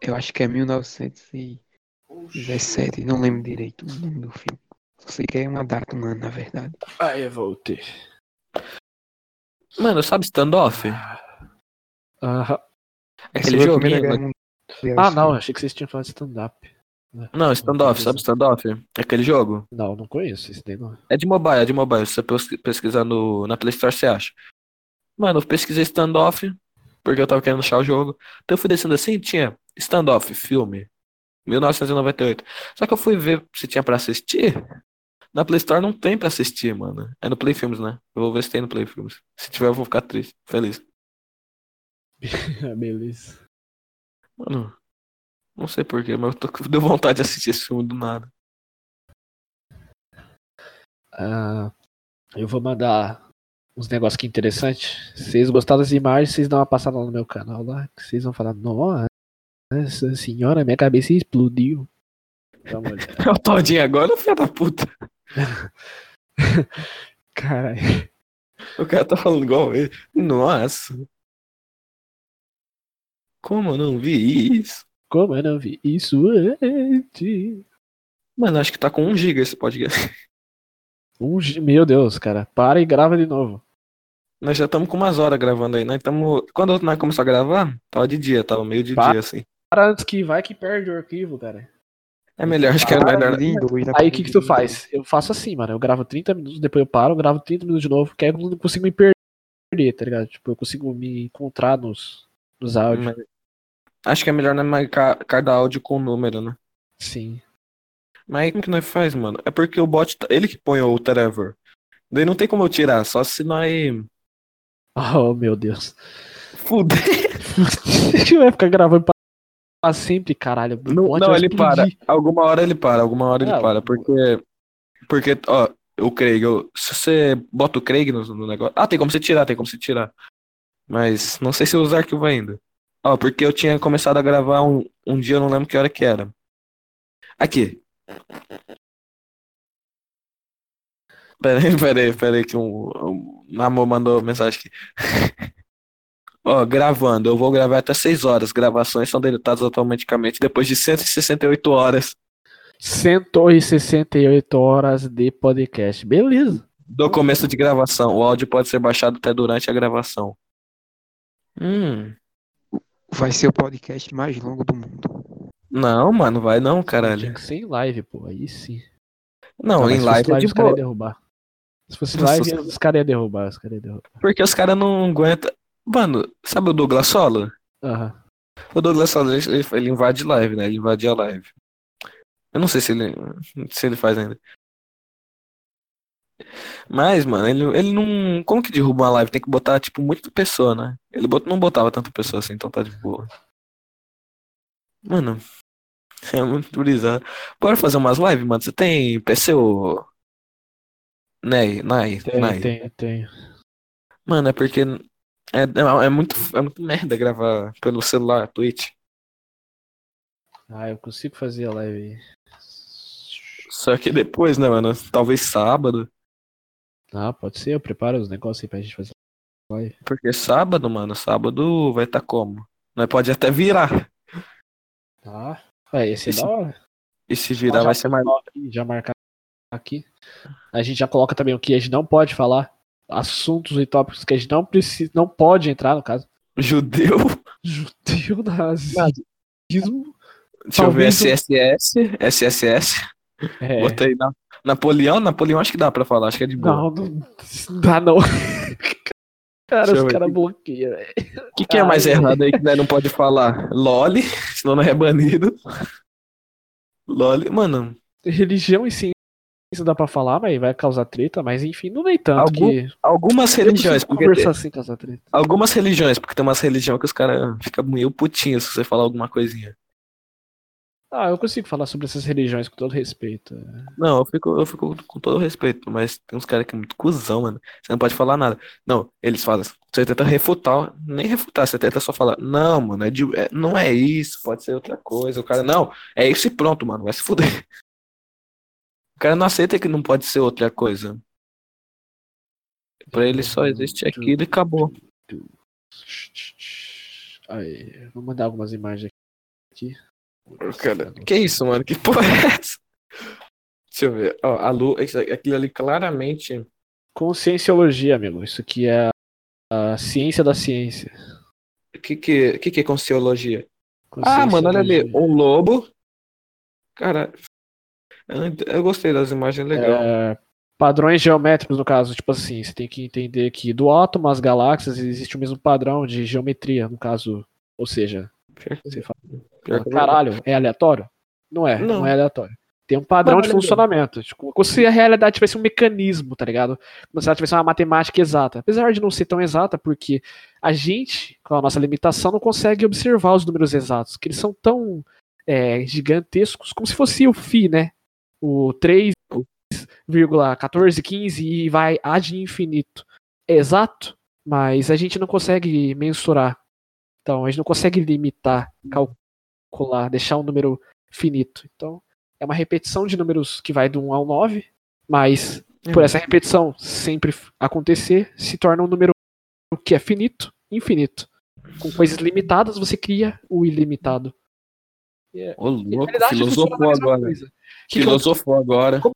Eu acho que é 1917. Não lembro direito o nome do filme. Só sei que é uma data, um ano, na verdade. Ah, eu voltei. Mano, sabe standoff? Aham. Aquele né? Mundial, Ah, não, achei que vocês tinham falado de stand-up. Não, standoff, sabe standoff? Aquele jogo? Não, não conheço esse daí não. É de mobile, é de mobile. Se você pes- pesquisar no, na Play Store, você acha. Mano, eu pesquisei standoff, porque eu tava querendo achar o jogo. Então eu fui descendo assim, tinha standoff, filme, 1998. Só que eu fui ver se tinha pra assistir. Na Play Store não tem pra assistir, mano. É no Play Filmes, né? Eu vou ver se tem no Play Filmes. Se tiver, eu vou ficar triste, feliz. Beleza. Mano, não sei porquê, mas eu tô com deu vontade de assistir esse filme do nada. Ah, eu vou mandar uns negócios aqui interessantes. Se vocês gostaram das imagens, vocês dão uma passada lá no meu canal lá. Que vocês vão falar, nossa senhora, minha cabeça explodiu. Dá uma olhada. É o Todinho agora, filho da puta. Caralho. O cara tá falando igual ele. Nossa. Como eu não vi isso? Como eu não vi isso antes? Mano, acho que tá com 1 GB esse podcast. Um, gi- meu Deus, cara. Para e grava de novo. Nós já estamos com umas horas gravando aí. Nós tamo... Quando nós começamos a gravar, tava de dia, tava meio de Para. dia, assim. Para antes que vai que perde o arquivo, cara. É melhor, acho que é Para, melhor. Lindo, Aí o que que tu faz? Eu faço assim, mano. Eu gravo 30 minutos, depois eu paro, eu gravo 30 minutos de novo, que aí eu não consigo me perder, tá ligado? Tipo, eu consigo me encontrar nos, nos áudios. Mas- Acho que é melhor nós marcar cada áudio com número, né? Sim. Mas aí como que nós faz, mano? É porque o bot, tá- ele que põe o Trevor. Daí não tem como eu tirar, só se nós. Oh, meu Deus. Fuder. vai ficar gravando pra sempre, caralho. Não, não ele para. Alguma hora ele para, alguma hora ele Ah, para. Porque. Porque, ó, o Craig, eu- se você bota o Craig no, no negócio. Ah, tem como você tirar, tem como você tirar. Mas não sei se eu uso arquivo ainda. Ó, porque eu tinha começado a gravar um, um dia, eu não lembro que hora que era. Aqui. Pera aí, pera aí, pera aí, que um, um Namor mandou mensagem aqui. Ó, gravando, eu vou gravar até 6 horas. Gravações são deletadas automaticamente depois de 168 horas. 168 horas de podcast. Beleza. Do começo de gravação. O áudio pode ser baixado até durante a gravação. Hum. Vai ser o podcast mais longo do mundo. Não, mano, vai não, Tinha caralho. que ser em live, pô. Aí sim. Não, mas em se live fosse é de os caras derrubar. Se fosse live, os caras iam derrubar. Os caras iam derrubar. Porque os caras não aguentam. Mano, sabe o Douglas Solo? Aham. O Douglas Solo, ele, ele- invade live, né? Ele invade a live. Eu não sei se ele, se ele faz ainda. Mas, mano, ele, ele não. Como que derruba uma live? Tem que botar, tipo, muita pessoa, né? Ele bot, não botava tanta pessoa assim, então tá de boa. Mano, é muito brisado. Bora fazer umas lives, mano. Você tem PC ou. Ney, Nai, Tem, Nai. tem, tem. Mano, é porque é, é, é muito, é muito merda gravar pelo celular, Twitch. Ah, eu consigo fazer a live. Só que depois, né, mano? Talvez sábado. Ah, pode ser. Eu preparo os negócios aí pra gente fazer live. Porque sábado, mano, sábado vai estar como? Nós pode até virar. Tá. É, esse é Esse- da hora. E se virar já vai ser mais. Já marcar aqui. A gente já coloca também o que a gente não pode falar. Assuntos e tópicos que a gente não precisa, não pode entrar, no caso. Judeu. Judeu nazismo. Deixa eu ver Talvez um- SSS. SSS. É, Botei na... Napoleão. Napoleão acho que dá pra falar, acho que é de boa. não, não dá não. Cara, Deixa os caras bloqueiam, velho. O que, que é mais Ai. errado aí que nós não pode falar? Loli, senão não é banido. Loli, mano, Religião e ciência dá pra falar, mas vai causar treta, mas enfim, não nem tanto Algum- que. algumas religiões, porque conversar assim causar treta. Algumas religiões, porque tem umas religiões que os caras ficam meio putinhos se você falar alguma coisinha. Ah, eu consigo falar sobre essas religiões com todo respeito. Não, eu fico, eu fico com todo respeito, mas tem uns caras que é muito cuzão, mano. Você não pode falar nada. Não, eles falam, você tenta refutar, nem refutar, você tenta só falar, não, mano, é de, é- não é isso, pode ser outra coisa. O cara, não, é isso e pronto, mano, vai se fuder. O cara não aceita que não pode ser outra coisa. Pra ele só existe aquilo e acabou. Aí, vou mandar algumas imagens aqui. Cara, que isso, mano? Que porra é essa? Deixa eu ver. Ó, a Lu, aquilo ali claramente. Conscienciologia, amigo. Isso aqui é a, a ciência da ciência. O que que, que que é consciologia? Ah, mano, olha ali. Conscienciologia. Um lobo. Cara, eu, gostei das imagens, legal. É, padrões geométricos, no caso, tipo assim, você tem que entender que do átomo às galáxias existe o mesmo padrão de geometria, no caso. Ou seja, você fala, caralho, é aleatório? Não é, não, Não. é aleatório. Tem um padrão de funcionamento. Tipo, como se a realidade tivesse um mecanismo, tá ligado? Como se ela tivesse uma matemática exata. Apesar de não ser tão exata, porque a gente, com a nossa limitação, não consegue observar os números exatos, que eles são tão é, gigantescos, como se fosse o Φ, né? O 3,1415 e vai ad infinito. É exato, mas a gente não consegue mensurar. Então, a gente não consegue limitar, calcular, deixar um número finito. Então, é uma repetição de números que vai do 1 ao 9, mas por essa repetição sempre acontecer, se torna um número que é finito, infinito. Com coisas limitadas, você cria o ilimitado. Ô, louco, filosofou agora. Que Filosofou agora. Como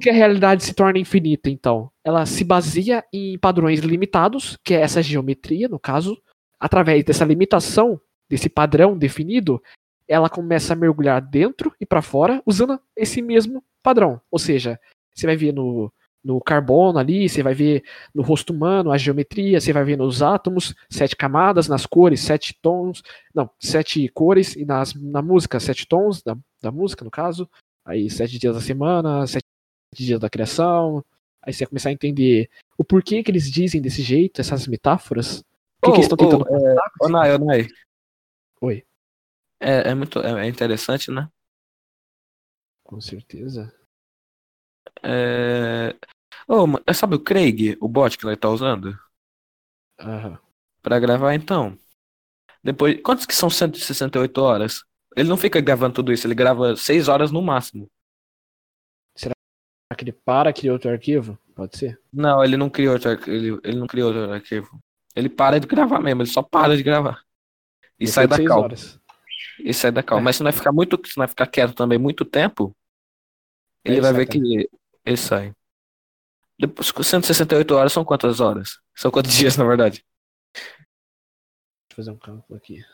que a realidade se torna infinita, então? Ela se baseia em padrões limitados, que é essa geometria, no caso. Através dessa limitação, desse padrão definido, ela começa a mergulhar dentro e para fora, usando esse mesmo padrão. Ou seja, você vai ver no, no carbono ali, você vai ver no rosto humano a geometria, você vai ver nos átomos, sete camadas, nas cores, sete tons, não, sete cores, e nas, na música, sete tons da, da música, no caso. Aí, sete dias da semana, sete dias da criação. Aí você vai começar a entender o porquê que eles dizem desse jeito, essas metáforas. O que, que eles estão tentando Ô, é, ô, Nai, ô, Nai. Oi. É, é muito é, é interessante, né? Com certeza. É... Ma- sabe o Craig, o bot que nós tá usando? Aham. Pra gravar, então. Depois, quantos que são 168 horas? Ele não fica gravando tudo isso, ele grava 6 horas no máximo. Será que ele para, cria outro arquivo? Pode ser? Não, ele não criou outro arquivo. Ele, ele não criou outro arquivo. Ele para de gravar mesmo, ele só para de gravar. E sai da Seis cal. horas. E sai da cal. Mas se não ficar muito, se não ficar quieto também muito tempo, ele Ele vai ver que ele sai. Depois, 168 horas são quantas horas? São quantos dias, na verdade? Deixa eu fazer um cálculo aqui.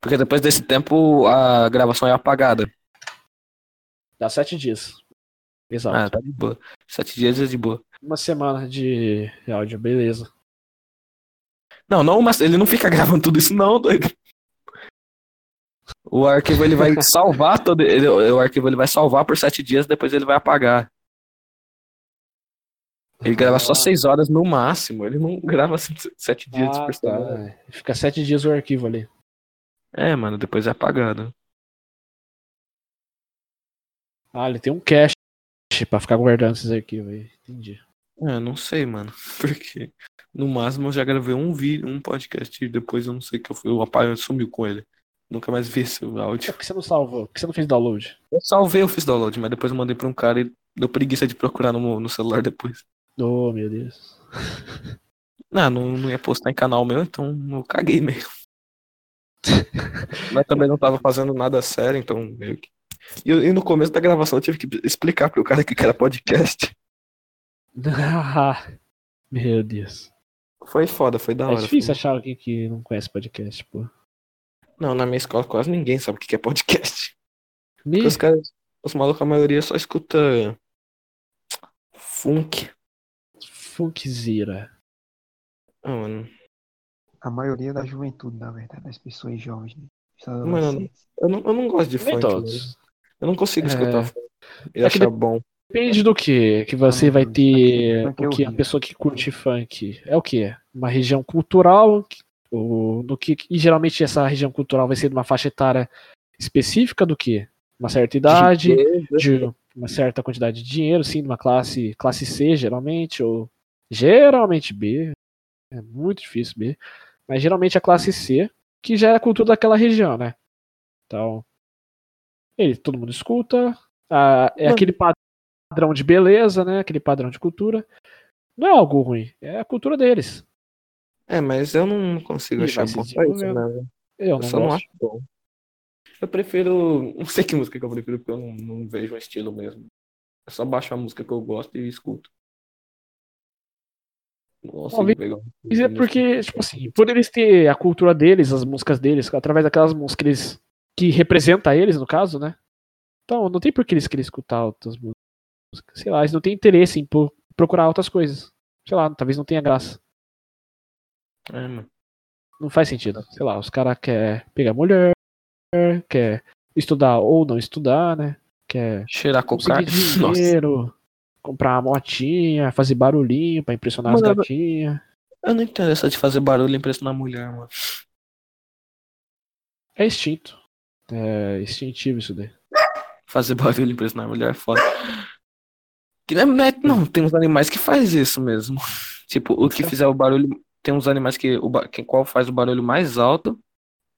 Porque depois desse tempo a gravação é apagada. Dá sete dias. Exato. Ah, tá de boa. Sete dias é de boa. Uma semana de áudio, beleza. Não, não, mas ele não fica gravando tudo isso, não, doido. O arquivo ele vai salvar todo. Ele, o arquivo ele vai salvar por sete dias, depois ele vai apagar. Ele grava só Ah. seis horas no máximo. Ele não grava sete dias Ah, por semana. tá. Fica sete dias o arquivo ali. É, mano, depois é apagado. Ah, ele tem um cache pra ficar guardando esses arquivos aí. Entendi. É, não sei, mano. Porque no máximo eu já gravei um vídeo, um podcast e depois eu não sei o que eu fui. O rapaz sumiu com ele. Nunca mais vi esse Por áudio. que você não salvou? Por que você não fez download? Eu salvei, eu fiz download, mas depois eu mandei pra um cara e deu preguiça de procurar no, no celular depois. Oh, meu Deus. Não, não, não ia postar em canal meu, então eu caguei mesmo. Mas também não tava fazendo nada sério, então meio que. E, e no começo da gravação eu tive que explicar pro cara que era podcast. meu Deus. Foi foda, foi da É hora. difícil foi- achar alguém que não conhece podcast, pô. Não, na minha escola quase ninguém sabe o que é podcast. Me... Os caras, os malucos, a maioria só escuta funk. Funkzira. Ah, mano, A maioria da juventude, na verdade, das pessoas jovens. Né? Mano, eu não, eu não gosto de Nem funk. todos. Eu não consigo É. escutar funk e É achar bom. Depende do que que você Ah, vai ter. é que a pessoa que curte funk é o que? Uma região cultural, ou do que e geralmente essa região cultural vai ser de uma faixa etária específica do que? Uma certa idade, de uma certa quantidade de dinheiro, sim, de uma classe classe C geralmente ou geralmente B. É muito difícil B, mas geralmente a classe C, que já é a cultura daquela região, né? Então, ele todo mundo escuta, ah, é Mano. aquele padrão de beleza, né? Aquele padrão de cultura. Não é algo ruim, é a cultura deles. É, mas eu não consigo E achar bom só isso, né? Eu Eu não só não acho bom. Eu prefiro. Não sei que música que eu prefiro, porque eu não, não vejo um estilo mesmo. Eu só baixo a música que eu gosto e escuto. Consigo Talvez- é porque, tipo assim, por eles ter a cultura deles, as músicas deles, através daquelas músicas que eles. que representa eles, no caso, né? Então, não tem por que eles querem escutar outras músicas. Sei lá, eles não têm interesse em pro- procurar outras coisas. Sei lá, talvez não tenha graça. É. Não faz sentido. Sei lá, os caras querem pegar mulher, quer estudar ou não estudar, né? Quer Cheirar cocaína. conseguir Nossa. dinheiro, comprar uma motinha, fazer barulhinho pra impressionar as Mano, eu- gatinhas. Eu não entendo essa de fazer barulho e impressionar a mulher, mano. É instinto. É instintivo isso daí. Fazer barulho e impressionar a mulher é foda. Que não, não, é- não, tem uns animais que faz isso mesmo. Tipo, o que fizer o barulho. Tem uns animais que o quem qual faz o barulho mais alto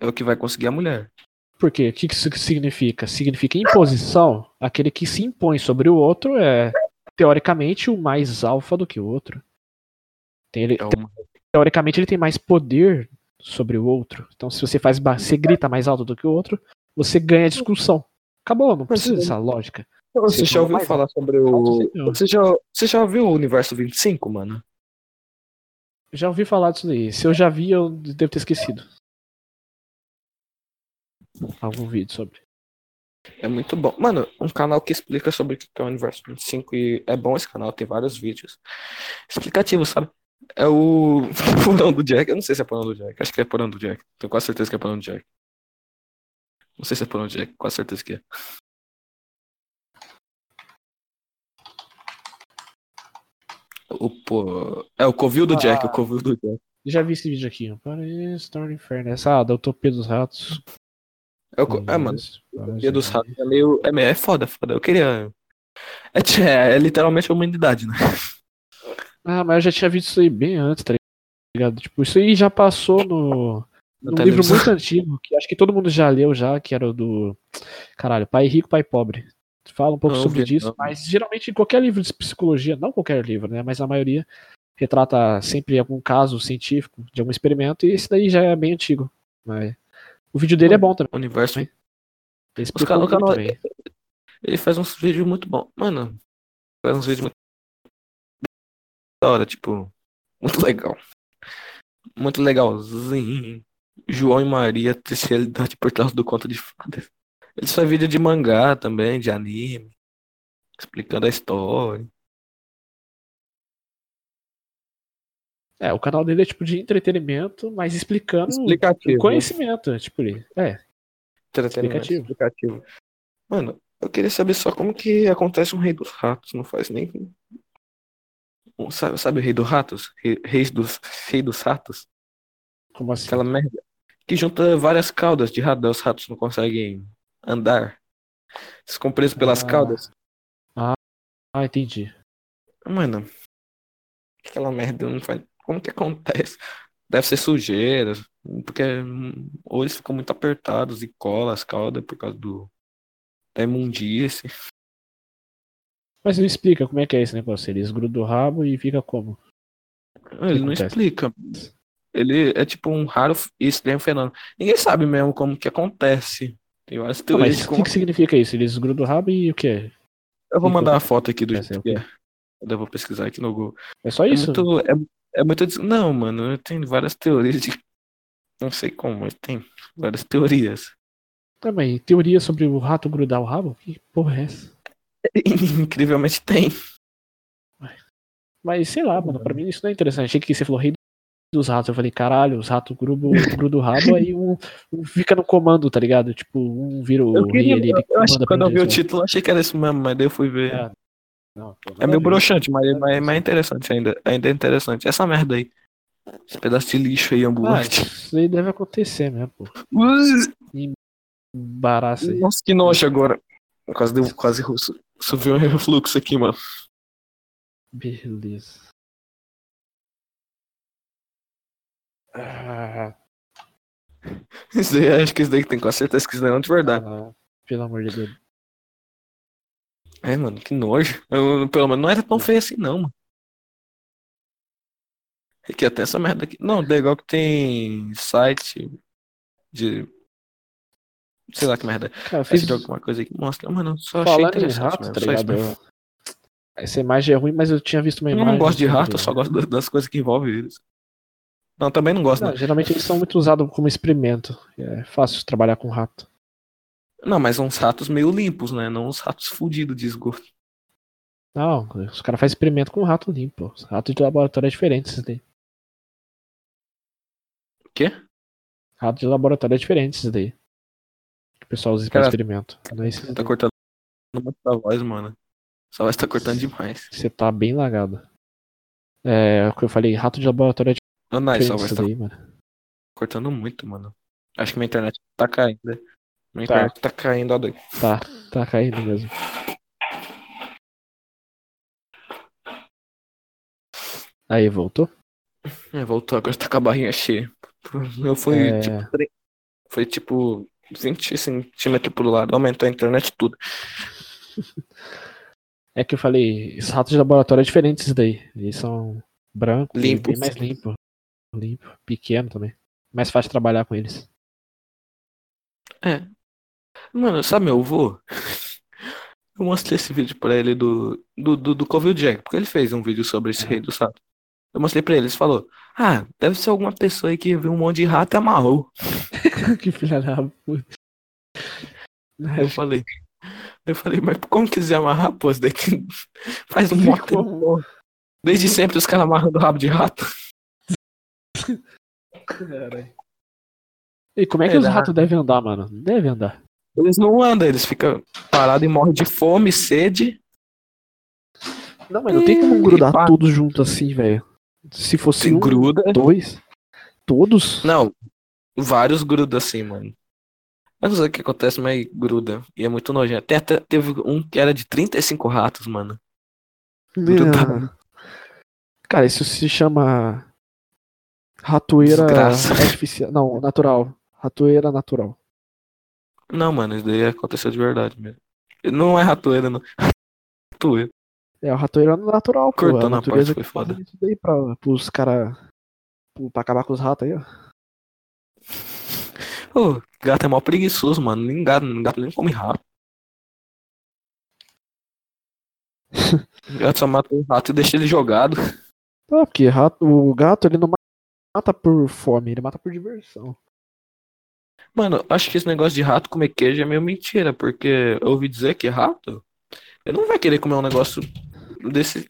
é o que vai conseguir a mulher. Por quê? O que que isso significa? Significa imposição. Aquele que se impõe sobre o outro é, teoricamente, o mais alfa do que o outro. Tem ele, É uma- teoricamente, ele tem mais poder sobre o outro. Então, se você faz, você grita mais alto do que o outro, você ganha a discussão. Acabou, não precisa dessa lógica. Você Você já ouviu falar sobre o. Você já, você já viu o Universo 25, mano? Já ouvi falar disso daí. Se eu já vi, eu devo ter esquecido. Algum vídeo sobre. É muito bom. Mano, um canal que explica sobre o que é o Universo 25 e é bom esse canal, tem vários vídeos explicativos, sabe? É o Porão do Jack. Eu não sei se é Porão do Jack. Acho que é Porão do Jack. Tenho quase certeza que é Porão do Jack. Não sei se é Porão do Jack, quase certeza que é. O, pô... É o Covil do Jack, o Covil do Jack. Já vi esse vídeo aqui. ó. Parece Torno Inferno. Essa, ah, da Utopia dos Ratos. É, o é, mano. Dia dos Ratos é meio. É, meio- é foda, foda. Eu queria. É, é, é literalmente a humanidade, né? Ah, mas eu já tinha visto isso aí bem antes, tá ligado? Tipo, isso aí já passou no. Num livro muito antigo, que acho que todo mundo já leu já, que era o do. Caralho, Pai Rico, Pai Pobre. Fala um pouco Não sobre vi, isso, não. mas geralmente em qualquer livro de psicologia, não qualquer livro, né? Mas a maioria retrata sempre algum caso científico de algum experimento, e esse daí já é bem antigo. Mas o vídeo dele é bom também. O universo. Ele caras- o muito canal- bem. Ele faz uns vídeos muito bons. Mano, faz uns vídeos muito da hora, tipo, muito legal. Muito legalzinho. João e Maria, realidade por trás do conto de fadas. Ele faz vídeo de mangá também, de anime. Explicando a história. É, o canal dele é tipo de entretenimento, mas explicando Explicativo. conhecimento. Tipo, ele. É, Explicativo. explicativo. Mano, eu queria saber só como que acontece um rei dos ratos. Não faz nem. Sabe, sabe o rei dos ratos? Rei, dos, rei dos ratos? como assim? Aquela merda. Que junta várias caudas de rato, daí os ratos não conseguem andar. Eles ficam presos pelas Ah. caudas. Ah, entendi. Mano, aquela merda não faz. Como que acontece? Deve ser sujeira, porque hum, ou eles ficam muito apertados e cola as caudas por causa do da imundície. Mas ele explica como é que é esse negócio. Ele esgruda o rabo e fica como? Ele não explica. Ele é tipo um raro e estranho fenômeno. Ninguém sabe mesmo como que acontece. Tem várias Não, teorias mas o que, que significa isso? Ele esgruda o rabo e o quê? Eu vou mandar uma foto aqui do é o que é. Eu vou pesquisar aqui no Google. É só É isso? muito, é, é muito. Não, mano, tem várias teorias de. Não sei como, mas tem várias teorias. Também, teoria sobre o rato grudar o rabo? Que porra é essa? Incrivelmente tem. Mas sei lá, mano, pra mim isso não é interessante. Achei que você falou rei dos ratos. Eu falei, caralho, os ratos grudam, grudam o rabo, aí um, um fica no comando, tá ligado? Tipo, um vira o Eu, queria, ele eu acho que quando eu vi o pra título, eu achei que era isso mesmo, mas daí eu fui ver. É, Não, É meio broxante, mas, mas, mas é interessante ainda. Ainda é interessante. Essa merda aí. Esse pedaço de lixo aí Ah, ambulante. isso aí deve acontecer mesmo, pô. Embaraço aí. Nossa, que nojo agora. Quase deu, quase su- subiu um refluxo aqui, mano. Beleza. Ah, Isso daí, acho que isso daí tem com certeza que isso daí não é de verdade. ah, pelo amor de Deus. É, mano, que nojo. Eu, pelo menos não era tão feio assim, não, mano. É que até essa merda aqui. Não, legal que tem site de. Sei lá que merda. Cara, eu Fiz de alguma coisa que mostra. Mano, eu só achei falando em interessante rato, tá ligado? Eu- Essa imagem é ruim, mas eu tinha visto uma Eu imagem. não gosto de sobre- rato, eu só gosto da- das coisas que envolvem eles. Não, também não gosto, Não, não. geralmente eles são muito usados como experimento. É fácil trabalhar com rato. Não, mas uns ratos meio limpos, né? Não uns ratos fudidos de esgoto. Não, os caras fazem experimento com rato limpo. Os ratos de laboratório é diferente esses daí. O quê? Rato de laboratório é diferente esses daí. Que o pessoal usa pra Cara, experimento. Não é Tá daí. cortando muito a voz, mano. Sua voz tá cortando demais. Você tá bem lagado. É, o que eu falei, rato de laboratório esses tá daí, mano. cortando muito, mano. Acho que minha internet tá caindo. Minha Tá. internet tá caindo, ó, doido. Tá, tá caindo mesmo. Aí, voltou? É, voltou, agora tá com a barrinha cheia. Eu fui, É. tipo, foi tipo 20 centímetros pro lado, aumentou a internet tudo. É que eu falei, esses ratos de laboratório é diferente esses daí. Eles são brancos, Limpos. bem mais limpo. Limpo, pequeno também. Mais fácil trabalhar com eles. É. Mano, sabe meu avô? Eu mostrei esse vídeo pra ele do, do, do, do Covil Jack, porque ele fez um vídeo sobre esse Uhum. rei do ratos. Eu mostrei pra ele, ele falou, ah, deve ser alguma pessoa aí que viu um monte de rato e amarrou. que filha da puta. Eu falei, eu falei, mas como quiser amarrar, pô, isso daqui faz um monte? Desde sempre os caras amarrando rabo de rato. E como é que É, os ratos devem andar, mano? Não Devem andar. Eles não andam, eles ficam parados e morrem de fome, sede. Não, mas não tem como grudar pá. todos juntos assim, velho. Se fosse Se um, gruda. dois, todos? Não, vários grudam assim, mano. Eu não sei o que acontece, mas gruda. E é muito nojento. Tem até, teve um que era de 35 ratos, mano. grudado. Cara, isso se chama ratoeira Desgraça. artificial. Não, natural. Ratoeira natural. Não, mano, isso daí aconteceu de verdade mesmo. Não é ratoeira, não. Ratoeira. É o ratoeiro natural, pô. Cortando a a parte foi foda. isso daí pra, pros caras. Pra acabar com os ratos aí, ó. Ô, gato é mó preguiçoso, mano. Nem gato, gato nem come rato. gato só mata o rato e deixa ele jogado. Não, porque rato, o gato ele não mata por fome, ele mata por diversão. Mano, acho que esse negócio de rato comer queijo é meio mentira, porque eu ouvi dizer que rato, ele não vai querer comer um negócio desse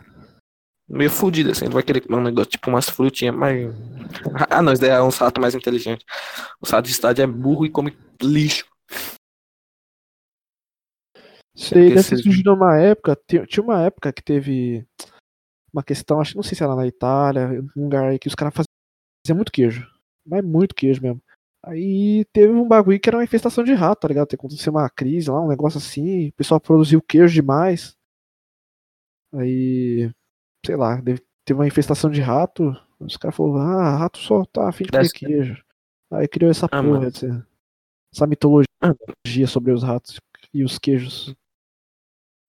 meio fudido assim, ele vai querer comer um negócio tipo umas frutinhas mais. Ah, não, isso daí é uns ratos mais inteligentes. O rato de estádio é burro e come lixo. Isso aí deve ter surgido numa época, ti- tinha uma época que teve uma questão, acho que não sei se era na Itália, um lugar aí que os caras faziam muito queijo. Mas muito queijo mesmo. Aí teve um bagulho que era uma infestação de rato, tá ligado? Aconteceu uma crise lá, um negócio assim, o pessoal produziu queijo demais. Aí, sei lá, teve uma infestação de rato. Os caras falaram, ah, rato só tá afim de comer queijo. Aí criou essa Ah, porra, mano. essa, mitologia Ah. sobre os ratos e os queijos.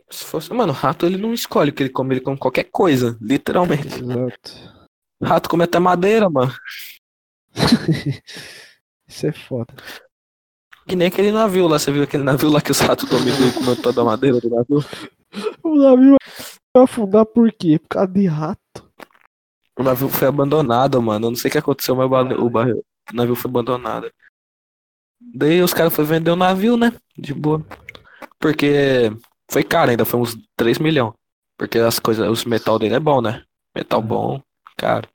Se fosse, mano, rato ele não escolhe o que ele come, ele come qualquer coisa, literalmente. Exato. Rato come até madeira, mano. Isso é foda. Que nem aquele navio lá, você viu aquele navio lá que os ratos dominam comeu toda a madeira do navio? O navio vai afundar por quê? Por causa de rato. O navio foi abandonado, mano. Eu não sei o que aconteceu, mas o, o navio foi abandonado. Daí os caras foram vender o navio, né? De boa. Porque foi caro ainda, foi uns 3 milhões. Porque as coisas, os metal dele é bom, né? Metal bom, caro.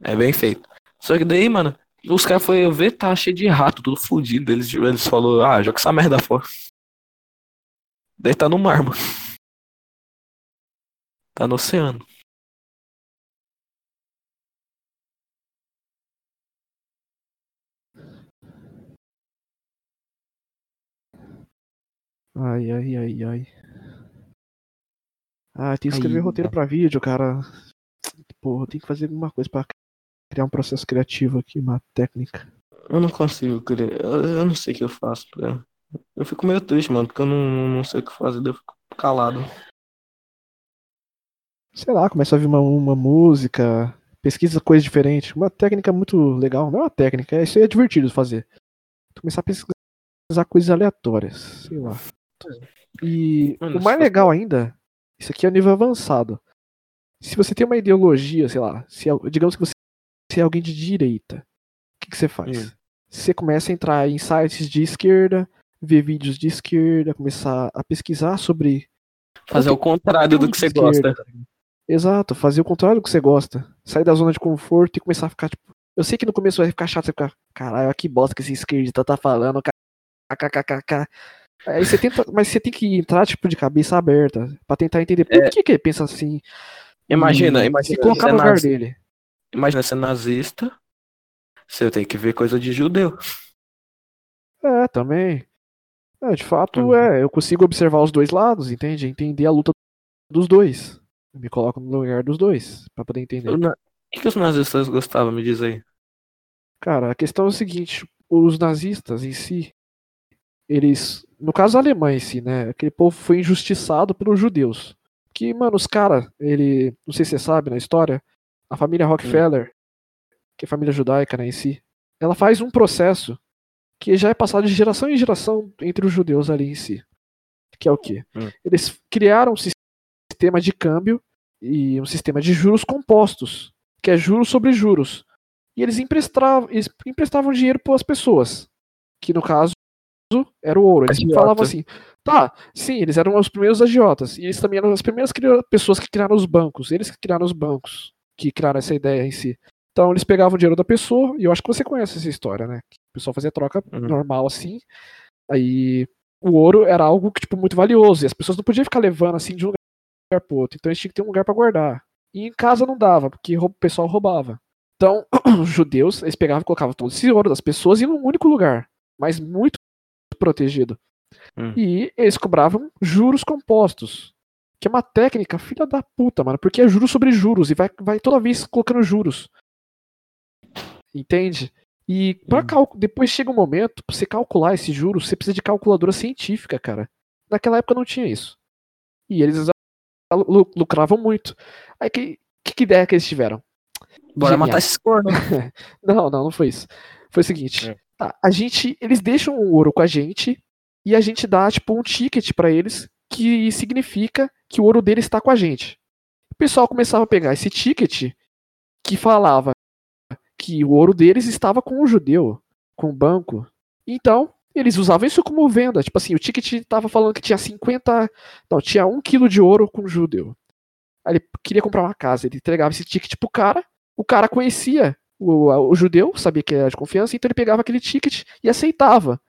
É bem feito. Só que daí, mano, os caras foram ver, tá cheio de rato, tudo fudido. Eles, eles falaram, ah, joga essa merda fora. Daí tá no mar, mano. Tá no oceano. Ai, ai, ai, ai. Ah, tem que escrever Aí, roteiro tá. pra vídeo, cara. Porra, tem que fazer alguma coisa pra criar um processo criativo aqui, uma técnica. Eu não consigo criar. Eu, eu não sei o que eu faço. Pra... Eu fico meio triste, mano, porque eu não, não sei o que fazer, eu fico calado. Sei lá, começa a ouvir uma, uma música, pesquisa coisa diferente. Uma técnica muito legal. Não é uma técnica, isso aí é divertido de fazer. Começar a pesquisar coisas aleatórias, sei lá. E Mano, o mais legal ainda, isso aqui é o nível avançado. Se você tem uma ideologia, sei lá, se, é- digamos que você é alguém de direita, o que, que você faz? Hum. Você começa a entrar em sites de esquerda, ver vídeos de esquerda, começar a pesquisar sobre Fazer o contrário do que você gosta. Exato, fazer o contrário do que você gosta. Sair da zona de conforto e começar a ficar, tipo. Eu sei que no começo vai ficar chato, você ficar, caralho, que bosta que esse esquerdista tá falando, kkkk. Aí você tenta, mas você tem que entrar, tipo, de cabeça aberta, pra tentar entender por É. que, que ele pensa assim. Imagina, e imagina. Se colocar no lugar dele. Imagina ser nazista. Você tem que ver coisa de judeu. É, também. É, de fato, Uhum. é, eu consigo observar os dois lados, entende? Entender a luta dos dois. Eu me coloco no lugar dos dois, pra poder entender. O na- que, que os nazistas gostavam? Me diz aí. Cara, a questão é o seguinte, os nazistas em si, eles, no caso alemã em si, né, aquele povo foi injustiçado pelos judeus. Que, mano, os caras, ele, não sei se você sabe na história, a família Rockefeller, que é a família judaica, né, em si, ela faz um processo que já é passado de geração em geração entre os judeus ali em si. Que é o quê? Hum. Eles criaram um sistema de câmbio e um sistema de juros compostos, que é juros sobre juros. E eles emprestavam, eles emprestavam dinheiro para as pessoas, que no caso era o ouro. Eles Agiota. falavam assim, tá, sim, eles eram os primeiros agiotas, e eles também eram as primeiras pessoas que criaram os bancos, eles que criaram os bancos, que criaram essa ideia em si. Então eles pegavam o dinheiro da pessoa, e eu acho que você conhece essa história, né? O pessoal fazia troca Uhum. normal assim, aí o ouro era algo que, tipo, muito valioso, e as pessoas não podiam ficar levando assim de um lugar pro outro, então eles tinham que ter um lugar para guardar. E em casa não dava, porque o pessoal roubava. Então, os judeus, eles pegavam e colocavam todo esse ouro das pessoas em um único lugar, mas muito protegido. Hum. E eles cobravam juros compostos, que é uma técnica filha da puta, mano, porque é juros sobre juros e vai, vai toda vez colocando juros. Entende? E pra Hum. cal- depois chega um momento, pra você calcular esses juros, você precisa de calculadora científica, cara. Naquela época não tinha isso. E eles lu- lucravam muito. Aí que, que, que ideia que eles tiveram? Bora Genial. matar esses cornos. Não, não, não foi isso. Foi o seguinte: É. tá, a gente, eles deixam o ouro com a gente e a gente dá tipo um ticket pra eles que significa que o ouro deles está com a gente. O pessoal começava a pegar esse ticket que falava que o ouro deles estava com o judeu, com o banco. Então, eles usavam isso como venda. Tipo assim, o ticket estava falando que tinha 50. Não, tinha um quilo de ouro com o judeu. Aí ele queria comprar uma casa, ele entregava esse ticket pro cara, o cara conhecia o, o judeu, sabia que era de confiança, então ele pegava aquele ticket e aceitava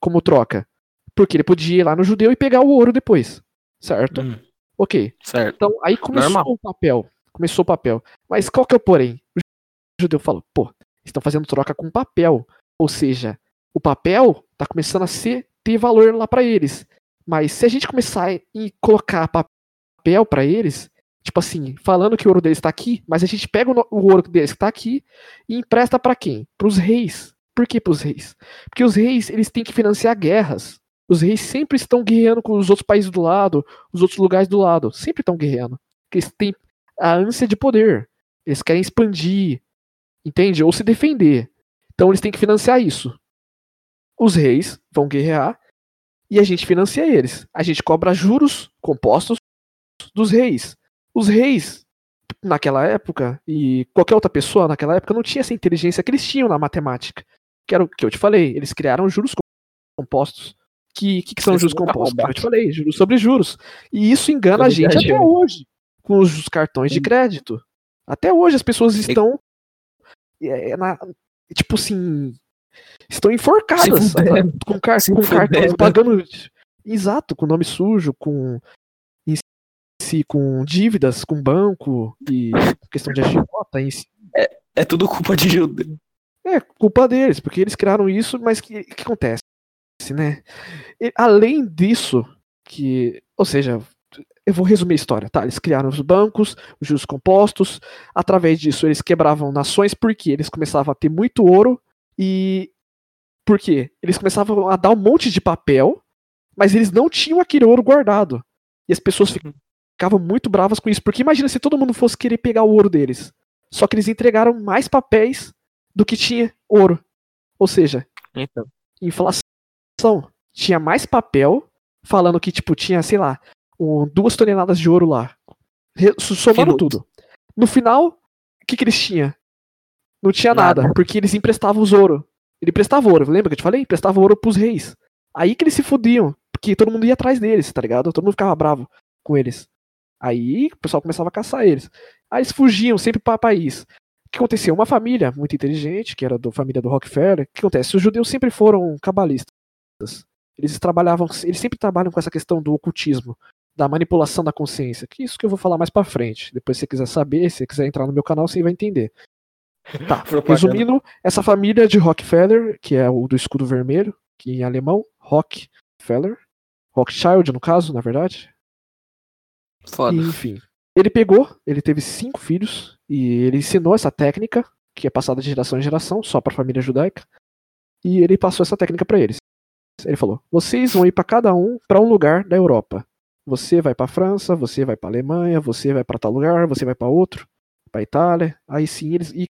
como troca. Porque ele podia ir lá no judeu e pegar o ouro depois. Certo? Hum, Ok. certo. Então aí começou Normal. o papel. Começou o papel. Mas qual que é o porém? O judeu falou, pô, estão fazendo troca com papel. Ou seja, o papel tá começando a ser, ter valor lá pra eles. Mas se a gente começar e colocar papel pra eles, tipo assim, falando que o ouro deles tá aqui, mas a gente pega o, o ouro deles que tá aqui e empresta pra quem? Pros reis. Por que pros reis? Porque os reis, eles têm que financiar guerras. Os reis sempre estão guerreando com os outros países do lado, os outros lugares do lado. Sempre estão guerreando. Porque eles têm a ânsia de poder. Eles querem expandir, entende? Ou se defender. Então eles têm que financiar isso. Os reis vão guerrear e a gente financia eles. A gente cobra juros compostos dos reis. Os reis, naquela época, e qualquer outra pessoa naquela época, não tinha essa inteligência que eles tinham na matemática. Que era o que eu te falei. Eles criaram juros compostos. Que, que, que são juros compostos? Eu te falei, juros sobre juros. E isso engana a gente até hoje com os cartões de crédito. Até hoje as pessoas estão é, na- tipo assim, estão enforcadas com, car com cartões pagando exato, com nome sujo, com si, com dívidas com banco e questão de agiota em si. É tudo culpa de judeu. É culpa deles, porque eles criaram isso, mas o que, que acontece, né? E, além disso, que, ou seja, eu vou resumir a história, tá? Eles criaram os bancos, os juros compostos, através disso eles quebravam nações porque eles começavam a ter muito ouro e por quê? Eles começavam a dar um monte de papel, mas eles não tinham aquele ouro guardado. E as pessoas fi- ficavam muito bravas com isso, porque imagina se todo mundo fosse querer pegar o ouro deles. Só que eles entregaram mais papéis do que tinha ouro. Ou seja, Então. inflação. Tinha mais papel falando que, tipo, tinha, sei lá, um, duas toneladas de ouro lá. Somando tudo. No final, o que, que eles tinham? Não tinha Nada. nada, porque eles emprestavam os ouro. Ele emprestava ouro, lembra que eu te falei? Emprestava ouro pros reis. Aí que eles se fudiam, porque todo mundo ia atrás deles, tá ligado? Todo mundo ficava bravo com eles. Aí o pessoal começava a caçar eles. Aí eles fugiam sempre para país. O que aconteceu? Uma família muito inteligente, que era da família do Rockefeller, o que acontece? Os judeus sempre foram cabalistas. Eles trabalhavam, eles sempre trabalham com essa questão do ocultismo, da manipulação da consciência, que é isso que eu vou falar mais pra frente. Depois se você quiser saber, se você quiser entrar no meu canal, você vai entender. Tá, resumindo, essa família de Rockefeller, que é o do escudo vermelho, que em alemão, Rockefeller, Rothschild no caso, na verdade, Foda. e, enfim, ele pegou, ele teve cinco filhos e ele ensinou essa técnica, que é passada de geração em geração, só para a família judaica, e ele passou essa técnica para eles. Ele falou: "Vocês vão ir para cada um para um lugar da Europa. Você vai para França, você vai para Alemanha, você vai para tal lugar, você vai para outro, para Itália. Aí sim eles e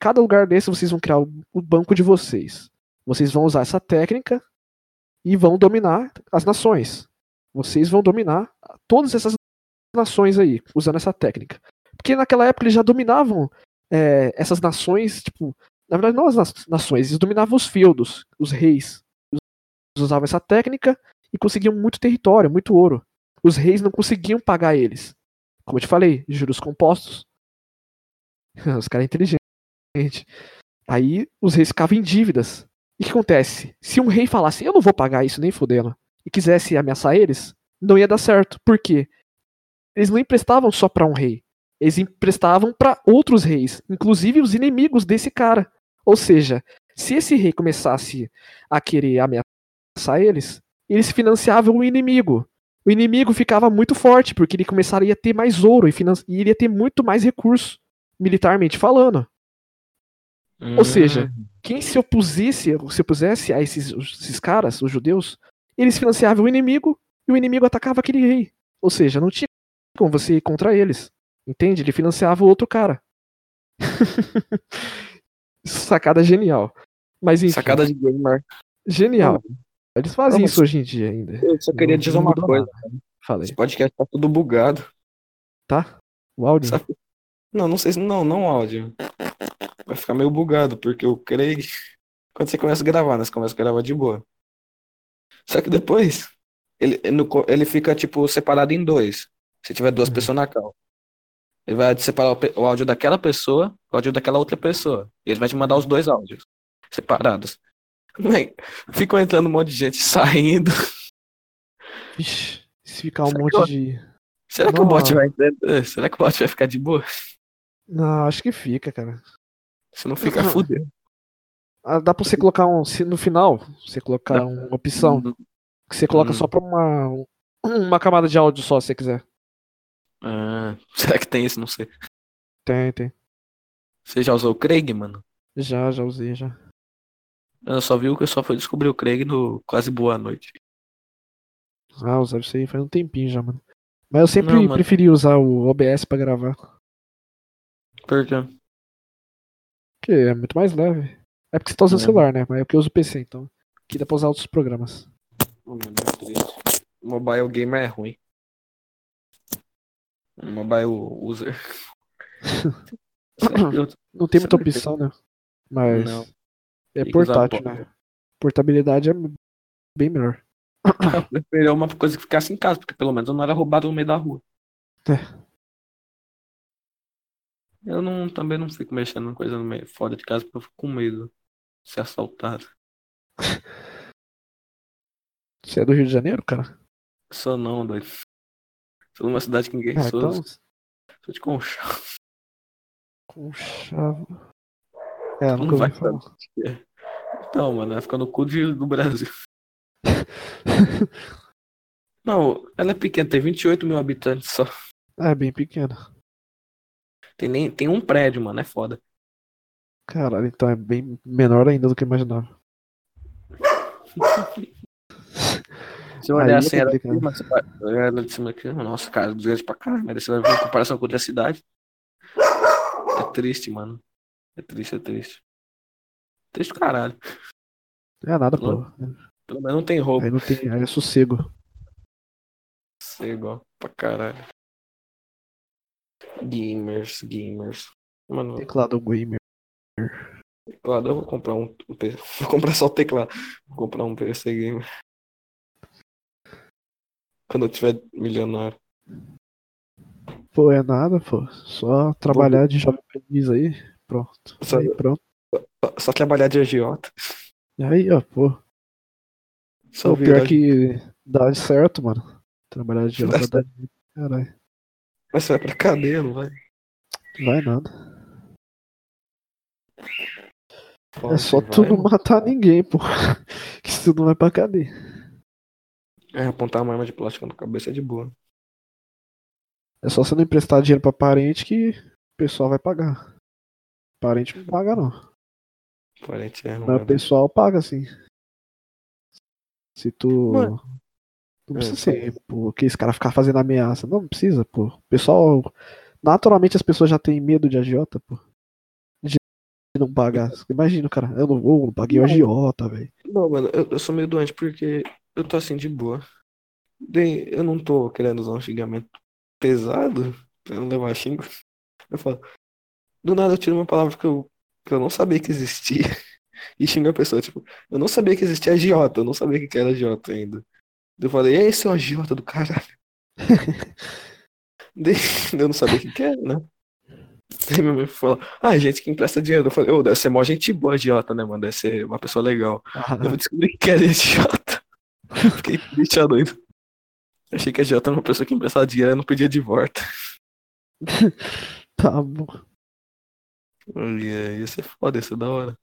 cada lugar desse vocês vão criar o, banco de vocês. Vocês vão usar essa técnica e vão dominar as nações. Vocês vão dominar todas essas nações aí, usando essa técnica. Porque naquela época eles já dominavam é, essas nações, tipo, na verdade não as na- nações, eles dominavam os feudos, os reis. Eles usavam essa técnica e conseguiam muito território, muito ouro. Os reis não conseguiam pagar eles. Como eu te falei, juros compostos. Os caras inteligentes. Aí os reis ficavam em dívidas. E o que acontece? Se um rei falasse, eu não vou pagar isso nem fudendo, e quisesse ameaçar eles, não ia dar certo. Por quê? Eles não emprestavam só para um rei. Eles emprestavam para outros reis, inclusive os inimigos desse cara. Ou seja, se esse rei começasse a querer ameaçar eles, eles financiavam o inimigo. O inimigo ficava muito forte, porque ele começaria a ter mais ouro e, e iria ter muito mais recurso, militarmente falando. Ou seja, quem se opusesse, se opusesse a esses, esses caras, os judeus, eles financiavam o inimigo e o inimigo atacava aquele rei. Ou seja, não tinha você ir contra eles. Entende? Ele financiava o outro cara. Sacada genial. Mas enfim, Sacada de gamer. genial. Eles fazem isso hoje em dia ainda. Eu só queria Não- dizer uma coisa. Falei, Esse podcast tá tudo bugado. tá? O áudio? Sabe? Não, não sei se. Não, não áudio. Vai ficar meio bugado, porque o Craig. Quando você começa a gravar, né? Você começa a gravar de boa. Só que depois. Ele, ele fica, tipo, separado em dois. Se tiver duas Uhum. pessoas na cal. Ele vai separar o, áudio daquela pessoa, o áudio daquela outra pessoa. E ele vai te mandar os dois áudios. Separados. Moleque, Ficam entrando um monte de gente saindo. Vixe, se ficar um Será monte eu- de. Será que o bot vai entender? Será que o bot vai ficar de boa? Não, acho que fica, cara. Se não ficar Não. fudeu. Ah, dá pra você colocar um. Se no final, você colocar Dá. uma opção que você coloca Hum. só pra uma. Uma camada de áudio só, se você quiser. Ah, será que tem isso? Não sei. Tem, tem. Você já usou o Craig, mano? Já, já usei, já. Eu só vi o que eu só fui descobrir o Craig no Quase Boa Noite. Ah, usava isso aí faz um tempinho já, mano. Mas eu sempre Não, mano. preferi usar o OBS pra gravar. Por quê? Porque é muito mais leve. É porque você tá usando É. celular, né? Mas eu que uso o PC, então. Aqui dá pra usar outros programas. Oh, é. Mobile gamer é ruim. Mobile user. Eu- Não tem muita opção, né? Mas Não. é portátil, né? Portabilidade é bem melhor. Eu preferia uma coisa que ficasse em casa, porque pelo menos eu não era roubado no meio da rua. É. Eu não, também não fico mexendo em coisa no meio, fora de casa porque eu fico com medo de ser assaltado. Você é do Rio de Janeiro, cara? Sou não, doido. Sou numa cidade que ninguém Ah, sou. então. Sou de Conchal. Conchavo. É, Não vai falar. Então, mano, ela fica no cu de- do Brasil. Não, ela é pequena, tem 28 mil habitantes só. É, bem pequeno. Tem, nem, tem um prédio, mano, é foda. Caralho, então é bem menor ainda do que eu imaginava. Se eu olhar é assim, ela de cima, você ela de cima aqui, nossa, cara, grande pra caralho, mas você vai ver a comparação com outra cidade. É triste, mano. É triste, é triste. Triste do caralho. É nada, pô. Pelo menos não tem roubo. Aí não tem. Aí é sossego. Ser igual pra caralho. Gamers, gamers. Mano, Teclado gamer. teclado, eu vou comprar um, um. Vou comprar só o teclado. Vou comprar um PC gamer. Quando eu tiver milionário. Pô, é nada, pô. Só trabalhar de jovem aprendiz aí. Pronto. Só- Aí, pronto. Só, só trabalhar de agiota. Aí, ó, pô. Só o pior que dá certo, mano. Trabalhar de Dá jovem dá Caralho. Mas você vai pra cadeia, não vai? Vai nada. Pode, é só vai, tu não mano. matar ninguém, pô. Que se tu não vai pra cadeia. É, apontar uma arma de plástico na cabeça é de boa. É só você não emprestar dinheiro pra parente que o pessoal vai pagar. Parente não paga, não. Parente é, não Mas vai o pessoal paga, sim. Se tu. Mano. Não É, precisa ser, pô, que esse cara ficar fazendo ameaça. Não, não precisa, pô. O pessoal. Naturalmente as pessoas já têm medo de agiota, pô. De não pagar. Imagina, cara. Eu não vou, não paguei o agiota, velho. Não, mano, eu, eu sou meio doente porque eu tô assim de boa. Eu não tô querendo usar um xingamento pesado pra não levar xingo. Eu falo, do nada eu tiro uma palavra que eu, que eu não sabia que existia e xingo a pessoa. Tipo, eu não sabia que existia agiota, eu não sabia o que era agiota ainda. Eu falei, e aí, seu agiota do caralho? Daí, eu não sabia o que que era, né? Daí minha mãe falou, ah, gente que empresta dinheiro. Eu falei, ô, deve ser mó gente boa agiota, né, mano? Deve ser uma pessoa legal. Ah, Eu descobri que era idiota. Fiquei triste a doido. Achei que a idiota era uma pessoa que emprestava dinheiro e não pedia de volta. tá bom. Ia, ia ser foda, ia ser da hora.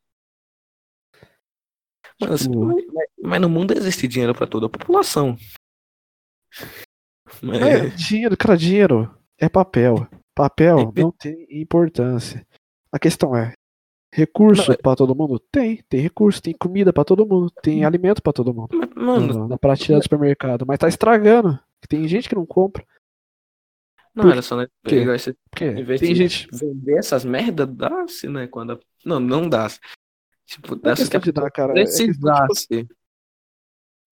Mas, Tipo- mas, mas no mundo existe dinheiro pra toda a população. É, É, dinheiro, cara, dinheiro é papel. Papel É. não tem importância. A questão é, recurso é- pra todo mundo? Tem, tem recurso, tem comida pra todo mundo, tem alimento pra todo mundo. mano, na, na prateleira do supermercado, mas tá estragando. Tem gente que não compra. Não, Por era só né, pegar esse tem gente. vender essas merda, dá-se, né? Quando a- Não, não dá. Tipo, é dá-se que de dar, cara. é precisa de questão- você.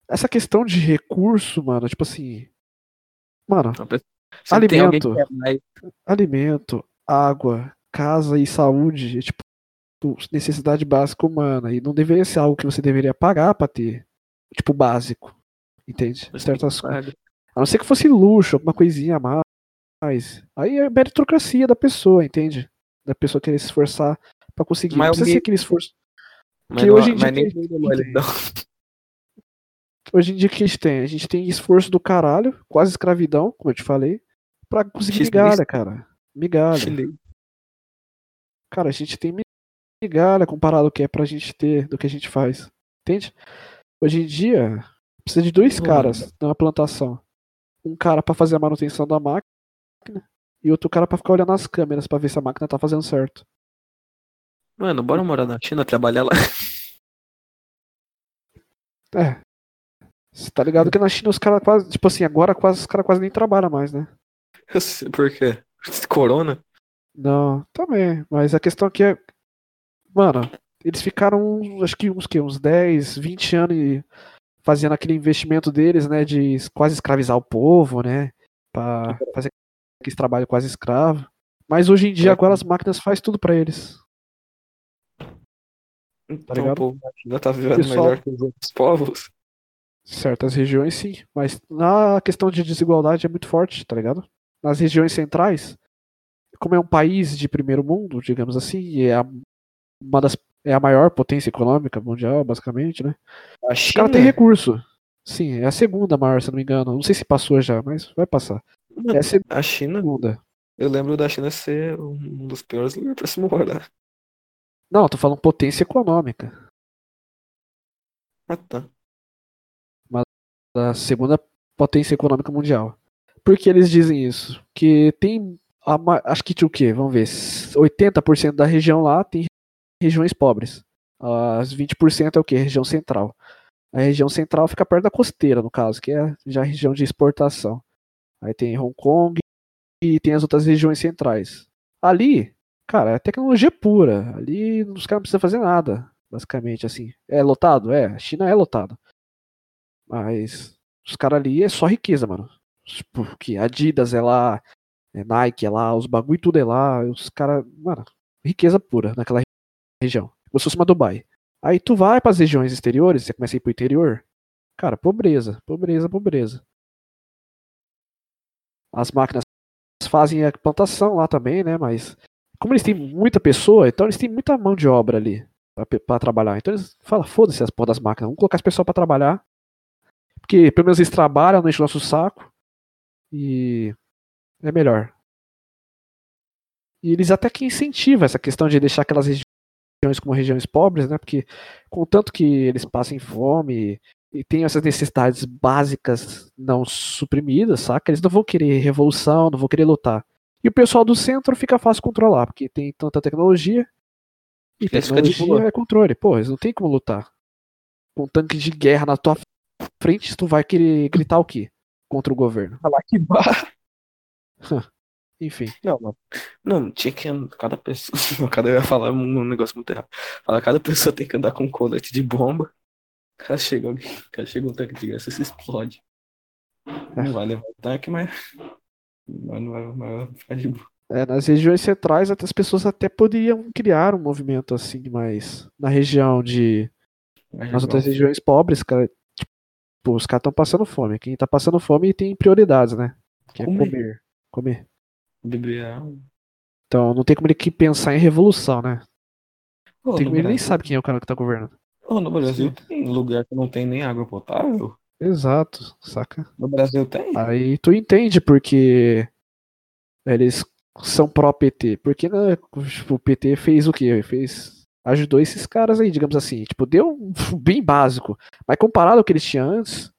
essa questão de recurso, mano, tipo assim. Mano, Se que Alimento. mais, alimento, água, casa e saúde, tipo, necessidade básica humana. E não deveria ser algo que você deveria pagar pra ter. Tipo, básico. Entende? você Certas coisas. A não ser que fosse luxo, alguma coisinha a mais. Aí é meritocracia da pessoa, entende? Da pessoa querer se esforçar pra conseguir. Mas não precisa alguém- ser aquele esforço. Mas, Que não- hoje em dia mas nem molidão. Hoje em dia o que a gente tem? A gente tem esforço do caralho, quase escravidão, como eu te falei, pra conseguir migalha, cara. Migalha. Chinês. Cara, a gente tem migalha comparado ao que é pra gente ter, do que a gente faz. Entende? Hoje em dia, precisa de dois Ô, caras numa plantação. Um cara pra fazer a manutenção da máquina e outro cara pra ficar olhando as câmeras pra ver se a máquina tá fazendo certo. Mano, bora morar na China, trabalhar lá. É. Você tá ligado que na China os caras quase. Tipo assim, agora quase, os caras quase nem trabalham mais, né? Eu sei Por quê? Corona? Não, também. Mas a questão aqui é. Mano, eles ficaram, acho que uns, que, uns 10, 20 anos fazendo aquele investimento deles, né? De quase escravizar o povo, né? Pra fazer aquele trabalho quase escravo. Mas hoje em dia, É. agora as máquinas fazem tudo pra eles. Então ligado? o povo da China tá vivendo Pessoal- melhor que os outros povos. Certas regiões, sim. Mas na questão de desigualdade é muito forte, tá ligado? Nas regiões centrais, como é um país de primeiro mundo, digamos assim, e é a, uma das, é a maior potência econômica mundial, basicamente, né? A Os China, caras têm recurso. Sim, é a segunda maior, se não me engano. Não sei se passou já, mas vai passar. É a a China, eu lembro da China ser um dos piores lugares pra se morar. Não, tô falando potência econômica. Ah, tá. Da segunda potência econômica mundial. Por que eles dizem isso? Que tem. a acho que tinha o quê? Vamos ver. 80% da região lá tem regiões pobres. As 20% é o quê? Região central. A região central fica perto da costeira, no caso, que é já a região de exportação. Aí tem Hong Kong e tem as outras regiões centrais. Ali, cara, é tecnologia pura. Ali os caras não precisam fazer nada, basicamente, assim. É lotado? É, a China é lotado. Mas os caras ali é só riqueza, mano. Tipo, que Adidas é lá, é Nike é lá, os bagulho tudo é lá. Os caras, mano, riqueza pura naquela região. Como se fosse uma Dubai. Aí tu vai pras regiões exteriores, você começa a ir pro interior. Cara, pobreza, pobreza, pobreza. As máquinas fazem a plantação lá também, né? Mas como eles têm muita pessoa, então eles têm muita mão de obra ali pra trabalhar. Então eles falam, foda-se as porra das máquinas, vamos colocar as pessoas pra trabalhar. Porque pelo menos eles trabalham, não enchem o nosso saco. E é melhor. E eles até que incentivam essa questão de deixar aquelas regiões como regiões pobres, né? Porque contanto que eles passem fome e tenham essas necessidades básicas não suprimidas, saca? Eles não vão querer revolução, não vão querer lutar. E o pessoal do centro fica fácil controlar, porque tem tanta tecnologia. E Eles tecnologia é controle. Pô, eles não tem como lutar. Com um tanque de guerra na tua frente, tu vai querer gritar o quê? Contra o governo. Falar que barra. Enfim. Não, não. Não, tinha que andar. Cada pessoa. Cada eu ia falar um negócio muito errado. Falar, cada pessoa tem que andar com um colete de bomba. Cara, chega alguém. Cara, chega um tanque de guerra, você se explode. Não vai levar o tanque, mas. Mas não vai, vai ficar de boa. É, nas regiões centrais, as pessoas até poderiam criar um movimento assim, mas na região de. Mas Nas outras regiões pobres, cara, tipo, os caras estão passando fome. Quem tá passando fome tem prioridades, né? Que é Comer. comer. Então não tem como ele que pensar em revolução, né? Ô, Tem ele nem Brasil- sabe quem é o cara que tá governando. Ô, no Brasil tem lugar que não tem nem água potável? Exato, saca? No Brasil tem? Aí tu entende porque eles são pró-PT. Porque né, tipo, o PT fez o quê? Fez. Ajudou esses caras aí, digamos assim. Tipo, deu um bem básico. Mas comparado ao que eles tinham antes,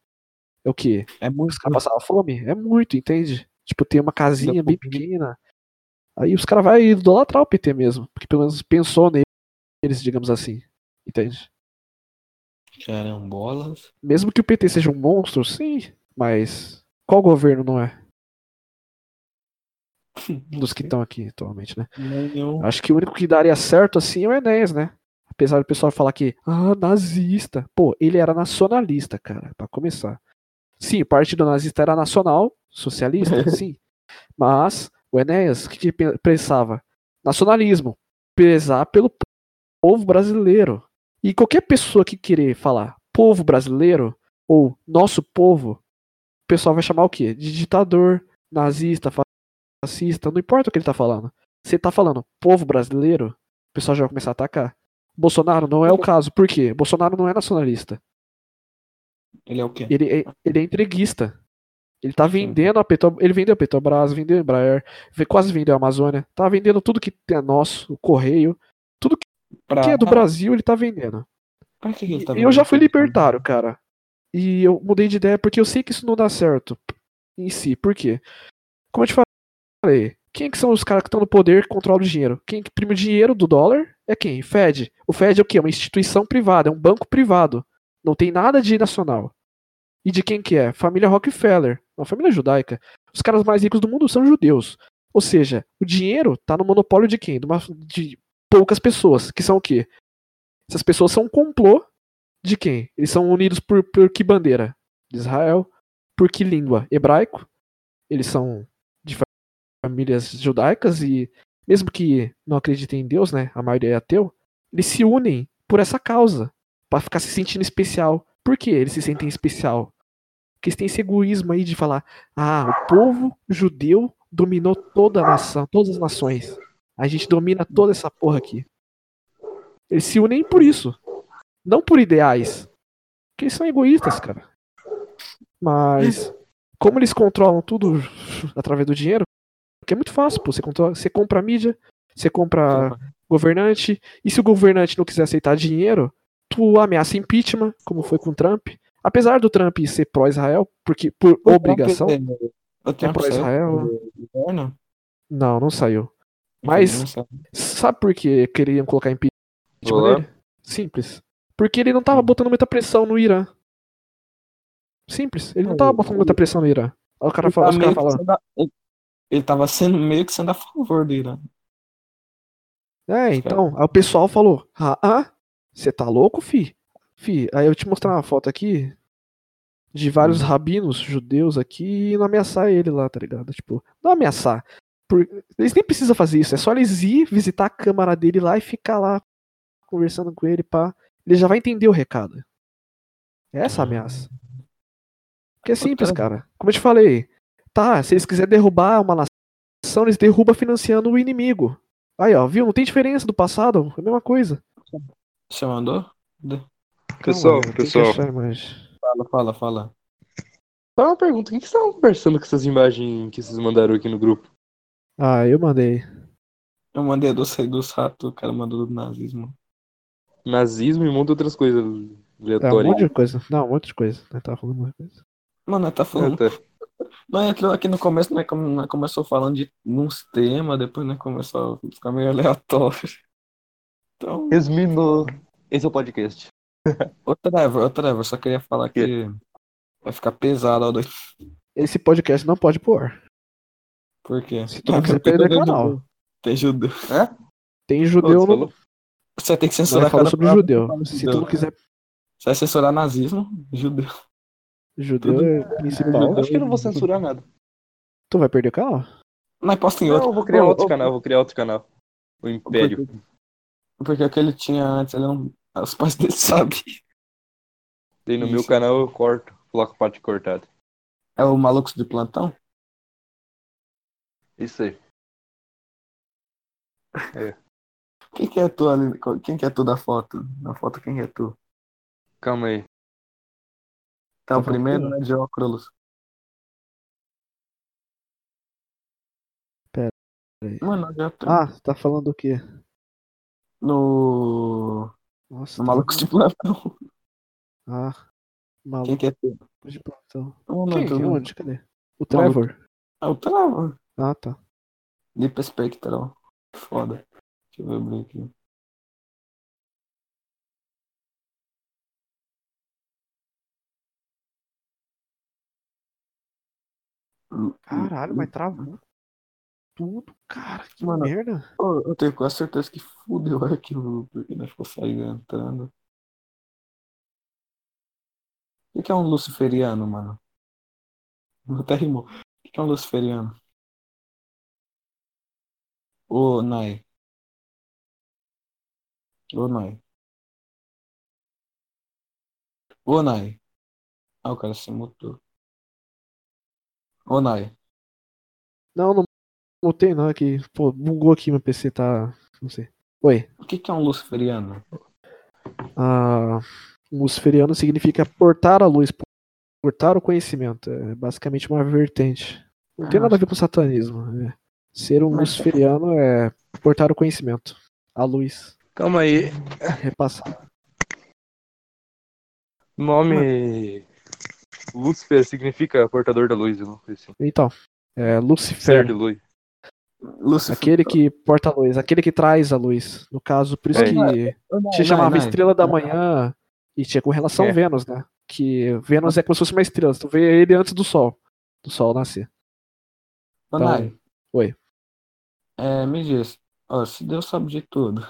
é o quê? É muito. Os caras passavam fome? É muito, entende? Tipo, tem uma casinha bem pequena. Aí os caras vão idolatrar o PT mesmo. Porque pelo menos pensou neles, digamos assim. Entende? Carambolas. Mesmo que o PT seja um monstro, sim. Mas qual governo não é? Dos que estão aqui atualmente, né? Nenhum. Acho que o único que daria certo assim é o Enéas, né? Apesar do pessoal falar que, ah, nazista. Pô, ele era nacionalista, cara, pra começar. Sim, o partido nazista era nacional, socialista, sim. Mas o Enéas, o que, que pensava? Nacionalismo. Prezar pelo povo brasileiro. E qualquer pessoa que querer falar povo brasileiro ou nosso povo, o pessoal vai chamar o quê? De ditador, nazista, fascista, não importa o que ele tá falando. Se ele tá falando povo brasileiro, o pessoal já vai começar a atacar. Bolsonaro não é o caso. Por quê? Bolsonaro não é nacionalista. Ele é o quê? Ele é, ele é entreguista. Ele tá vendendo a Petrobras. Ele vendeu a Petrobras, vendeu a Embraer, quase vendeu a Amazônia. Tá vendendo tudo que é nosso, o Correio. Tudo que Pra... é do Brasil, ele tá vendendo. Pra que que ele tá eu já fui vendendo? libertário, cara. E eu mudei de ideia porque eu sei que isso não dá certo em si. Por quê? Como eu te falei, quem que são os caras que estão no poder que controlam o dinheiro? Quem que imprime o dinheiro do dólar é quem? Fed. O Fed é o quê? Uma instituição privada, é um banco privado. Não tem nada de nacional. E de quem que é? Família Rockefeller, uma família judaica. Os caras mais ricos do mundo são judeus. Ou seja, o dinheiro tá no monopólio de quem? De, uma- de poucas pessoas, que são o quê? Essas pessoas são um complô de quem? Eles são unidos por, por que bandeira? De Israel. Por que língua? Hebraico. Eles são de fa- famílias judaicas e, mesmo que não acreditem em Deus, né? A maioria é ateu. Eles se unem por essa causa. Pra ficar se sentindo especial. Por que eles se sentem especial? Porque eles têm esse egoísmo aí de falar: ah, o povo judeu dominou toda a nação, todas as nações. A gente domina toda essa porra aqui. Eles se unem por isso. Não por ideais. Porque eles são egoístas, cara. Mas, como eles controlam tudo através do dinheiro, porque é muito fácil, pô. Você, controla, você compra a mídia, você compra governante, e se o governante não quiser aceitar dinheiro, tu ameaça impeachment, como foi com o Trump. Apesar do Trump ser pró-Israel, porque por O obrigação, Trump, é, O Trump pra saiu Israel. do governo? não, não saiu. Mas Não sabe por que queriam colocar impeachment Olá. nele? Simples. Porque ele não tava Hum. botando muita pressão no Irã. Simples. Ele não tava botando muita pressão no Irã. Aí o cara Ele fala, tá os caras falam, sendo Ele tava sendo meio que sendo a favor do Irã. é, então. Aí o pessoal falou, ah, ah, você tá louco, fi? Fi, aí eu te mostrar uma foto aqui de vários Hum. rabinos judeus aqui e não ameaçar ele lá, tá ligado? Tipo, não ameaçar. Por- Eles nem precisam fazer isso, é só eles ir visitar a câmara dele lá e ficar lá conversando com ele, pá. Ele já vai entender o recado. É essa a ameaça. Porque é simples, cara. Como eu te falei, tá, se eles quiserem derrubar uma nação, eles derrubam financiando o inimigo. Aí, ó, viu? Não tem diferença do passado, é a mesma coisa. Você mandou? Pessoal, Calma, pessoal. achar a imagem. Fala, fala, fala. Só uma pergunta, o que que vocês estavam conversando com essas imagens que vocês mandaram aqui no grupo? Ah, eu mandei. Eu mandei do sei dos ratos, o cara mandou do nazismo. Nazismo e um monte de outras coisas É um aleatórias. monte de coisa. Não, um monte de coisa. Eu tava falando muita coisa. Mano, nós tá falando. tá. Nós entrou aqui no começo, nós, come- nós começou falando de uns temas, depois nós começou a ficar meio aleatório. Então, Resumindo, esse é o podcast. ô Trevor, ô Trevor, só queria falar que vai ficar pesado. Esse podcast não pode pôr. Por quê? Se tu não quiser perder tem canal. judeu. Tem judeu. Tem Ô, judeu você no. Você tem que censurar cada sobre palavra que judeu. Se tu não quiser. Você vai censurar nazismo, judeu. Judeu Tudo- é principal. Acho que eu não vou censurar nada. Tu vai perder canal? Nós posta em Não, outro. eu vou criar outro canal, vou criar outro canal. O Império. Porque o que ele tinha antes, ele não. Os pais dele sabem. Tem no meu Isso. canal eu corto, coloco parte cortada. É o Malucos de Plantão? Isso aí. Quem que é tu ali? Quem que é tu da foto? Na foto, quem é tu? Calma aí. Tá o Tá falando primeiro, né? De óculos. Pera aí. Mano, já tô Ah, tá falando do quê? No. Nossa. No Malucos de Plantão. Ah, Quem maluco que é tu? de plantão. Não, não, Quem? Quem? não- Onde? Cadê? O Maluco. Trevor. Ah, o Trevor. Ah, tá. Deep Spectral. Foda. Deixa eu abrir aqui. Caralho, mas travou. Tudo, cara. Que Mano, merda. Eu tenho quase certeza que fudeu o arquivo, porque nós ficou saindo entrando. O que que é um luciferiano, mano? Até rimou. O que que é um luciferiano? Ô, Nai. Ô, Nai. Ô, Nai. Ah, o cara se mutou. Ô, Nai. Não, não mutei não, é que, pô, bugou aqui, meu PC tá, não sei. Oi, O que que é um luciferiano? ah, luciferiano significa portar a luz, portar o conhecimento, é basicamente uma vertente. Não tem Ah. nada a ver com satanismo, é. Ser um Mas- luciferiano é portar o conhecimento, a luz, Calma aí. repassar. O nome Lúcifer significa portador da luz, não. Então, é Ser Lucifer, de luz. Lucifer... aquele que porta a luz, aquele que traz a luz. No caso, por isso É. que Nai, se chamava Nai. Estrela da Manhã e tinha com relação É. a Vênus, né? Que Vênus é como se fosse uma estrela, tu vê ele antes do Sol, do Sol nascer. Ô, Então, oi. É, me diz. Ó, se Deus sabe de tudo.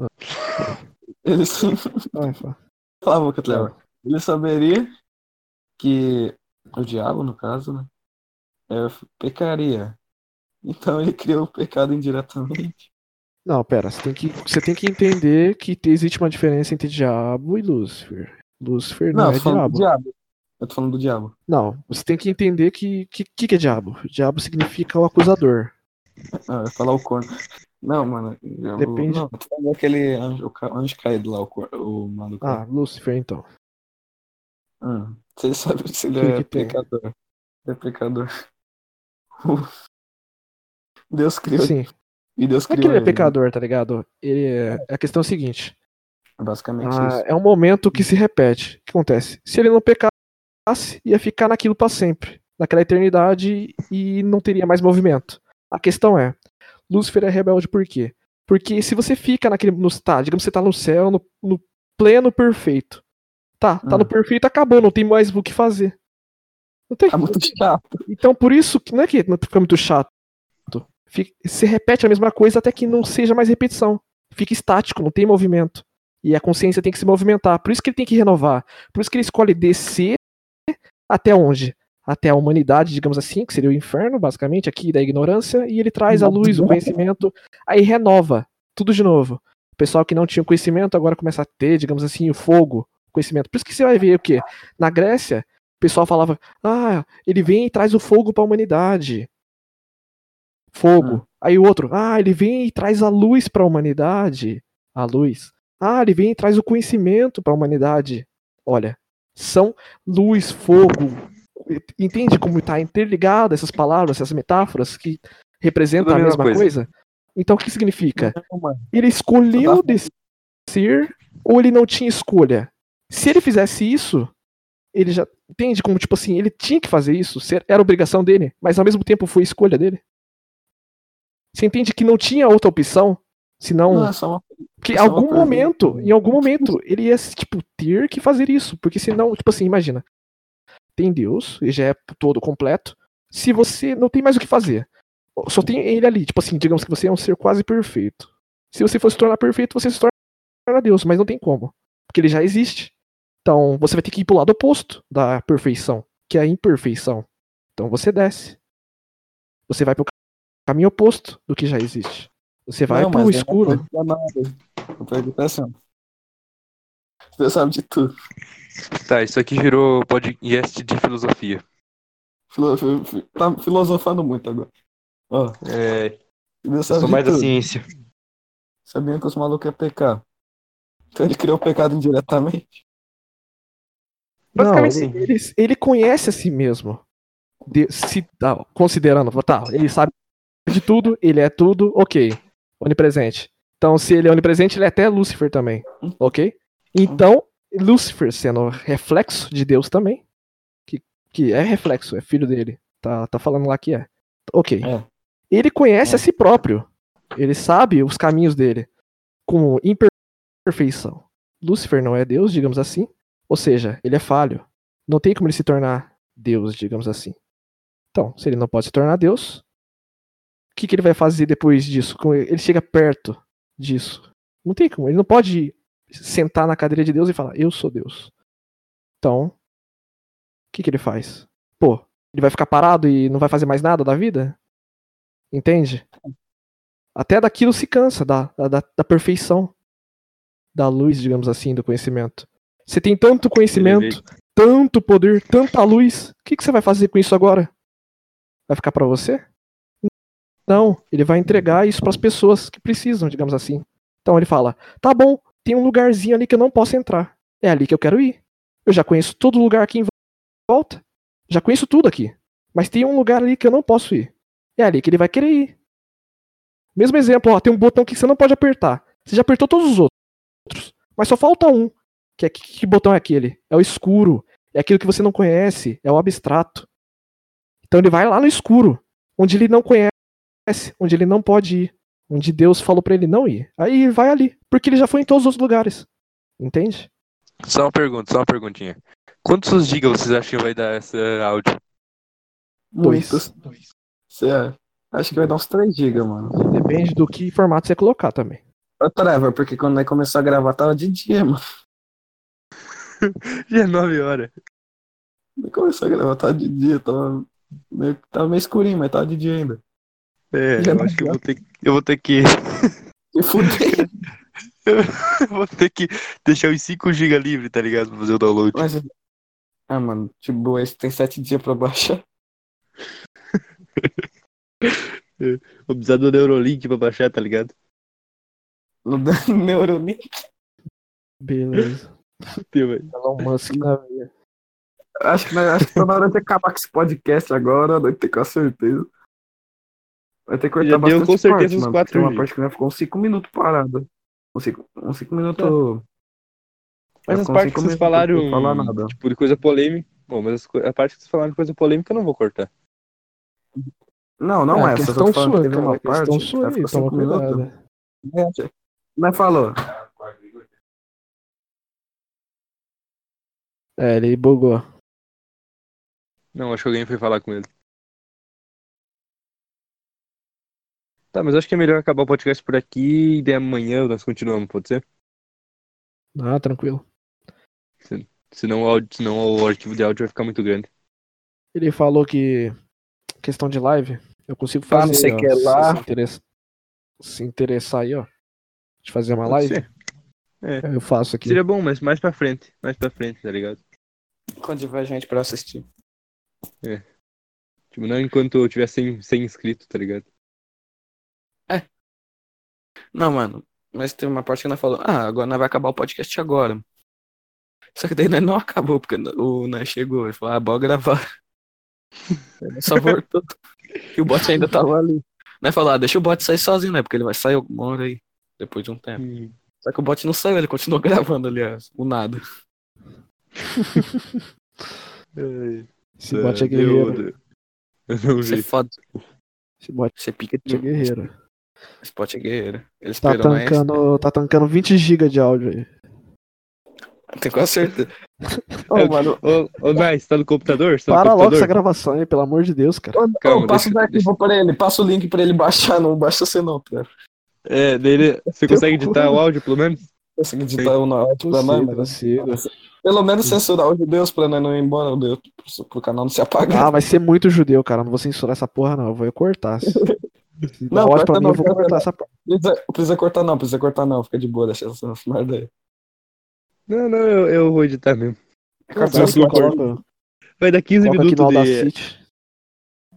Ah. Ele sim. Fala. Cala a boca, Trevor. Ele saberia que o diabo, no caso, né? É, pecaria. Então ele criou o pecado indiretamente. Não, pera, você tem, que, você tem que entender que te- existe uma diferença entre diabo e Lúcifer. Lúcifer não, Não, é diabo. diabo. Eu tô falando do diabo. Não, você tem que entender que que, que que é diabo. Diabo significa o acusador. Ah, eu ia falar o corno. Não, mano. eu- Depende. Não, falando aquele anjo, o anjo caído lá, o, cor- o maluco. Ah, Lúcifer então. Hum. Ele sabe se ele Que é que pecador. É pecador. Deus criou. Sim. E Deus Não é criou que ele é ele, né? pecador, tá ligado? Ele é... A questão é a seguinte. Basicamente Ah, isso. é um momento que se repete. O que acontece? Se ele não pecasse, ia ficar naquilo pra sempre, naquela eternidade e não teria mais movimento. A questão é, Lúcifer é rebelde por quê? Porque se você fica naquele no tá, digamos que você tá no céu, no, no pleno perfeito. Tá, tá Hum. no perfeito, acabou, não tem mais o que fazer. Não tem. Tá muito chato. Então por isso não é que não fica muito chato. Fica- se repete a mesma coisa até que não seja mais repetição. Fica estático, não tem movimento. E a consciência tem que se movimentar. Por isso que ele tem que renovar. Por isso que ele escolhe descer até onde? Até a humanidade, digamos assim, que seria o inferno, basicamente, aqui da ignorância, e ele traz a luz, o conhecimento, aí renova tudo de novo. O pessoal que não tinha conhecimento agora começa a ter, digamos assim, o fogo, o conhecimento. Por isso que você vai ver o quê? Na Grécia, o pessoal falava: "Ah, ele vem e traz o fogo para a humanidade". Fogo. Hum. Aí o outro: "Ah, ele vem e traz a luz para a humanidade". A luz. Ah, ele vem e traz o conhecimento para a humanidade. Olha, são luz, fogo. Entende como está interligado essas palavras, essas metáforas que representam a mesma mesma coisa? Então o que significa? Ele escolheu descer ou ele não tinha escolha? Se ele fizesse isso, ele já entende como tipo assim, ele tinha que fazer isso, era obrigação dele, mas ao mesmo tempo foi escolha dele. Você entende que não tinha outra opção, senão Não, é só uma... que em uma algum pergunta. momento, em algum momento, ele ia tipo ter que fazer isso, porque senão, tipo assim, imagina, tem Deus, ele já é todo completo. Se você não tem mais o que fazer, só tem ele ali, tipo assim, digamos que você é um ser quase perfeito. Se você for se tornar perfeito, você se torna Deus, mas não tem como, porque ele já existe. Então, você vai ter que ir pro lado oposto da perfeição, que é a imperfeição. Então, você desce. Você vai pro caminho oposto do que já existe. Você vai não, pro eu escuro. Não nada. Eu pergunto assim. Deus sabe de tudo. Tá, isso aqui virou podcast de filosofia. Filo- fi- fi- Tá filosofando muito agora. Ó, É, sou mais da tudo. ciência. Sabiam que os malucos iam pecar. Então ele criou o pecado indiretamente. Não, Basicamente ele, sim. ele, ele conhece a si mesmo. De- se, tá, considerando, tá, ele sabe de tudo, ele é tudo, ok. Onipresente. Então, se ele é onipresente, ele é até Lúcifer também, ok? Então, Lúcifer sendo reflexo de Deus também, que, que é reflexo, é filho dele, tá, tá falando lá que é. Ok. É. Ele conhece É. a si próprio. Ele sabe os caminhos dele com imperfeição. Lúcifer não é Deus, digamos assim. Ou seja, ele é falho. Não tem como ele se tornar Deus, digamos assim. Então, se ele não pode se tornar Deus, que, que ele vai fazer depois disso? Ele chega perto disso. Não tem como. Ele não pode sentar na cadeira de Deus e falar, eu sou Deus. Então, o que, que ele faz? Pô, ele vai ficar parado e não vai fazer mais nada da vida? Entende? Até daquilo se cansa, da, da, da perfeição. Da luz, digamos assim, do conhecimento. Você tem tanto conhecimento, tanto poder, tanta luz. O que, que você vai fazer com isso agora? Vai ficar para você? Não, ele vai entregar isso para as pessoas que precisam, digamos assim. Então ele fala: tá bom, tem um lugarzinho ali que eu não posso entrar. É ali que eu quero ir. Eu já conheço todo lugar aqui em volta. Já conheço tudo aqui. Mas tem um lugar ali que eu não posso ir. É ali que ele vai querer ir. Mesmo exemplo, ó, tem um botão que você não pode apertar. Você já apertou todos os outros. Mas só falta um. Que, é, que, que botão é aquele? É o escuro. É aquilo que você não conhece. É o abstrato. Então ele vai lá no escuro. Onde ele não conhece. Onde ele não pode ir. Onde Deus falou para ele não ir. Aí vai ali. Porque ele já foi em todos os lugares. Entende? Só uma pergunta, só uma perguntinha. Quantos gigas vocês acham que vai dar esse áudio? Dois. Muitos. Cê, acho que vai dar uns 3 GB, mano. Depende do que formato você colocar também. Ô, Trevor, porque quando nós começou a gravar tava de dia, mano. Já é 9 horas. Nós começou a gravar tava de dia, tava meio, tava meio escurinho, mas tava de dia ainda. É, Já eu acho que eu vou ter, eu vou ter que. Se fuder. eu vou ter que deixar os 5 GB livre, tá ligado? Pra fazer o download. Mas, ah, mano, tipo, esse tem 7 dias pra baixar. Vou precisar do Neurolink pra baixar, tá ligado? No Neurolink. Beleza. Teu, velho. Elon Musk na veia. Acho que, acho que tá na hora de acabar com esse podcast agora, deve ter com certeza. Vai ter que cortar Já deu bastante com certeza parte, uns mano. quatro Tem uma parte que nós ficou uns 5 minutos parado. Uns 5 uns cinco minutos. Mas Vai as partes que vocês falaram, falar nada. tipo, de coisa polêmica. Bom, mas as a parte que vocês falaram de coisa polêmica eu não vou cortar. Não, não É, é, essa. questão sua, que teve cara. uma parte. Questão que sua aí, toma cuidado. Mas falou. É, ele bugou. Não, acho que alguém foi falar com ele. Tá, mas acho que é melhor acabar o podcast por aqui e daí amanhã nós continuamos, pode ser? Ah, tranquilo. Senão o, áudio, senão o arquivo de áudio vai ficar muito grande. Ele falou que questão de live, eu consigo Ah, fazer. não sei ó, que se lá. Se, interessa- se interessar aí, ó. De fazer uma Pode live, ser. eu faço aqui. Seria bom, mas mais pra frente. Mais pra frente, tá ligado? Quando tiver gente pra assistir. Tipo, não enquanto eu tiver 100, 100 inscritos, tá ligado? Não, mano. Mas tem uma parte que nós falou, ah, agora nós vai acabar o podcast agora. Só que daí nós não acabou, porque o nós chegou e falou, ah, bora gravar. Ele Só voltou. E o bot ainda tava ali. Nós falou, ah, deixa o bot sair sozinho, né? Porque ele vai sair alguma hora aí, depois de um tempo. Só que o bot não saiu, ele continuou gravando ali, ó, o nada. Esse bot é guerreiro. Eu não Você é foda, Esse bot você pica é de guerreiro. Bot é guerreiro. Ele Tá tancando, tá tancando 20 GB de áudio aí. Tenho quase certeza. É, Ô, mano, Ô, ô, Nice, tá no computador? Tá no Para logo computador? essa gravação aí, pelo amor de Deus, cara. ô, Calma, ô, passa deixa- o arquivo pra ele, passa o link pra ele baixar, não baixa você não, cara. É, dele, você consegue editar o áudio, pelo menos? Consegui editar um áudio pra nós, consigo. Pelo menos censurar o Deus pra nós não ir embora, o Deus, pro, pro canal não se apagar. Ah, vai ser muito judeu, cara. Não vou censurar essa porra, não. Eu vou cortar. Não, pra corta mim, não, eu vou corta cortar não. essa porra. Precisa, precisa cortar não, precisa cortar não, fica de boa, deixa essa merda aí. Não, não, eu, eu vou editar mesmo. Corta Não, não, parte. Vai dar 15 coloca minutos de...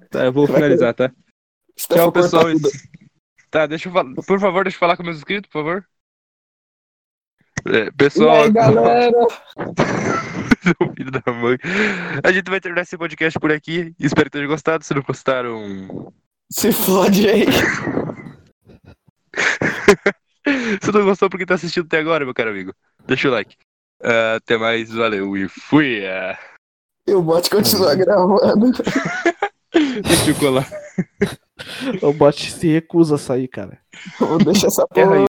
Tá, eu vou finalizar, tá? Se for Tchau, pessoal. tudo- Tá, deixa eu falar. Por favor, deixa eu falar com meus inscritos, por favor. É, E pessoal. aí, galera? Filho da mãe. A gente vai terminar esse podcast por aqui. Espero que tenham gostado. Se não gostaram. Se fode aí. Se não gostou porque tá assistindo até agora, meu caro amigo. Deixa o like. Ah, até mais, valeu e fui. ah. E o bot continua gravando. Deixa eu colar. O bot se recusa a sair, cara. Vou deixar essa porra aí.